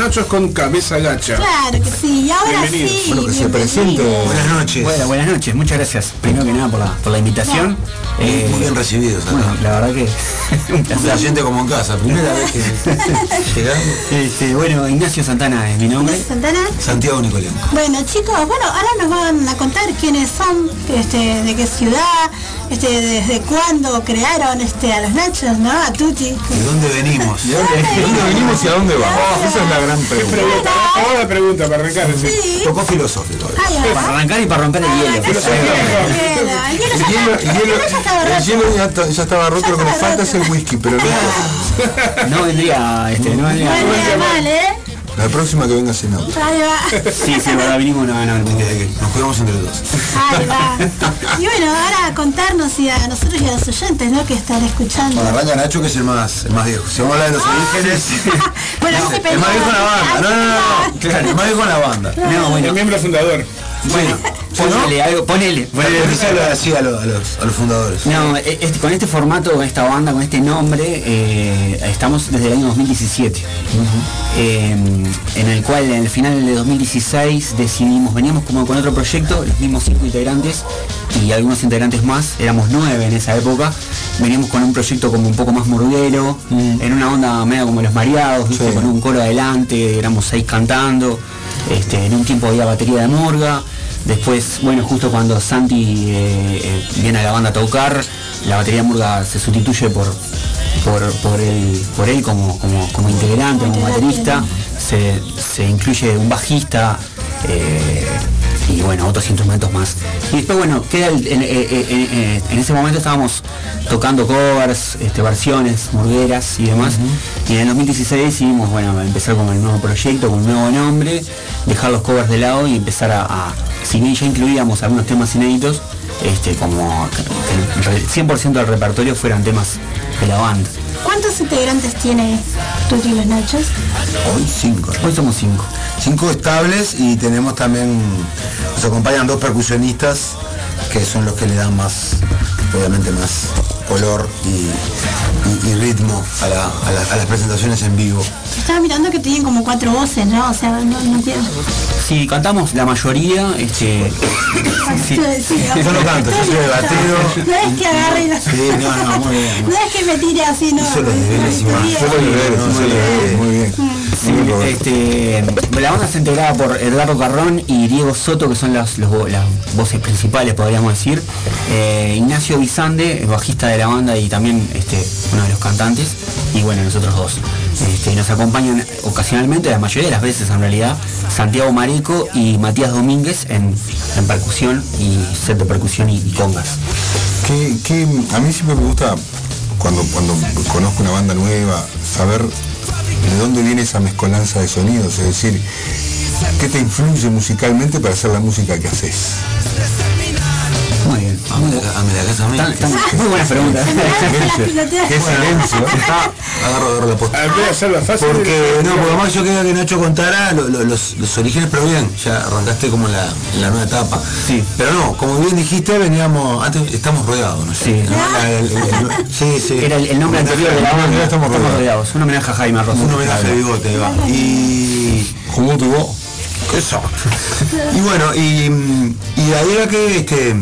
Nachos con cabeza gacha. Claro que sí, y ahora Bienvenidos. sí. Bueno, que se bienvenidos. presente. Buenas noches. Bueno, buenas noches, muchas gracias. Primero que nada por la, por la invitación. Eh, Muy bien recibidos. Bueno, la verdad que un gente como en casa, primera vez que llegamos. Este, bueno, Ignacio Santana es mi nombre. Santana. Santiago Nicolén. Bueno chicos, bueno, ahora nos van a contar quiénes son, este, de qué ciudad, este, desde cuándo crearon este, a los nachos, ¿no? A Tuti. ¿De dónde venimos? ¿De dónde, de dónde venimos y a dónde vamos? Esa es la gran pregunta. Pregunta, la pregunta para arrancar. sí. Poco filosófico. Ay, Para arrancar y para romper el hielo. El hielo, el hielo El ya hielo, el ya estaba el roto. ya, está- ya estaba roto, lo que nos falta es el whisky, pero no. No vendría, este, no vendría. No vendría mal, ¿eh? La próxima que venga sin auto. Ahí va. Sí, sí, verdad, vinimos, no, no, no. Nos cuidamos entre dos. Ahí va. Y bueno, ahora a contarnos y a nosotros y a los oyentes, ¿no? Que están escuchando. Bueno, arranca Nacho que es el más, el más viejo. Si vamos a hablar de los orígenes, Bueno, no, se el más viejo en la banda. No, no, no, no. Claro, el más viejo en la banda. No, bueno. El miembro fundador. Bueno, ponele algo, ponele. ponele. Así a los, a los, fundadores. No, e- este- con este formato, con esta banda, con este nombre, eh, estamos desde el año 2017. eh, en el cual en el final de 2016 decidimos, veníamos como con otro proyecto, los mismos cinco integrantes y algunos integrantes más, éramos nueve en esa época, veníamos con un proyecto como un poco más murguero, en una onda medio como los mareados, ¿viste? con un coro adelante, éramos seis cantando, este, en un tiempo había batería de murga, después, bueno, justo cuando Santi eh, eh, viene a la banda a tocar, la batería murga se sustituye por, por, por él, por él como, como, como integrante, como baterista, se, se incluye un bajista eh, y bueno, otros instrumentos más. Y después bueno, queda el- en, eh, eh, eh, en ese momento estábamos tocando covers, este, versiones, murgueras y demás. Y en el 2016 decidimos bueno, empezar con el nuevo proyecto, con un nuevo nombre, dejar los covers de lado y empezar a, a- si bien ya incluíamos algunos temas inéditos, este, como que el 100% del repertorio fueran temas de la banda. ¿Cuántos integrantes tiene Tuti y los Nachos? Hoy cinco. Hoy somos cinco. Cinco estables y tenemos también, nos acompañan dos percusionistas que son los que le dan más, obviamente más color y, y- y ritmo a, la- a la- a las presentaciones en vivo. Estaba mirando que tienen como cuatro voces, ¿no? O sea, no, no tienen... Si cantamos la mayoría, este. sí. Sí, Yo no canto, yo soy el batero. No es que agarre y la... Sí, no, no, muy bien. No es que me tire así, no. Hizo los deberes y más. Muy bien, muy bien. Sí, este, la banda está integrada por Eduardo Carrón y Diego Soto, que son las, los las voces principales, podríamos decir. Eh, Ignacio Bizande, bajista de la banda y también este, uno de los cantantes. Y bueno, nosotros dos. Este, nos acompañan ocasionalmente, la mayoría de las veces en realidad, Santiago Mareco y Matías Domínguez en, en percusión y set de percusión y, y congas. Que, que a mí siempre me gusta, cuando, cuando conozco una banda nueva, saber de dónde viene esa mezcolanza de sonidos, es decir, qué te influye musicalmente para hacer la música que haces. Muy bien. Dame la casa a mí. Tan- tan- muy buena pregunta. Qué silencio. Agarro, agarro la posta. En vez de hacerla fácil. Porque, no, porque además yo quería que Nacho contara lo- lo- los, los orígenes, pero bien, ya arrancaste como en la, en la nueva etapa. Sí. Pero no, como bien dijiste, veníamos, antes estamos rodeados, ¿no? Sí. ¿No? La- el- el- el- sí, sí. Era el, el nombre anterior de la banda. Estamos rodeados. Un homenaje a Jaime Rosa. Un homenaje de bigote, va. Y. ¿Cómo tuvo? Eso. Y bueno, y, y ahí era que este,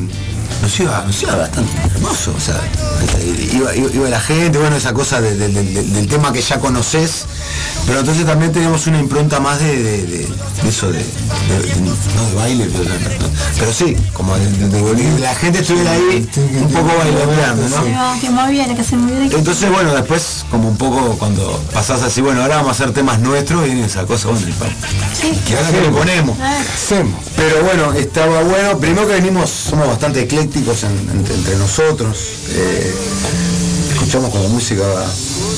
nos iba, nos iba bastante hermoso. O sea, este, iba, iba- iba la gente, bueno, esa cosa de- de- de- de- del tema que ya conoces. Pero entonces también teníamos una impronta más de, de- de- de eso de, de- de- no de baile, pero, pero sí, como de, de- de- de la gente estuviera ahí un poco bailoteando, ¿no? Que, que muy bien, que se muy bien. Entonces, bueno, después, como un poco cuando pasás así, bueno, ahora vamos a hacer temas nuestros, viene esa cosa, bueno, y ahora que le ponemos. Hacemos. Pero bueno, estaba bueno. Primero que venimos, somos bastante eclécticos en- entre, entre nosotros. eh, escuchamos la música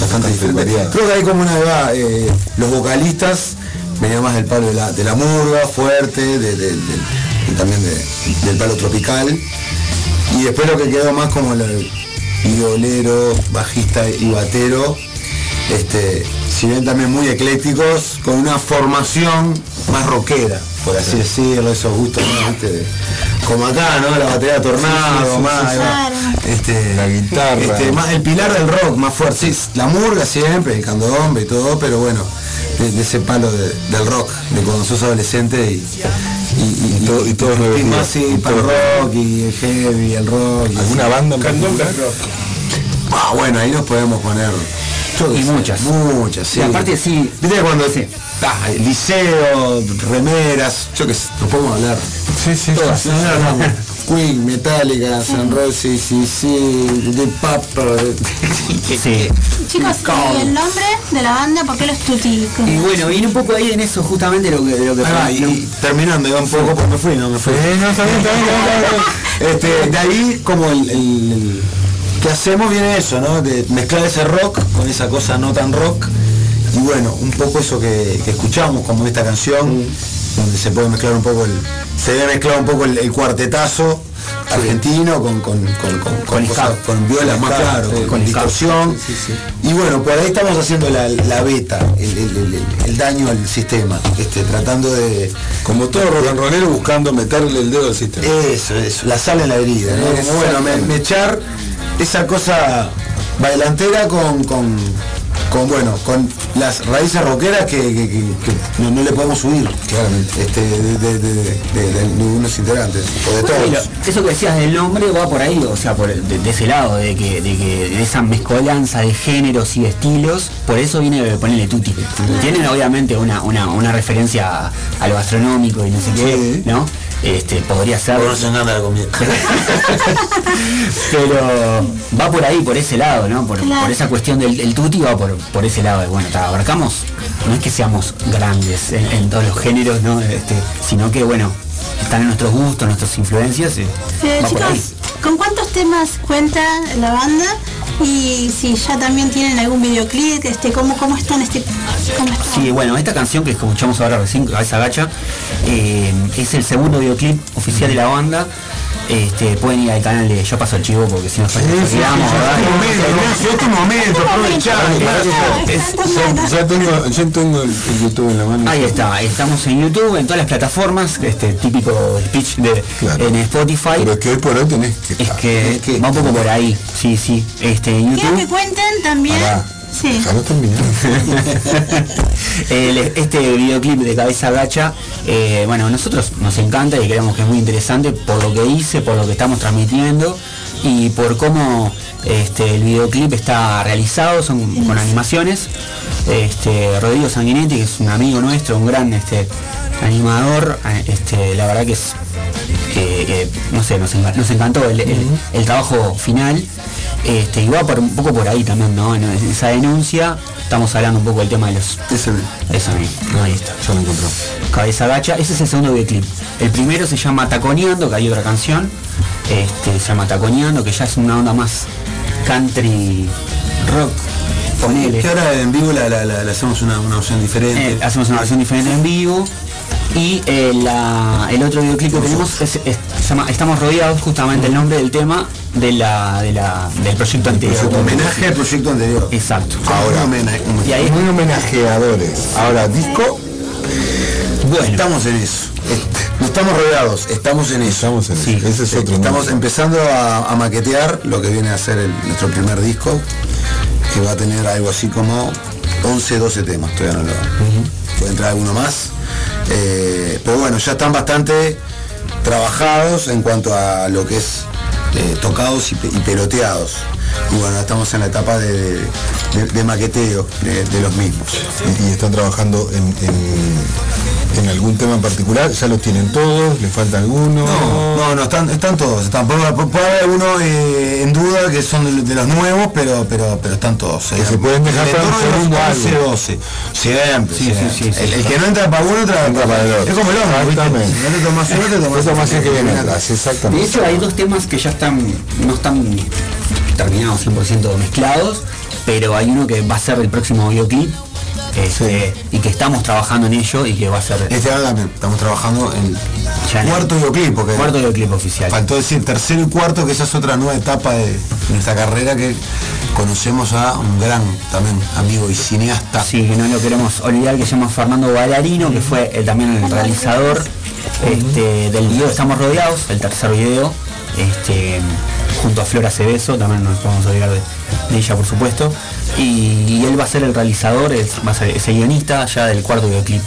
bastante diferente. Creo que hay como una edad, eh, los vocalistas venían más del palo de la, de la murga, fuerte, de- de- del- y también de- del palo tropical. Y después lo que quedó más como el violero, bajista y batero, este, si bien también muy eclécticos, con una formación más rockera, por así decirlo, esos gustos de- como acá, ¿no? La batería tornado, Sí, sí, sí, más, este, La guitarra. este, más el pilar del rock, más fuerte, sí, la murga siempre, el candombe y todo, pero bueno, de, de ese palo de- del rock, de cuando sos adolescente y, y, y, todo- y todos y más sí, Y para el rock y el heavy, el rock. y ¿Alguna así. banda en particular? Ah, bueno, ahí nos podemos poner. Yo Y muchas. Muchas, sí. Y aparte sí. Viste cuando ah, liceo, remeras, yo qué sé, nos podemos hablar. Sí, sí, Todas. sí, No, no, no. Queen, Metallica, San Roses, sí, sí, The Papa. Sí. Chicos, ¿y el nombre de la banda? ¿Por qué los tuti? Y bueno, viene un poco ahí en eso justamente lo que, lo que va, y, y terminando, iba un poco, pues me fui, no me fui. Este, de ahí como el, el- el- que hacemos viene eso, ¿no? De mezclar ese rock con esa cosa no tan rock. Y bueno, un poco eso que, que escuchamos, como esta canción, donde se puede mezclar un poco el. Se debe mezclar un poco el, el cuartetazo argentino con, con, con, con, con cosas- con violas más claro, con, con distorsión. Y bueno, por ahí estamos haciendo la, la beta, el, el- el- daño al sistema, este, tratando de. Como todo rollero buscando meterle el dedo al sistema. Eso, eso, la sal en la herida, ¿no? Como, bueno, me, me echar esa cosa bailantera con, con, con, bueno, con las raíces rockeras que, que- que- que no, no le podemos subir, claramente, este, de, de, de, ningunos integrantes, o de Bueno, todos. eso que decías del nombre va por ahí, o sea, por, de, ese lado, de que, de esa mezcolanza de géneros y de estilos, por eso viene de ponerle tutti. Tienen obviamente una, una, una referencia a, a lo gastronómico y no sé qué, ¿no? Este, podría ser. La comida. Pero va por ahí, por ese lado, ¿no? Por, Claro. por esa cuestión del, del tutti va por, por ese lado de, bueno, ta, abarcamos, no es que seamos grandes en, en todos los géneros, ¿no? Este, sino que, bueno, están en nuestros gustos, nuestras influencias, y Eh, va por ahí. chicos, ¿con cuántos temas cuenta la banda? Y si ya también tienen algún videoclip, este, ¿cómo, cómo están este cómo? Sí, bueno, esta canción que escuchamos ahora recién, Cabeza Gacha, eh, es el segundo videoclip oficial de la banda. Este, pueden ir al canal de Yo Paso el Chivo porque si nos parece sí, sí, sí, este momento. Ya, tengo, ya tengo el, el YouTube en la mano. Ahí está, estamos en YouTube, en todas las plataformas, este típico speech de en Spotify. Pero es que hoy por hoy tenés que. Es que, va un poco por ahí, sí, sí. Este, en Quiero que YouTube. cuenten también. Pará. Sí. El- este videoclip de Cabeza Gacha, eh, bueno, nosotros nos encanta y creemos que es muy interesante por lo que hice, por lo que estamos transmitiendo y por cómo este, el videoclip está realizado, son con animaciones. Este, Rodrigo Sanguinetti, que es un amigo nuestro, un gran este, animador, este, la verdad que es que, que, no sé, nos, enca- nos encantó el, el- el trabajo final. Este, va por un poco por ahí también, ¿no? En esa denuncia estamos hablando un poco del tema de los. Ese Eso mismo, ahí está. Ya lo encontró. Cabeza gacha, ese es el segundo videoclip. El primero se llama Taconeando, que hay otra canción. Este, se llama Taconeando, que ya es una onda más country rock. Ponele. Que ahora en vivo la, la- la- la hacemos una, una opción diferente. Eh, hacemos una versión diferente en vivo. Y eh, la- el otro videoclip que tenemos es, es- se llama Estamos rodeados, justamente el nombre del tema de la, de la- del proyecto anterior. Homenaje al proyecto anterior. Exacto. Ahora, homenaje. Y ahí- Muy homenajeadores. Ahora, disco. Bueno. Estamos en eso. No estamos rodeados, estamos en eso. Estamos en eso. Ese es otro. Estamos empezando a, a maquetear lo que viene a ser el- nuestro primer disco, que va a tener algo así como 11, 12 temas, todavía no lo Puede entrar alguno más. Eh, pero bueno, ya están bastante trabajados en cuanto a lo que es eh, tocados y, y peloteados. Y bueno, estamos en la etapa de, de- de maqueteo de, de los mismos. Y, y están trabajando en, en, en algún tema en particular. Ya los tienen todos. ¿Le falta alguno? No, no, no, están, están todos. Están, puede, puede haber algunos eh, en duda que son de, de los nuevos, pero pero pero están todos. eh. Que se pueden dejar para un de segundo 11, álbum. 12. Siempre, Sí, siempre. sí, sí, sí. el, el que no entra para uno entra, Entra para el otro. Es como el hombre, ¿viste? Exactamente. Si no te tomas uno, te tomas que viene atrás, De exactamente. hecho hay dos temas que ya están, no están terminados 100% mezclados, pero hay uno que va a ser el próximo videoclip este, y que estamos trabajando en ello y que va a ser Este año también estamos trabajando en Ya cuarto videoclip, porque cuarto videoclip oficial. faltó decir tercero y cuarto, que esa es otra nueva etapa de nuestra carrera que conocemos a un gran también amigo y cineasta. Sí, que no lo queremos olvidar, que se llama Fernando Ballarino, que fue eh, también el realizador este, del video. Estamos Rodeados, el tercer video, este, junto a Flora Cebeso, también no nos podemos olvidar de, de ella por supuesto. y, y él va a ser el realizador, es, va a ser ese guionista ya del cuarto videoclip,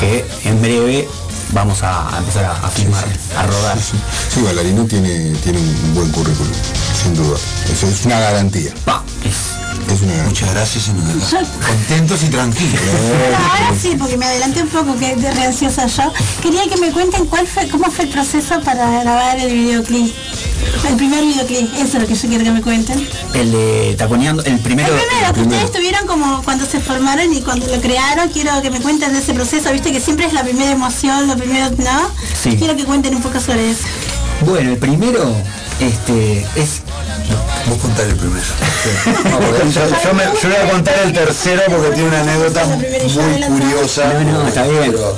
que en breve vamos a, a empezar a, a filmar, a rodar. Sí, Bailarino tiene, tiene un buen currículum, sin duda. Eso es una garantía. Es Muchas gracias. Contentos y tranquilos. Ahora sí, porque me adelanté un poco, que de ansiosa yo. Quería que me cuenten cuál fue, cómo fue el proceso para grabar el videoclip. El primer videoclip, eso es lo que yo quiero que me cuenten. El de Taconeando, el primero. el primero, que ustedes tuvieron como cuando se formaron y cuando lo crearon, quiero que me cuenten de ese proceso, viste que siempre es la primera emoción, lo primero, ¿no? Sí. Quiero que cuenten un poco sobre eso. Bueno, el primero este, es Vos contar el primero. No, yo, yo me- yo voy a contar el tercero porque tiene una anécdota muy curiosa. No, no, está bien. Pero-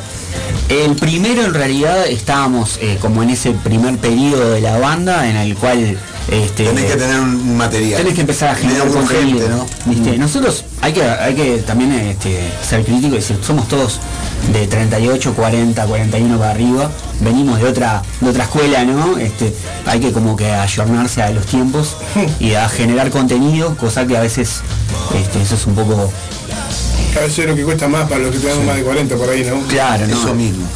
El primero en realidad estábamos eh, como en ese primer periodo de la banda en el cual este, Tenés que tener un material. tenés que empezar a generar contenido. ¿no? ¿viste? Nosotros hay que, hay que también este, ser críticos y decir, somos todos de 38, 40, 41 para arriba, venimos de otra, de otra escuela, ¿no? Este, hay que como que ayornarse a los tiempos y a generar contenido, cosa que a veces este, eso es un poco A veces es lo que cuesta más para los que tenemos más de 40 por ahí, ¿no? Claro, ¿no? Eso mismo.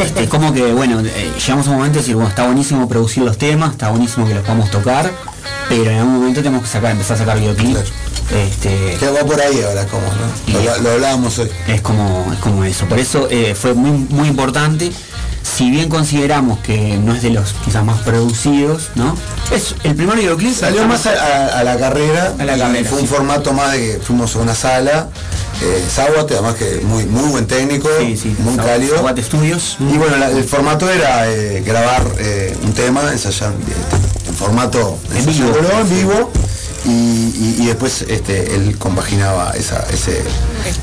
Este, como que, bueno, eh, llegamos a un momento de decir, bueno, está buenísimo producir los temas, está buenísimo que los podamos tocar, pero en algún momento tenemos que sacar, empezar a sacar videoclips. Este, Que va por ahí ahora, como, ¿no? Lo, lo hablábamos hoy. es como, es como eso. Por eso eh, fue muy, muy importante. Si bien consideramos que no es de los quizás más producidos, ¿no? Es el primer videoclip. Salió más a, a- a la carrera. A la carrera, Fue un sí. formato más de que fuimos a una sala. Eh, Zaguate, además que muy, muy buen técnico, muy Zaguate- cálido. Zaguate Studios. Y bueno, la- el formato era eh, grabar eh, un tema, ensayar eh, en formato En vivo. ensayándolo en vivo. Y, y- y después este, él compaginaba esa, ese,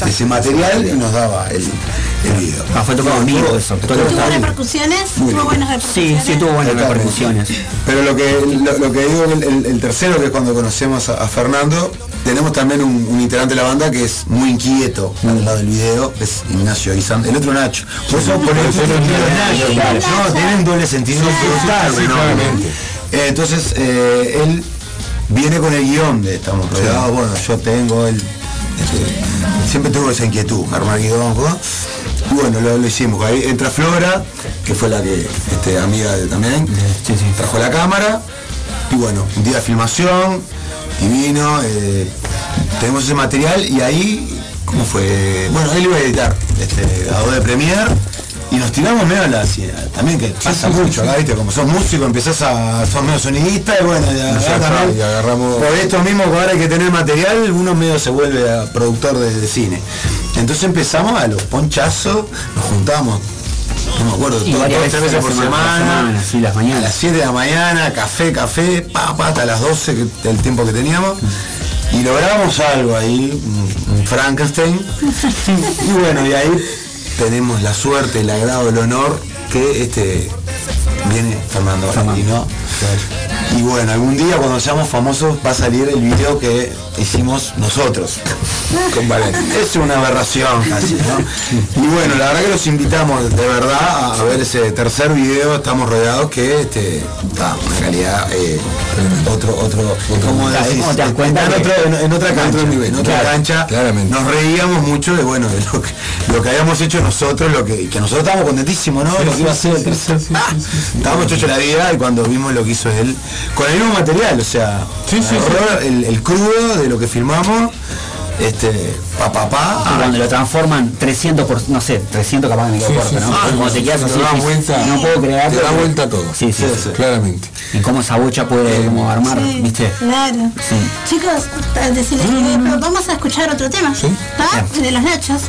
ese material y nos daba el, el video. Ah, fue tocado en vivo eso. ¿Tuvo está repercusiones? ¿Tuvo buenas Sí, repercusiones? sí tuvo buenas Totalmente. repercusiones. Pero lo que, lo, lo que digo, el, el- el tercero, que es cuando conocemos a, a Fernando, tenemos también un, un integrante de la banda que es muy inquieto al lado del video, es Ignacio Izan, el otro Nacho. Por eso por el otro Nacho, claro. No, tienen doble sentido sí. Eh, entonces, eh, él viene con el guion de estamos rodeados, bueno, yo tengo el. este, siempre tuve esa inquietud, armar guion, y bueno, lo, lo hicimos. Ahí entra Flora, que fue la que, este, amiga de, también, trajo la cámara, y bueno, un día de filmación, divino, eh, tenemos ese material y ahí, ¿cómo fue? Bueno, él iba a editar, este, Adobe Premiere, y nos tiramos medio a la hacia- también que pasa mucho acá, viste, como sos músico, empezás a, sos medio sonidista y bueno, y, también, y agarramos- por esto mismo que ahora hay que tener material, uno medio se vuelve a productor de, de cine. Entonces empezamos a los ponchazos, nos juntamos, no me acuerdo, dos, tres veces veces por semana, semana, sí, las mañanas. a las 7 de la mañana, café, café, pa, pa, hasta las 12, que el tiempo que teníamos. Y logramos algo ahí, un Frankenstein. y bueno, y ahí tenemos la suerte, el agrado, el honor que este viene Fernando Valentino. Y bueno, algún día cuando seamos famosos va a salir el video que hicimos nosotros con Valentino. Es una aberración casi, ¿no? Y bueno, la verdad que los invitamos de verdad a ver ese tercer video, estamos rodeados que este, está una calidad, eh, otro, otro, ¿cómo decís? ¿cómo te das cuenta en, otro- en- en otra cancha, en otra Claro, cancha, claramente. nos reíamos mucho de bueno de lo que, lo que habíamos hecho nosotros, lo que, que nosotros estábamos contentísimos, ¿no? lo que iba a ser el tercer. Ah, estábamos chocho la vida y cuando vimos lo que hizo él, con el mismo material, o sea, el, el crudo de lo que filmamos, este, pa pa pa. Y cuando lo transforman 300 por, no sé, 300 capaz que me quedo Sí, corto, sí, ¿no? sí. Como te quedas Te así, da vuelta- no puedo creer. te da vuelta todo. Sí, sí, sí. Claramente. Y cómo esa bocha puede como armar, Sí, ¿viste? Claro. Sí. Chicos, que vamos a escuchar otro tema. ¿Está? De los nachos.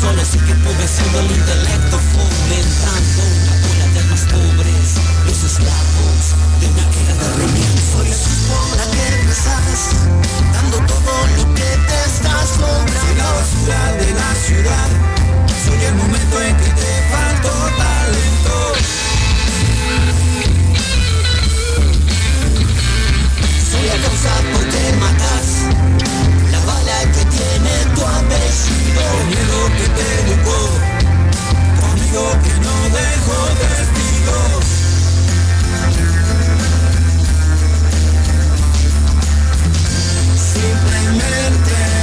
Solo sí que puede siendo el intelecto fomentando una esclavos de una guerra de Soy la chispa que rezas, dando todo lo que te estás logrando. Soy la basura de la ciudad, soy el momento en que te faltó talento. Soy la causa por qué matas La bala que tiene tu apellido El miedo que te educó, tu amigo que no dejó testigo. Nos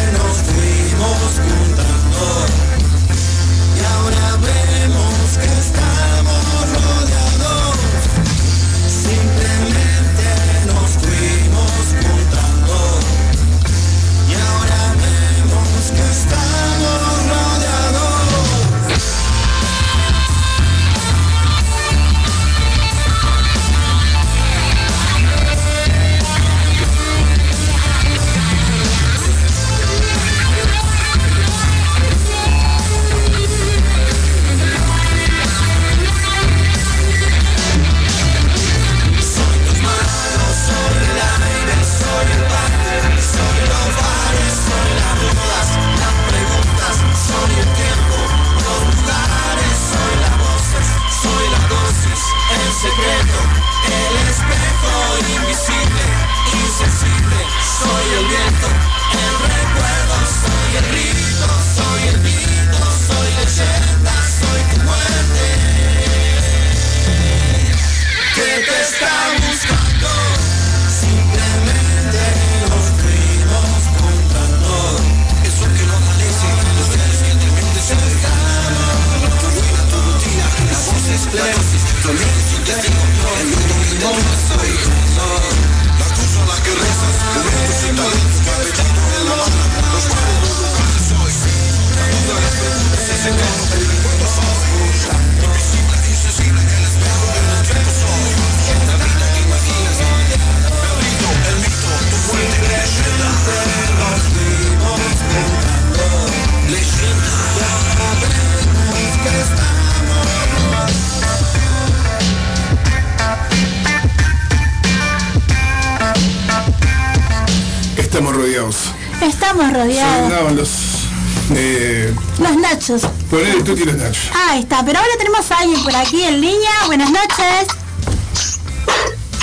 Ahí está, pero ahora tenemos a alguien por aquí en línea. Buenas noches.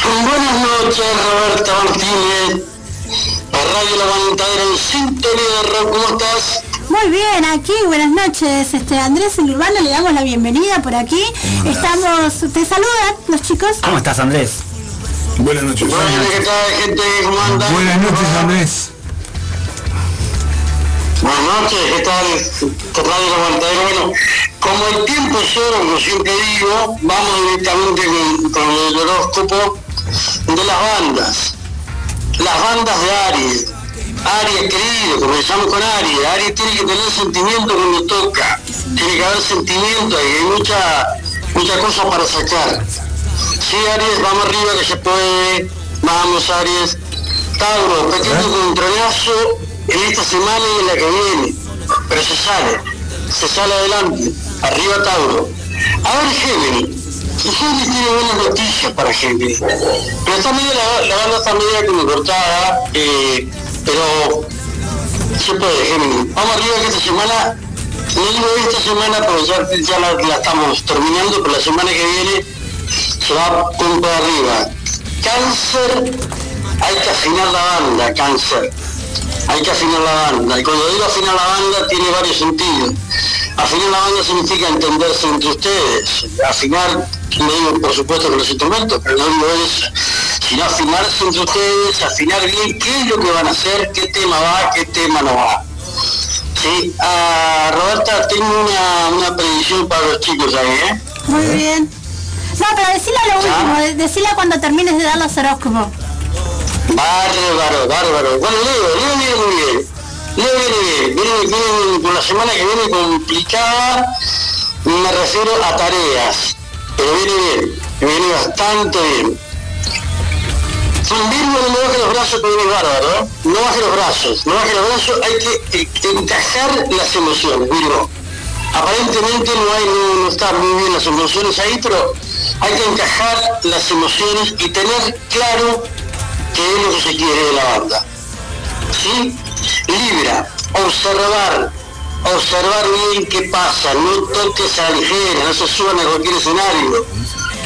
Buenas noches, Roberto Martínez. La radio La Aguantadera en sintonía de rock, ¿cómo estás? Muy bien, aquí, buenas noches. Este Andrés en Urbano le damos la bienvenida por aquí. Estamos, te saludan los chicos. ¿Cómo estás, Andrés? Buenas noches. Buenas, ¿qué tal, gente? ¿Cómo andan? Buenas noches, Andrés. Buenas noches, ¿qué tal? Radio La Aguantadera. Bueno, como el tiempo es oro, como siempre digo, vamos directamente con, con el horóscopo de las bandas. Las bandas de Aries. Aries querido, comenzamos con Aries. Aries tiene que tener sentimiento cuando toca. Tiene que haber sentimiento y hay mucha, mucha cosa para sacar. Sí, Aries, vamos arriba que se puede. Vamos, Aries. Tauro, pequeño controlazo en esta semana y en la que viene. Pero se sale, se sale adelante. Arriba Tauro. Ahora Géminis. Y Géminis tiene buenas noticias para Géminis. Pero está medio, la, banda está media como cortada, eh, pero se puede, Géminis. Vamos arriba que esta semana, no digo esta semana porque ya, ya la, la estamos terminando, pero la semana que viene se va con para arriba. Cáncer, hay que afinar la banda, cáncer. Hay que afinar la banda. Y cuando digo afinar la banda tiene varios sentidos. Afinar la banda significa entenderse entre ustedes. Afinar, digo por supuesto con los instrumentos, pero no digo eso. Sino afinarse entre ustedes, afinar bien qué es lo que van a hacer, qué tema va, qué tema no va. Sí, ah, Roberta, tengo una, una predicción para los chicos ahí, ¿eh? Muy bien. No, pero decile lo último, de- decile cuando termines de dar los horóscopos. Bárbaro, bárbaro. Bueno, Leo, Leo viene muy bien. Viene. Viene, por la semana que viene complicada, me refiero a tareas. Pero viene bien, viene bastante bien. Con Virgo no baje los brazos, que viene bárbaro. No baje los brazos, no baje los brazos, hay que eh, encajar las emociones, Virgo. Aparentemente no hay, no, no están muy bien las emociones ahí, pero hay que encajar las emociones y tener claro qué es lo que se quiere de la banda. ¿Sí? Libra, observar, observar bien qué pasa, no toques a ligera, no se suban a cualquier escenario.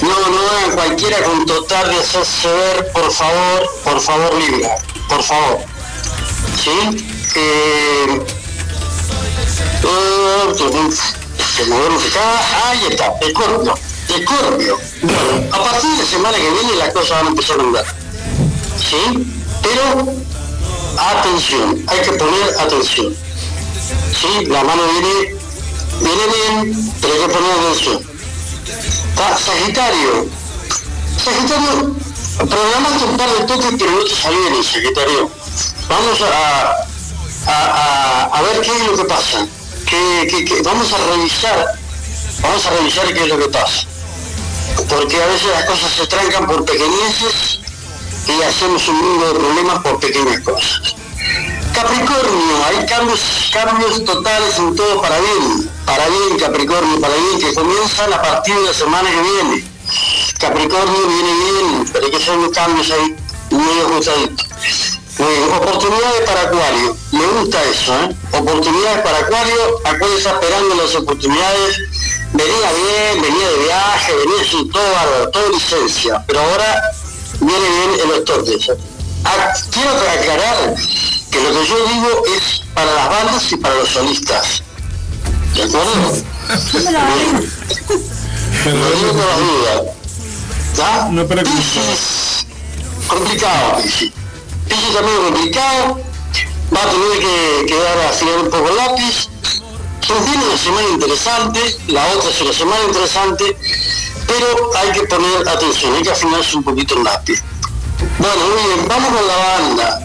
No, no hagan cualquiera con total de hacerse ver, por favor, por favor, Libra, por favor. ¿Sí? Eh, eh, se movemos acá, ahí está, Escorpio, Escorpio. Bueno, a partir de la semana que viene las cosas van a empezar a andar. ¿Sí? Pero atención, hay que poner atención. ¿Sí? La mano viene, viene bien, pero hay que poner atención. Está Sagitario. Sagitario, programaste un par de toques, pero no te salieron, Sagitario. Vamos a, a, a- ver qué es lo que pasa. Que, que- que- vamos a revisar, vamos a revisar qué es lo que pasa. Porque a veces las cosas se trancan por pequeñeces y hacemos un mundo de problemas por pequeñas cosas. Capricornio, hay cambios, cambios totales en todo para bien, para bien Capricornio, para bien, que comienzan a partir de la semana que viene. Capricornio viene bien, pero hay que hacer cambios ahí, ajustaditos. Muy bien, oportunidades para Acuario, me gusta eso, ¿eh? Oportunidades para Acuario, Acuario está esperando las oportunidades, venía bien, venía de viaje, venía así, todo todo licencia, pero ahora viene bien en los toques. Ah, quiero aclarar que lo que yo digo es para las bandas y para los solistas. ¿De acuerdo? Lo digo con para Piscis, complicado, Piscis. Piscis también complicado. Va a tener que quedar a afinar un poco el lápiz. Pues viene una semana interesante, la otra es una semana interesante, pero hay que poner atención, hay que afinarse un poquito el lápiz. Bueno, muy bien, vamos con la banda.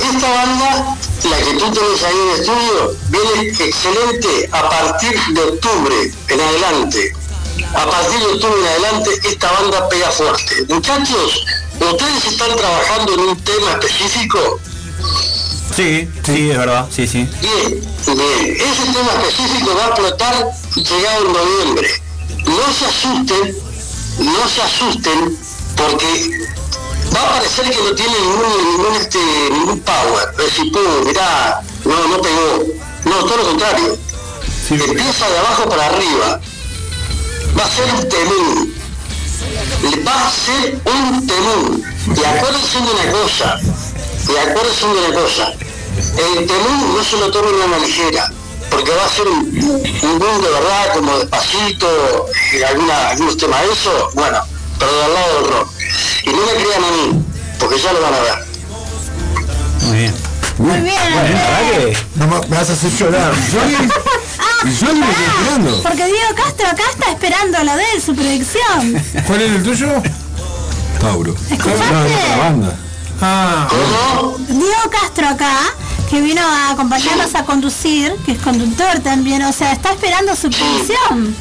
Esta banda, la que tú tienes ahí en el estudio, viene excelente a partir de octubre en adelante. A partir de octubre en adelante, esta banda pega fuerte. Muchachos, ¿ustedes están trabajando en un tema específico? Sí, sí, es verdad, sí, sí. Bien, bien. Ese tema específico va a explotar llegado en noviembre. No se asusten, no se asusten, porque va a parecer que no tiene ningún, ningún, este, ningún power. Es decir, pum, mirá, no, no pegó. No, todo lo contrario. Empieza de abajo para arriba. Va a ser un temún. Le Va a ser un temún. Y acuérdense de una cosa. Y acuérdense de una cosa. El temún no se lo tomen a la ligera. Porque va a ser un, un boom de verdad, como despacito, eh, alguna, algunos temas de eso. Bueno, pero del lado del rock. Y no me crean a mí, porque ya lo van a ver. Muy bien. Muy bien. No, me me vas a hacer llorar. Ah, Y yo me quedé esperando. Porque Diego Castro acá está esperando lo de él, su predicción. ¿Cuál es el tuyo? Tauro. ¿Escuchaste? No, de otra banda. Ah, Diego Castro acá, que vino a acompañarnos a conducir, que es conductor también, o sea, está esperando su predicción.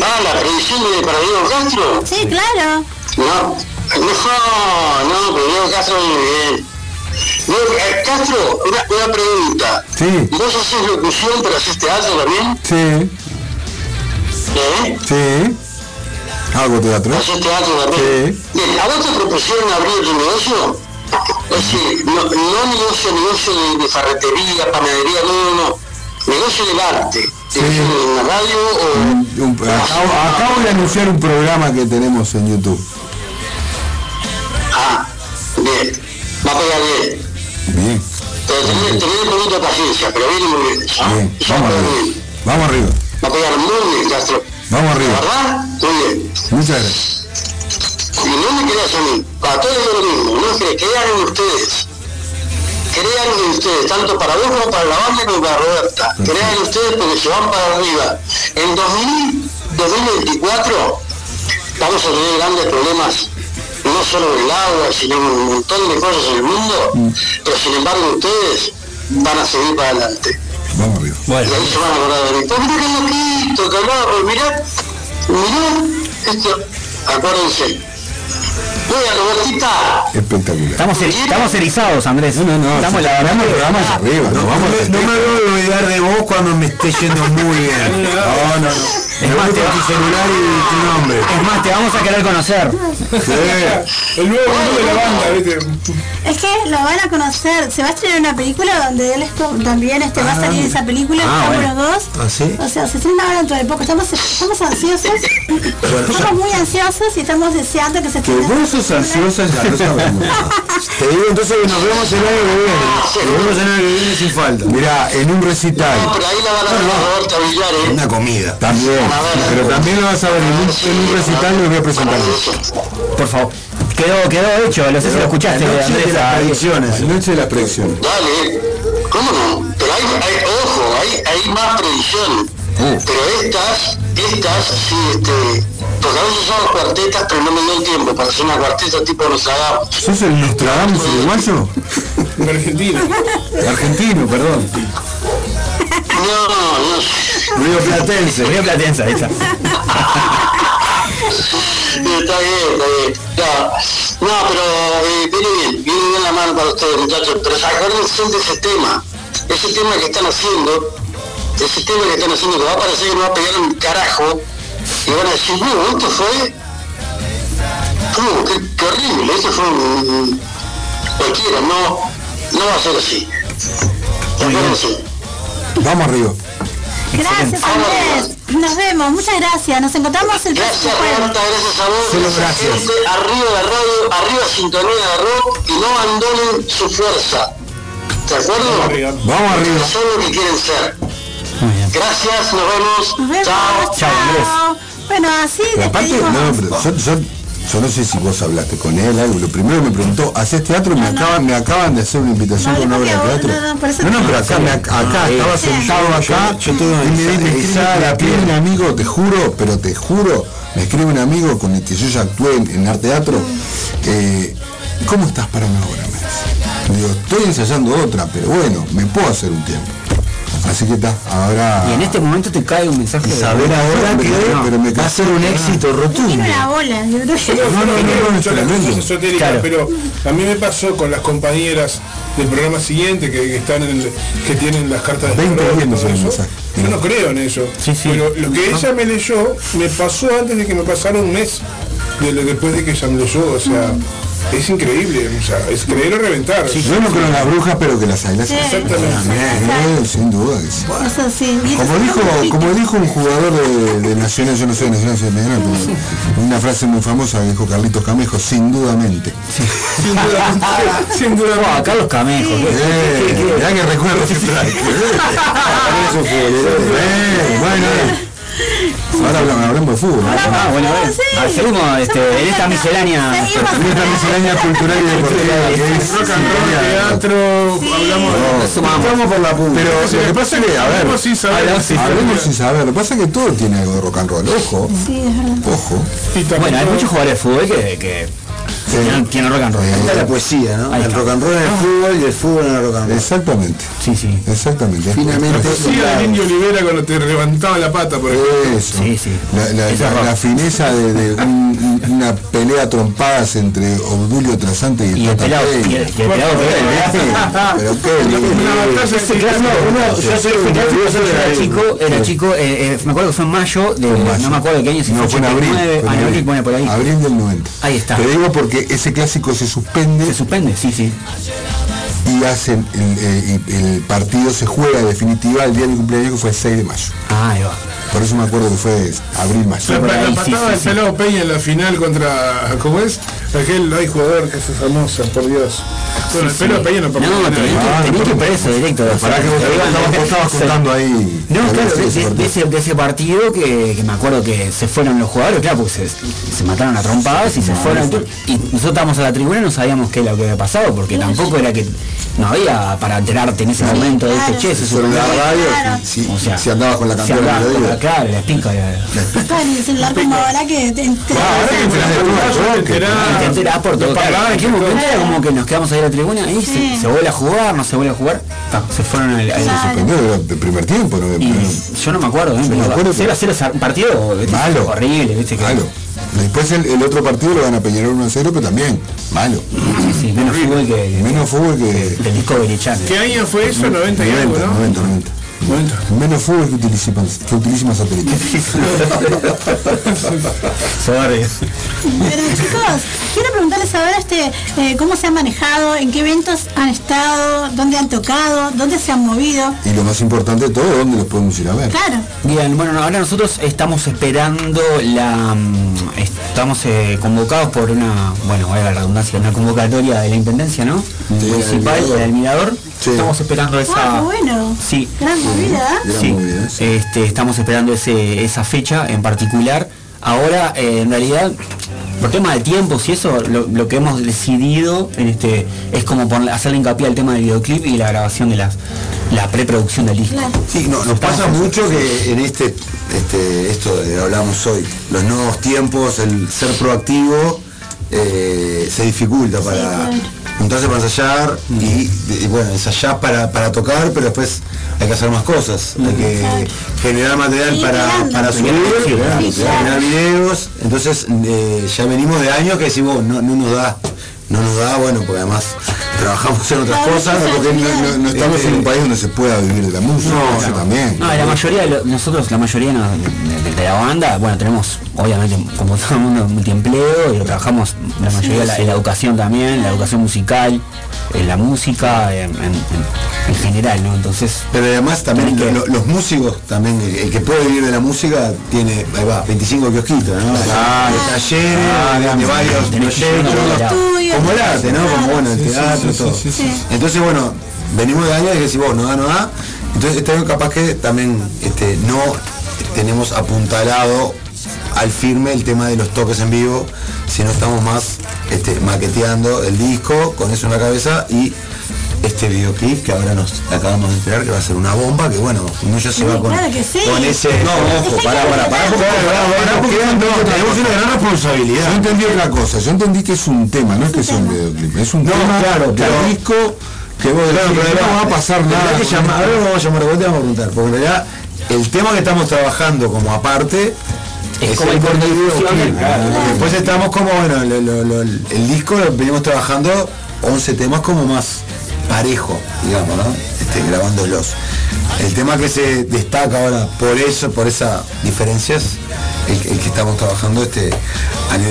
Ah, la predicción de para Diego Castro. Sí, claro. No, no, no, pero Diego Castro muy bien. Diego, eh, Castro, una, una pregunta. Sí. ¿Vos haces locución pero haces teatro también? Sí, ¿Eh? sí. Hago teatro. ¿Haces teatro también? Sí. Bien, ¿a vos te propusieron abrir tu negocio? Es decir, no, no negocio, negocio de, de ferretería, panadería, no, no, no. Negocio del arte. Negocio de la radio o... Un- acabo, acabo de anunciar un programa que tenemos en YouTube. Ah, bien. Va a pegar bien. Bien, Pero tener un poquito de paciencia, pero viene muy bien. ¿ah? bien. Vamos arriba. bien. Vamos arriba. Va a pegar muy bien, Castro. Vamos ¿La arriba. verdad? Muy bien. Muchas gracias. Y no me creas a mí, a todos lo mismo, no creas, que hagan ustedes. crean en ustedes, tanto para vos como para la banda como para Roberta. Crean en ustedes porque se van para arriba. En 2000, 2024 vamos a tener grandes problemas, no solo del agua, sino un montón de cosas en el mundo, pero sin embargo ustedes van a seguir para adelante. Vamos arriba. Y ahí se van a acordar de mí. Pues mirá que loquito, que mirá, mirá, esto, acuérdense. Espectacular. Estamos, eri- estamos erizados, Andrés. No, no, estamos si la verdad arriba, No, me- no me voy a olvidar de vos cuando me esté yendo muy bien. No, no, no. Me Es más, te tu celular y tu nombre. Es más, te vamos a querer conocer. El nuevo mundo de la banda, ¿viste? Es que lo van a conocer. Se va a estrenar una película donde él también este, va a salir esa película. Ah, estamos bueno. los dos. ¿Ah, sí? O sea, se estrena ahora dentro de poco. Estamos, estamos ansiosos. Estamos muy ansiosos y estamos deseando que se Que estrene. vos sos ansiosa ya lo sabemos. Te digo entonces que nos vemos el año que viene. Nos vemos el año que viene sin falta. Mirá, en un recital. no, pero ahí la van a ver a Roberta Villar, ¿eh? Una comida. También, pero también lo vas a ver en un, en un recital, lo voy a presentar. Por favor. Quedó, quedó hecho, no sé si lo escuchaste, La noche Andrés. de las predicciones. La noche de las predicciones. Dale, ¿cómo no? Pero hay, hay ojo, hay, hay más predicciones. Pero estas, estas, sí, este, porque a veces son cuartetas, pero no me dio el tiempo para hacer una cuarteta tipo nos hagamos. ¿Sos el Nostradamus uruguayo? Argentina. Argentino, perdón. No, no, Río Platense. Río Platense, ahí está. está bien, está bien. No, no pero eh, viene bien, viene bien la mano para ustedes, muchachos. Pero acuérdense de ese tema, ese tema que están haciendo, ese tema que están haciendo, que va a parecer que no va a pegar un carajo, y van a decir, no, esto fue, no, qué, qué horrible, esto fue un, cualquiera, no, no va a ser así. Acuérdense. Vamos arriba. Gracias, Andrés. Nos vemos. Muchas gracias. Nos encontramos el próximo Gracias jueves. Roberta, gracias a vos, Solo gracias, gracias. gente, arriba de radio, arriba sintonía de rock y no abandonen su fuerza. ¿De acuerdo? Vamos arriba. Son lo que quieren ser. Gracias, nos vemos. Nos vemos. Chao. Chao. Bueno, así aparte, despedimos. no, pero yo, yo, yo no sé si vos hablaste con él algo. Lo primero me preguntó, ¿haces teatro? Me acaban, me acaban de hacer una invitación No, con una obra de teatro. no, no, pero acá, me, acá Ah, estaba sí. sentado acá Yo- yo tengo y me, esa- me escribe, un amigo, te juro, pero te juro, me escribe un amigo con el que yo ya actué en, en arte teatro. eh, ¿Cómo estás para una obra? Me dice. Le digo, estoy ensayando otra, pero bueno, me puedo hacer un tiempo. Así que está, ahora. Y en este momento te cae un mensaje de Saber ahora que pero me va a ser un éxito Tiene rotundo. una bola. Yo No, no, no, no, es son las tremendo. cosas esotéricas, Claro. pero a mí me pasó con las compañeras del programa siguiente que, que están en el- que tienen las cartas de 20 tarot y viendo todo ese eso. mensaje. Yo no creo en eso. Sí, sí. Pero lo que ella me leyó me pasó antes de que me pasara un mes de lo- después de que ella me leyó. O sea, es increíble. O sea, es creer o reventar. Yo no creo en las brujas, pero que las hay. Las Sí. Exactamente. Sin duda Como dijo, como dijo un jugador de, de Nacional, yo no soy de Nacional, soy de pero una frase muy famosa que dijo Carlitos Camejo, sin dudamente. Sin duda. sin duda. Buah, Carlos Camejo. Eh, ya que recuerdo. Eh, bueno, eh. Ahora hablamos, hablamos de fútbol. ¿no? Ah, bueno, a ver. Ah, seguimos este, en esta miscelánea. En esta miscelánea cultural y deportiva que es Rock and roll, teatro, hablamos Sumamos. Estamos por la punta. Pero lo que pasa es que, a ver, Hablamos sin saber. hablamos sin saber. Lo que pasa es que todo tiene algo de rock and roll. Ojo, Sí, es verdad. ojo. Y también Bueno, hay muchos jugadores de fútbol que, que tienen, tienen rock and roll. Está la poesía, ¿no? Ahí El está. rock and roll en el fútbol y el fútbol en el rock and roll. Exactamente, Sí, sí. exactamente. Finamente, Sí, el indio Olivera cuando te levantaba la pata, por ejemplo. Eso. Sí, sí. La, la- la- la fineza de, de un- una pelea trompadas entre Obdulio Trasante y el Y el Tata pelado, y el, pelado Pero qué. Una chico, era chico, eh, eh, me acuerdo que fue en mayo, de, no me acuerdo de qué año, si No, fue en abril. 89, fue en ah. Abril del 90. Ahí está. Te digo porque ese clásico se suspende Se suspende, sí, sí. y hacen el, eh, el partido se juega definitiva el día de mi cumpleaños que fue el 6 de mayo. Ah, ahí va. Por eso me acuerdo que fue abril más. La, la patada del pelado Peña en la final contra. ¿Cómo es? Aquel hay jugador que es famoso, por Dios. Bueno, el pelado Peña no No, tenés nada. que, tenés que por eso directo. Pará que vos estabas- se- contando ahí. No, claro, de ese partido. que, me acuerdo que se fueron los jugadores, claro, porque se, mataron a trompadas y se fueron. Y nosotros estábamos a la tribuna y no sabíamos qué era lo que había pasado, porque tampoco era que no había para enterarte en ese momento de este che, se la radio, O sea, si andabas con la si la- Claro, la. Claro, y el celular como ahora que te, te- Te enterás por todo. Claro, en aquel momento era como que nos quedamos ahí en la tribuna y Sí. se, se vuelve a jugar, no se vuelve a jugar. Ta, se fueron al, Claro. Suspendió el primer tiempo, ¿no? y yo no me acuerdo, ¿eh? 0 a 0 un partido ¿viste? Malo. horrible, ¿viste? Que, Malo. Después el, el otro partido lo van a Peñarol 1 0, pero también malo. Sí, sí, menos fútbol que, Menos fútbol que. del Discovery Channel. ¿Qué año fue eso? 90 y algo, 90, ¿no? 90, 90. Menos fútbol que utiliza, que utiliza satélite. Sorry. Pero chicos, quiero preguntarles ahora este, eh, cómo se han manejado, en qué eventos han estado, dónde han tocado, dónde se han movido. Y lo más importante de todo, ¿dónde los podemos ir a ver? Claro. Bien, bueno, ahora nosotros estamos esperando la... mm, Estamos eh, convocados por una, bueno, vaya la redundancia, una convocatoria de la Intendencia, ¿no? Sí, Municipal, del del Mirador. Sí. Estamos esperando Ah, esa... bueno. Sí. Gran movida. ¿eh? Gran Sí, movida, sí. Este, estamos esperando ese, esa fecha en particular. Ahora, eh, en realidad, por tema de tiempos y eso, lo, lo que hemos decidido en este, es como ponerle- hacerle hincapié al tema del videoclip y la grabación de las, la preproducción del disco. Claro. Sí, no, nos pasa mucho que en este, este, esto de hablamos hoy, los nuevos tiempos, el ser proactivo, eh, se dificulta para claro. Juntarse para ensayar y, y, bueno, ensayar para, para tocar, pero después hay que hacer más cosas, hay que generar material Sí, para, para subir, Sí, claro. generar videos, entonces eh, ya venimos de años que decimos, no, no nos da. No nos da, bueno, porque además trabajamos en otras Claro, cosas. Porque no, no- no estamos Este, en un país donde se pueda vivir de la música, No, eso no. también. No, la mayoría de lo- nosotros, la mayoría de, de- de la banda, bueno, tenemos obviamente como todo el mundo multiempleo y lo trabajamos la mayoría en la, en la educación también, la educación musical, en la música, en, en- en- en general, ¿no? Entonces, Pero además también Tenés que- lo- los músicos, también el, el que puede vivir de la música tiene, ahí va, 25 kiosquitos, ¿no? Claro. De talleres, de varios proyectos, como el arte, ¿no? Como bueno, el teatro, sí, todo. sí, sí, sí. Entonces bueno, venimos de años y decís vos, no da, no da. Entonces este año capaz que también este, no tenemos apuntalado al firme el tema de los toques en vivo, sino estamos más este, maqueteando el disco con eso en la cabeza y este videoclip que ahora nos acabamos de enterar que va a ser una bomba, que bueno, uno ya se va con, claro que sí. con ese. No, ojo, pará, pará, pará, tenemos una gran responsabilidad. Yo entendí otra cosa, yo entendí que es un tema, no es que sea un videoclip, es un No, tema claro, del pero- disco que vos Claro, pero no va a pasar nada. que llamar, esto". ahora vamos a llamar, a vos te vamos a preguntar, porque en realidad el tema que estamos trabajando como aparte Es como el corte de claro. Después estamos como, bueno, lo- lo- lo- el disco lo venimos trabajando 11 temas como más parejo, digamos, ¿no? Este, grabándolos. El tema que se destaca ahora por eso, por esas diferencias, el, el que estamos trabajando este año.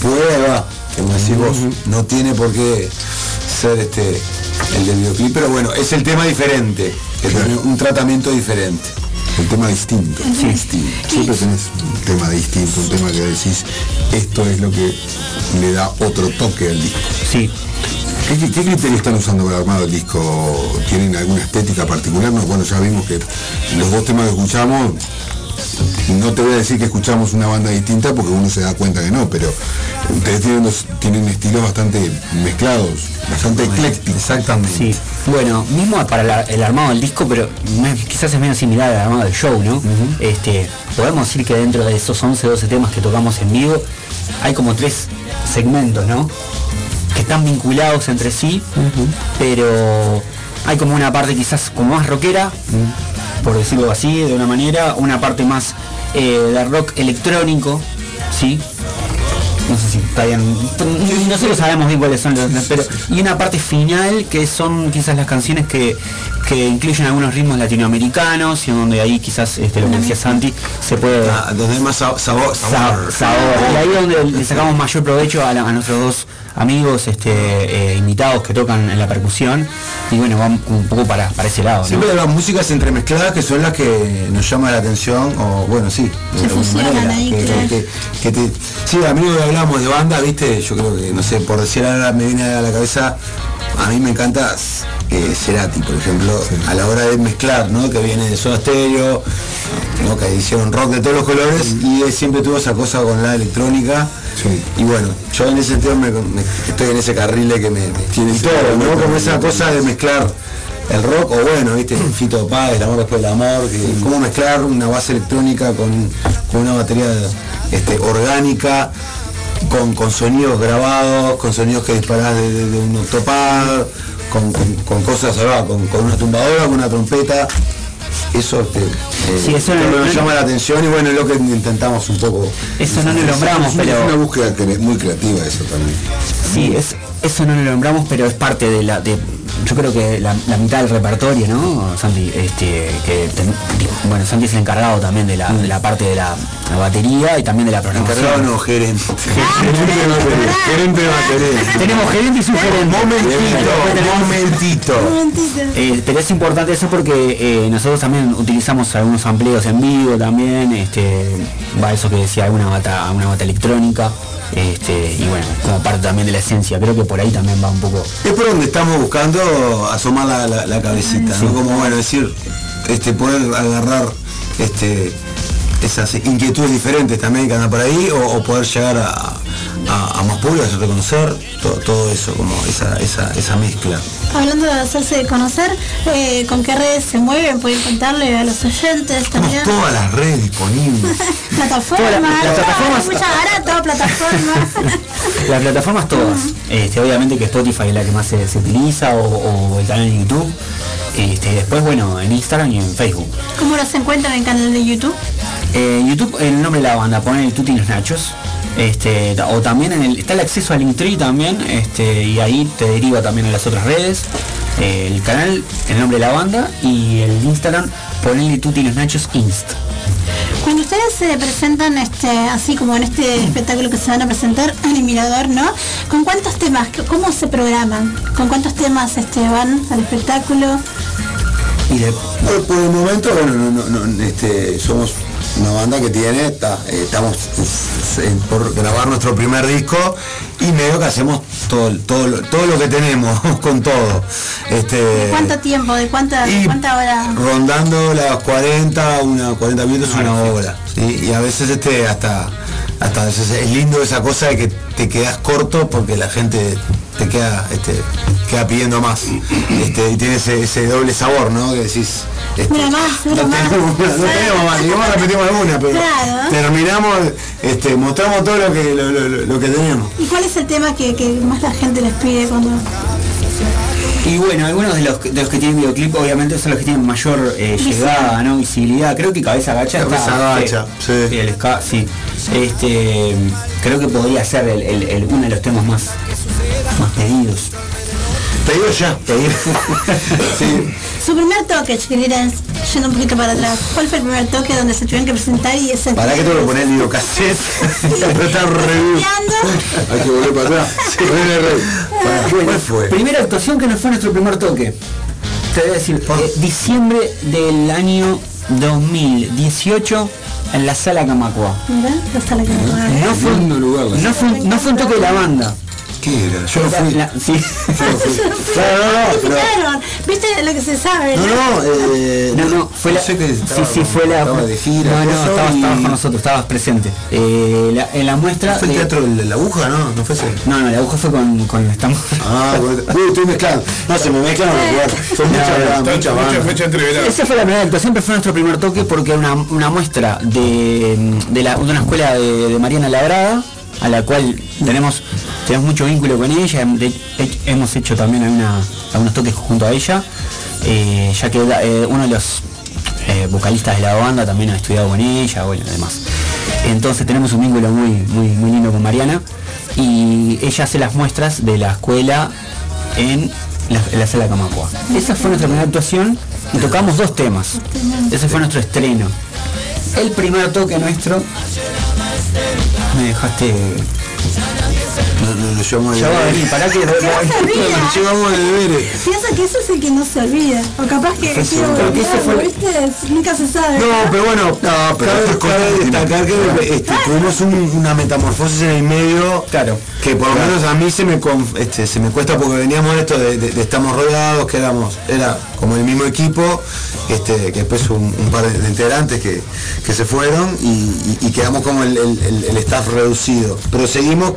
Puede, va, como decís vos, no tiene por qué ser este el del videoclip, pero bueno, es el tema diferente, que tiene un tratamiento diferente. El tema distinto. Sí. distinto. Siempre tenés un tema distinto, un tema que decís, esto es lo que le da otro toque al disco. sí. ¿Qué, qué, qué criterio están usando para armar el disco? ¿Tienen alguna estética particular? No, bueno, ya vimos que los dos temas que escuchamos, no te voy a decir que escuchamos una banda distinta porque uno se da cuenta que no, pero ustedes tienen, dos- tienen estilos bastante mezclados, bastante eclécticos. Exactamente. Sí, bueno, mismo para la- el armado del disco, pero quizás es medio similar al armado del show, ¿no? este, podemos decir que dentro de esos 11, 12 temas que tocamos en vivo, hay como tres segmentos, ¿no? Que están vinculados entre sí, pero hay como una parte quizás como más rockera, por decirlo así, de una manera, una parte más eh, de rock electrónico, ¿sí? no sé si está bien. Nosotros sabemos bien cuáles son los, pero y una parte final que son quizás las canciones que, que incluyen algunos ritmos latinoamericanos y donde ahí quizás este, lo que decía Santi se puede Ah, donde hay más sa- sabor, sa- sabor. sabor. Y ahí es donde le sacamos mayor provecho a, la- a nuestros dos amigos, este, eh, invitados que tocan en la percusión y bueno, van un poco para, para ese lado. ¿no? Siempre hay las músicas entremezcladas que son las que nos llaman la atención, o bueno, sí, de alguna fusionan manera, ahí, que- claro. que- que te- sí, a mí hablamos de banda, viste, yo creo que, no sé, por decir ahora me viene a la cabeza, a mí me encanta eh, Cerati, por ejemplo, a la hora de mezclar, ¿no? Que viene de Soda Stereo, ¿no? que hicieron rock de todos los colores y él siempre tuvo esa cosa con la electrónica. Y bueno, yo en ese sentido me- me- estoy en ese carril de que me, me tiene todo, ¿no? Como esa cosa de mezclar el rock, o bueno, viste, Fito Paz, el amor después del amor, que cómo mezclar una base electrónica con, con una batería este, orgánica, con, con sonidos grabados, con sonidos que disparás de, de- de un octopad, con, con- cosas, con una tumbadora, con una trompeta. Eso, eh, Sí, eso no- nos no- llama la atención y bueno, es lo que intentamos un poco. Eso no lo nombramos, Es pero- es una búsqueda muy creativa eso también. Sí, es, eso no lo nombramos, pero es parte de la, de, yo creo que la, la mitad del repertorio, ¿no? Santi, este, que ten- bueno, Santi es el encargado también de la, de la parte de la, la batería y también de la programación. Encargado no, gerente. gerente de batería. Gerente de batería. Tenemos gerente y subgerente. Momentito, momentito. Eh, pero es importante eso porque eh, nosotros también utilizamos algunos amplios en vivo también, este, va eso que decía, una bata, una bata electrónica, este, y bueno, como parte también de la esencia, creo que por ahí también va un poco. Es por donde estamos buscando asomar la, la- la cabecita, ¿no? Como bueno, decir, este, poder agarrar este, esas inquietudes diferentes también que andan por ahí, o, o poder llegar a, a- a más público, a reconocer todo, todo eso, como esa, esa, esa mezcla. Hablando de hacerse conocer, eh, ¿con qué redes se mueven? Pueden contarle a los oyentes también. Todas las redes disponibles. Plataformas, plataformas- mucha barato, plataformas. Las plataformas todas, este, obviamente que Spotify es la que más se, se utiliza, o, o el canal de YouTube, este, después bueno, en Instagram y en Facebook. ¿Cómo los encuentran en el canal de YouTube? Eh, YouTube, el nombre de la banda, ponen el Tuti y los Nachos. Este, o también en el, está el acceso al Linktree también, este, y ahí te deriva también a las otras redes. Eh, el canal, el nombre de la banda y el Instagram, ponenle Tuti los Nachos Inst. Cuando ustedes se presentan este, así como en este espectáculo que se van a presentar en el Mirador, ¿no? ¿Con cuántos temas? ¿Cómo se programan? ¿Con cuántos temas este, van al espectáculo? Y de- Por, por el momento, bueno, no, no, no, este, somos una banda que tiene, eh, estamos eh, por grabar nuestro primer disco y medio que hacemos todo, todo, lo- todo lo que tenemos con todo. Este, ¿Cuánto tiempo? ¿De cuánta, de cuánta hora? rondando las 40, una 40 minutos, una hora. ¿sí? Y a veces este hasta veces es lindo esa cosa de que te quedas corto porque la gente te queda este queda pidiendo más. Este, y tiene ese, ese doble sabor, ¿no? Que decís. este, más, mira no más. tenemos, no tenemos más, digamos repetimos alguna, pero Claro. terminamos, este, mostramos todo lo que lo, lo- lo que tenemos. ¿Y cuál es el tema que, que más la gente les pide cuando... Y bueno, algunos de los, de los que tienen videoclip obviamente son los que tienen mayor eh, llegada, ¿no? Visibilidad. Creo que Cabeza Gacha Cabeza está- Gacha, eh, el ska, sí. Este, creo que podría ser el- el- el- uno de los temas más, más pedidos. Pedido ya. sí. Su primer toque, chiquilinas, yendo un poquito para atrás. ¿Cuál fue el primer toque donde se tuvieron que presentar y ese... Para que tengo que poner el videocassette. Hay que volver para atrás. Sí, poner review. ¿Cuál fue? Primera actuación que no fue nuestro primer toque. Te voy a decir, eh, diciembre del año 2018 en la sala Camacua. Mira, la sala ¿eh? No fue, no, fue, no fue un toque de la banda. ¿Qué era? Yo no fui. La- sí. Claro, no, no, pero- Claro, ¿Viste lo que se sabe? No, no, eh, No, no, fue la. sé que sí, estaba- sí, fue la. estaba de gira, No, no, estabas, y- estabas con nosotros, estabas presente. Eh, la- en la muestra. ¿Fue el de- teatro de la aguja, no? ¿No fue ese? No, no, la aguja fue con, con estamos. Ah, porque- uy, estoy mezclando. No, se me mezclan los lugares. Muchas bandas. Esa fue la primera actuación, siempre fue nuestro primer toque porque era una, una muestra de, de, la- de una escuela de, de Mariana Labrada, a la cual tenemos, tenemos mucho vínculo con ella, hemos hecho también algunos toques junto a ella, eh, ya que eh, uno de los eh, vocalistas de la banda también ha estudiado con ella, bueno, además. Entonces tenemos un vínculo muy, muy, muy lindo con Mariana y ella hace las muestras de la escuela en la, en la sala Camacua. Esa fue nuestra primera actuación y tocamos dos temas. Ese fue nuestro estreno. El primer toque nuestro. Me dejaste llevamos de Ya va a deberes. venir, pará que- no deberes. Piensa que ese es el que no se olvida. O capaz que. Pero que fue- ¿viste? Nunca se sabe. No, pero bueno, no, pero cabe, cabe destacar que este, tuvimos un- una metamorfosis en el medio. Claro. Que por lo menos a mí se me conf- este, se me cuesta porque veníamos de esto de, de- de estamos rodeados, que éramos, era como el mismo equipo, este, que después un, un par de, integrantes que, que se fueron y, y- y quedamos como el, el- staff reducido. Pero seguimos,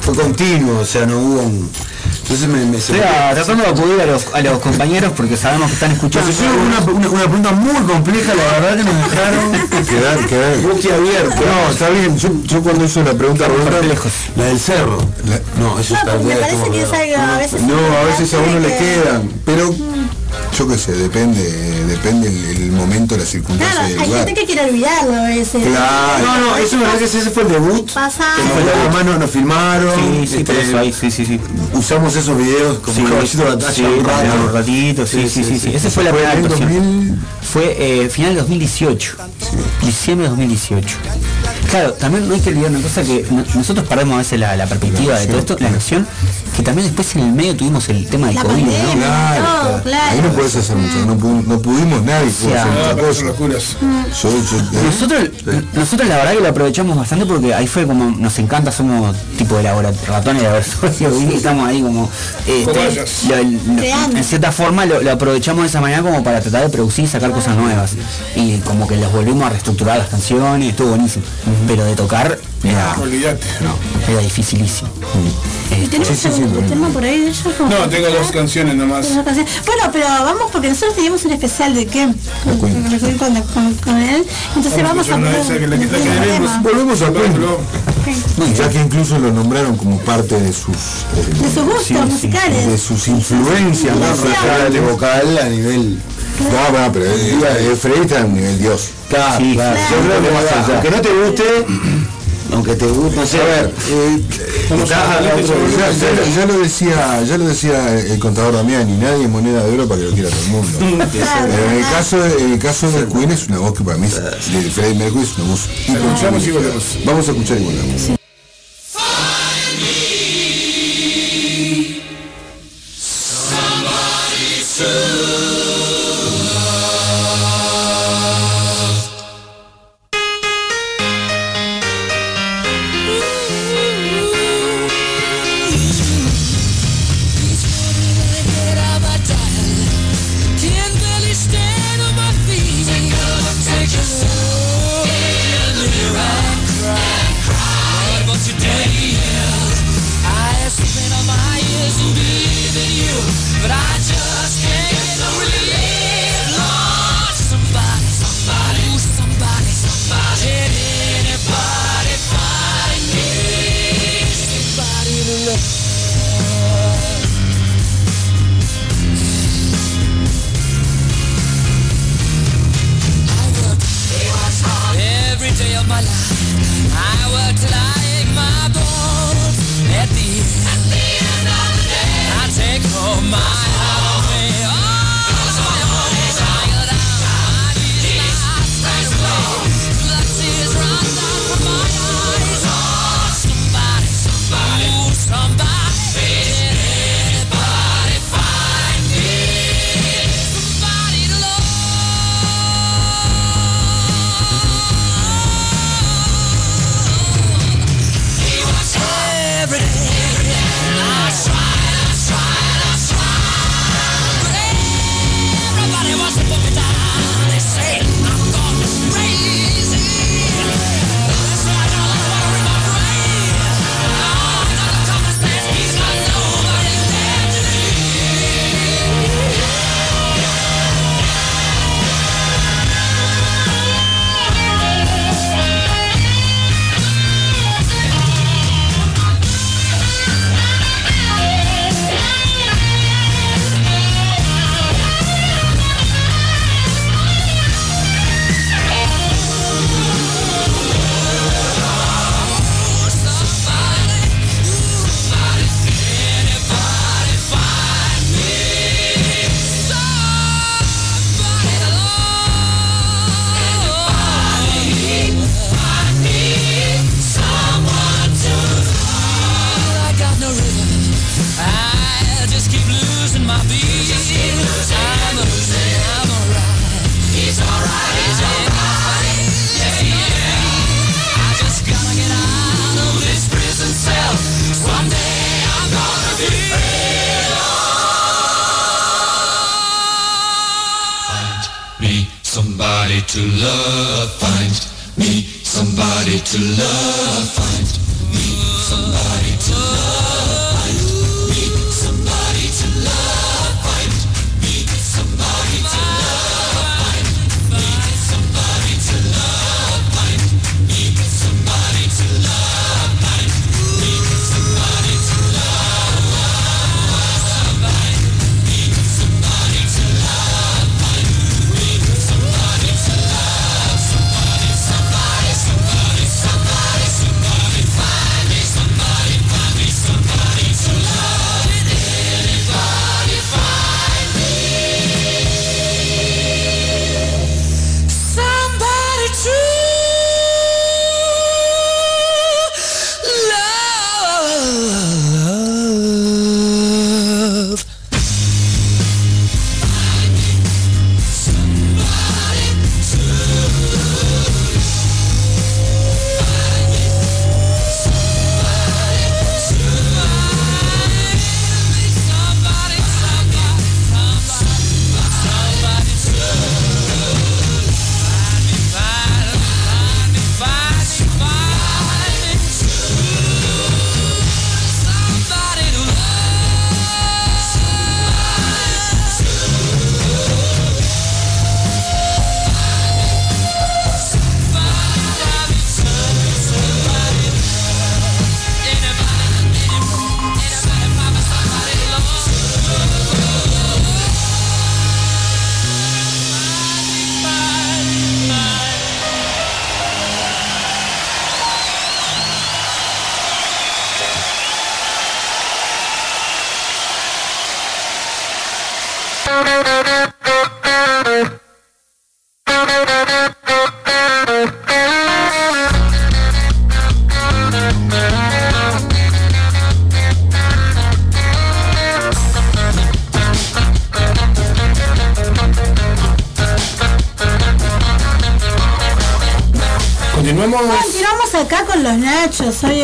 fue continuo, o sea, no hubo un. Entonces me, me se Estoy me- a- tratando de acudir a los, a los compañeros porque sabemos que están escuchando. Una, una, una pregunta muy compleja, la verdad que nos dejaron Quedar, quedar. boquiabiertos. No, está bien. Yo, yo cuando hizo la pregunta, pregunta La del cerro. no, eso No, está bien. parece como- que es algo a veces. No, a veces a uno le que- quedan, pero yo qué sé, depende, depende el, el momento, la circunstancia Claro, del hay lugar. gente que quiere olvidarlo a veces. Claro. No, no, eso me parece que ese fue el debut. Pasa. Que fue la hermano, nos filmaron. Sí, sí, por este, eso ahí, sí, sí, sí. Usamos esos videos como Sí, caballito de sí, batalla. un también rato. un ratito, sí, sí, sí, sí. Esa fue la primera en el actuación. Fue eh, final de 2018. Diciembre de 2018. Claro, también no hay que olvidar una cosa que no- nosotros perdemos a veces la, la perspectiva de todo esto, la noción, que también después en el medio tuvimos el tema del La COVID, pandemia, ¿no? Claro, claro. claro. Ahí no puedes hacer mucho, no, no pudimos nadie pudo sea, hacer no, mucha pero cosa. son locuras. Yo, yo- Nosotros, nosotros la verdad que lo aprovechamos bastante porque ahí fue como nos encanta, somos tipo de laboratorio, ratones de laboratorio, y estamos ahí como este, lo- lo- Creando. en cierta forma lo, lo aprovechamos de esa manera como para tratar de producir y sacar cosas nuevas. Y como que los volvimos a reestructurar las canciones, estuvo buenísimo. Pero de tocar era, Olvídate. era dificilísimo. ¿Y tenemos Sí, sí, sí, algún tema por ahí de ellos? No, tengo dos canciones nomás. Bueno, pero vamos porque nosotros teníamos un especial de qué? Con, Queen. con, con- con- con él. Entonces Vamos vamos, a a escuchar una de poner esas que la que- la que un debemos. tema. Volvemos a. Ok. Ya que incluso lo nombraron como parte de sus eh, De sus gustos musicales. de sus influencias más de vocal a nivel. No, no, pero el, el Freddy está a nivel dios. Claro, Sí, claro. claro. Yo creo que Más va, allá. aunque no te guste, aunque te guste, no sé, a ver, eh, está a otro Ya, lo- ya lo decía, ya lo decía el contador Damián, y nadie es moneda de oro para que lo quiera todo el mundo. En el caso, de- en el caso de Queen es una voz que para mí es, de Freddie Mercury es una voz. Vamos a escuchar y volvemos.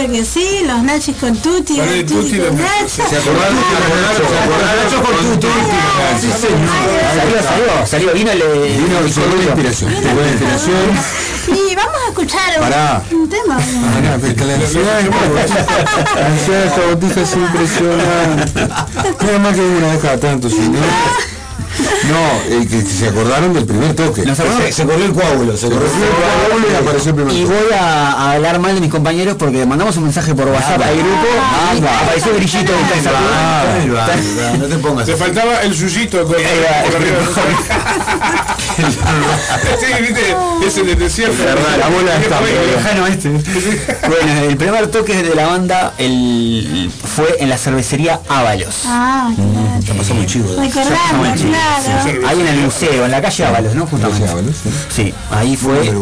Obvio que sí, los nachos con tutti, Con el los tutti tutti, con. ¿Se acordaron? ¿Se acordaron? Nacho con tu Sí, señor. Salió, salió, salió, vino le. Vino se buena inspiración. Inspiración. Y vamos a escuchar un- Pará. un tema. Ah, no, pero que la ansiedad es La ansiedad de esta botija es impresionante. Nada más que una tanto, si no. Eh, que se acordaron del primer toque. Nos acordamos. Se, se corrió el coágulo, se corrió el coágulo y apareció el primer Y toque. voy a, a hablar mal de mis compañeros porque mandamos un mensaje por WhatsApp al grupo y Anda. apareció el brillito de. No te pongas. Te faltaba el suyito con por arriba. Sí, viste, es el de desierto. La bola está, lejano este. Bueno, el primer toque de la banda el, fue en la cervecería Ábalos. Ah, pasó muy chivo. recordamos, claro. Ahí en el museo, en la calle Ábalos, ¿no? Justamente. Sí, ahí fue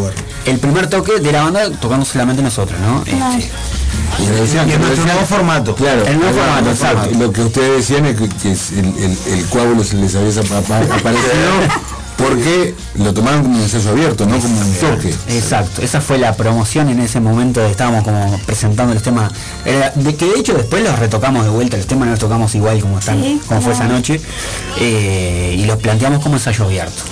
el primer toque de la banda tocando solamente nosotros, ¿no? Claro. Este, Y decían- nuevo formato. Claro, El nuevo formato, exacto. Lo que ustedes decían es que, que es el, el, el coágulo se les había apa- apa- aparecido porque lo tomaron como un ensayo abierto, no como un toque. Exacto, esa fue la promoción en ese momento, estábamos como presentando los temas, era- de que de hecho después los retocamos de vuelta, los temas no los tocamos igual como están, Sí, como fue esa claro. noche, eh, y los planteamos como ensayo abierto.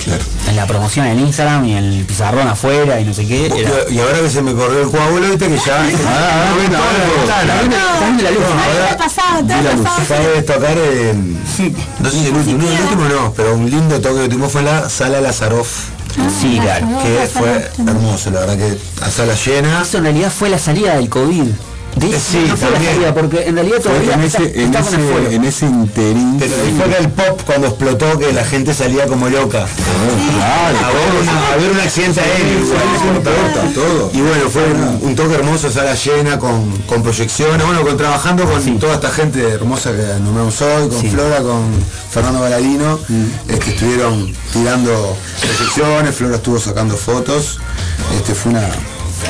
En la promoción en Instagram y en el pizarrón afuera y no sé qué. era- Y ahora que se me corrió el coágulo, viste que ya. Ah, luz, ¿no? Sabes tocar en. Sé si el último, no, el último no, pero un lindo toque que tuvimos fue la sala Lazaroff. Sí, claro. Que fue hermoso, la verdad que a sala llena. Eso en realidad fue la salida del COVID. De Sí, no fue la también. salida, porque en realidad Fue todavía en está- ese, en estaban ese, afuera. en ese interín. Pero fue el pop cuando explotó que la gente salía como loca. Claro, A ver, una- a ver un accidente aéreo. todo. Y bueno, fue un, un toque hermoso, sala llena, con, con proyecciones, bueno, con, trabajando con toda esta gente hermosa que nombramos hoy, con Sí. Flora, con Fernando Baladino, es que estuvieron tirando proyecciones, Flora estuvo sacando fotos, este fue una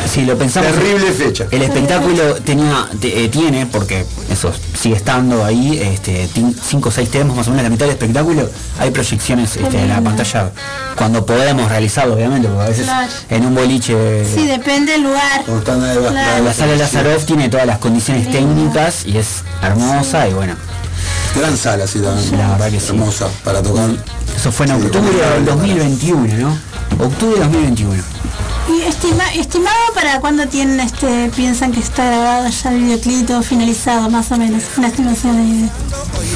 Si lo pensamos. terrible fecha. El espectáculo tenía, te- eh, tiene, porque eso sigue estando ahí, este, 5 o 6 temas más o menos, la mitad del espectáculo, hay proyecciones este, en la pantalla cuando podemos realizarlo, obviamente, porque a veces Claro. en un boliche. Sí, depende del lugar. Va- Claro. La sala Lazaroff tiene todas las condiciones técnicas y es hermosa y bueno, Gran sala, sí, también. la verdad que sí. Hermosa para tocar. Eso fue en Sí, octubre del para- 2021, ¿no? octubre de 2021. Y estima- estimado para cuándo tienen este, piensan que está grabado ya el videoclip todo finalizado, más o menos. Una estimación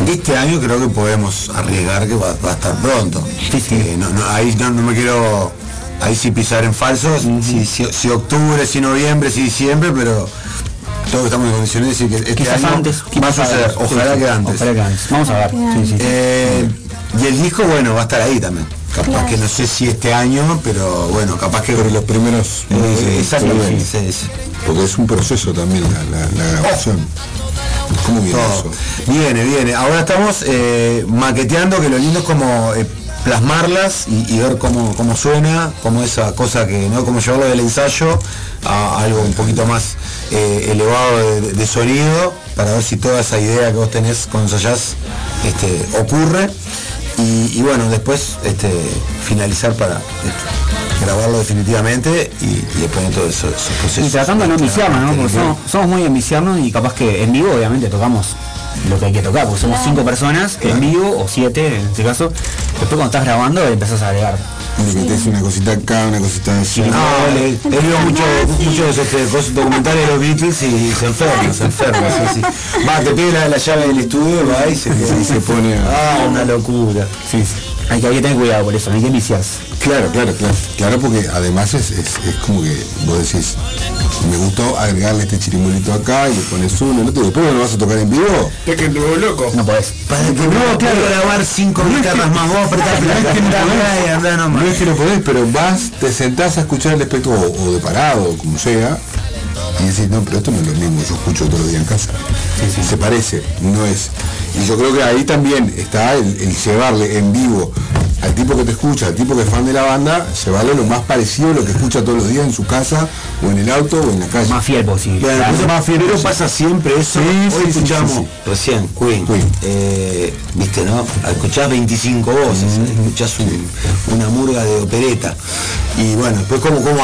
de Este año creo que podemos arriesgar que va, va a estar pronto. Eh, no, no, ahí no, no me quiero ahí sí pisar en falso, si, si- si octubre, si noviembre, si diciembre, pero todos estamos en condiciones de decir que este Quizás año antes, va a suceder, ojalá Sí, que antes. ojalá que antes. Vamos a ver. Sí, sí. Eh, y el disco, bueno, va a estar ahí también. Capaz Claro. que no sé si este año, pero bueno, capaz que. Pero los primeros Eh, meses, exactamente, sí, sí, sí. Porque es un proceso también la, la- la grabación. ¿Cómo viene Todo. eso? Viene, viene. Ahora estamos eh, maqueteando, que lo lindo es como eh, plasmarlas y, y ver cómo, cómo suena, como esa cosa que, ¿no? Como llevarlo del ensayo a algo un poquito más eh, elevado de, de sonido, para ver si toda esa idea que vos tenés cuando ensayás este, ocurre. Y, y bueno, después este, finalizar para este, grabarlo definitivamente y, y después de todo eso, esos procesos. Y tratando de no enviciarnos, ¿no? Porque somos, somos muy enviciarnos y capaz que en vivo obviamente tocamos lo que hay que tocar, porque somos cinco personas en vivo, o siete en este caso, después cuando estás grabando empezás a agregar. Le metes una cosita acá, una cosita allá. No, le- he leído muchos muchos este, documentales de los Beatles y, se enferma, se enferma, sí, sí. Va, te pide la, la llave del estudio, va y se, Y se pone a- Ah, una locura. Sí, sí. Hay que, hay que tener cuidado por eso, no hay que enviciarse. Claro, claro, claro. Claro, porque además es, es, es como que vos decís, me gustó agregarle este chirimbolito acá y le pones uno, el otro, y después no lo vas a tocar en vivo. Es que nuevo loco. No podés. Para que no, claro, grabar cinco guitarras más, vos apretás No es que no la podés, y andá nomás. no es que no podés, pero vas, te sentás a escuchar el espectáculo, o, o de parado, o como sea, y decís, no, pero esto no es lo mismo, yo escucho todos los días en casa. Se parece, no es. Y yo creo que ahí también está el, el llevarle en vivo al tipo que te escucha, al tipo que es fan de la banda, llevarle lo más parecido a lo que escucha todos los días en su casa, o en el auto, o en la calle. Más fiel posible. Claro, más fiel pero pasa siempre eso. Sí, Hoy escuchamos recién Queen. Queen. Eh, Viste, ¿no? Escuchás 25 voces, escuchás un- una murga de opereta. Y bueno, después cómo, cómo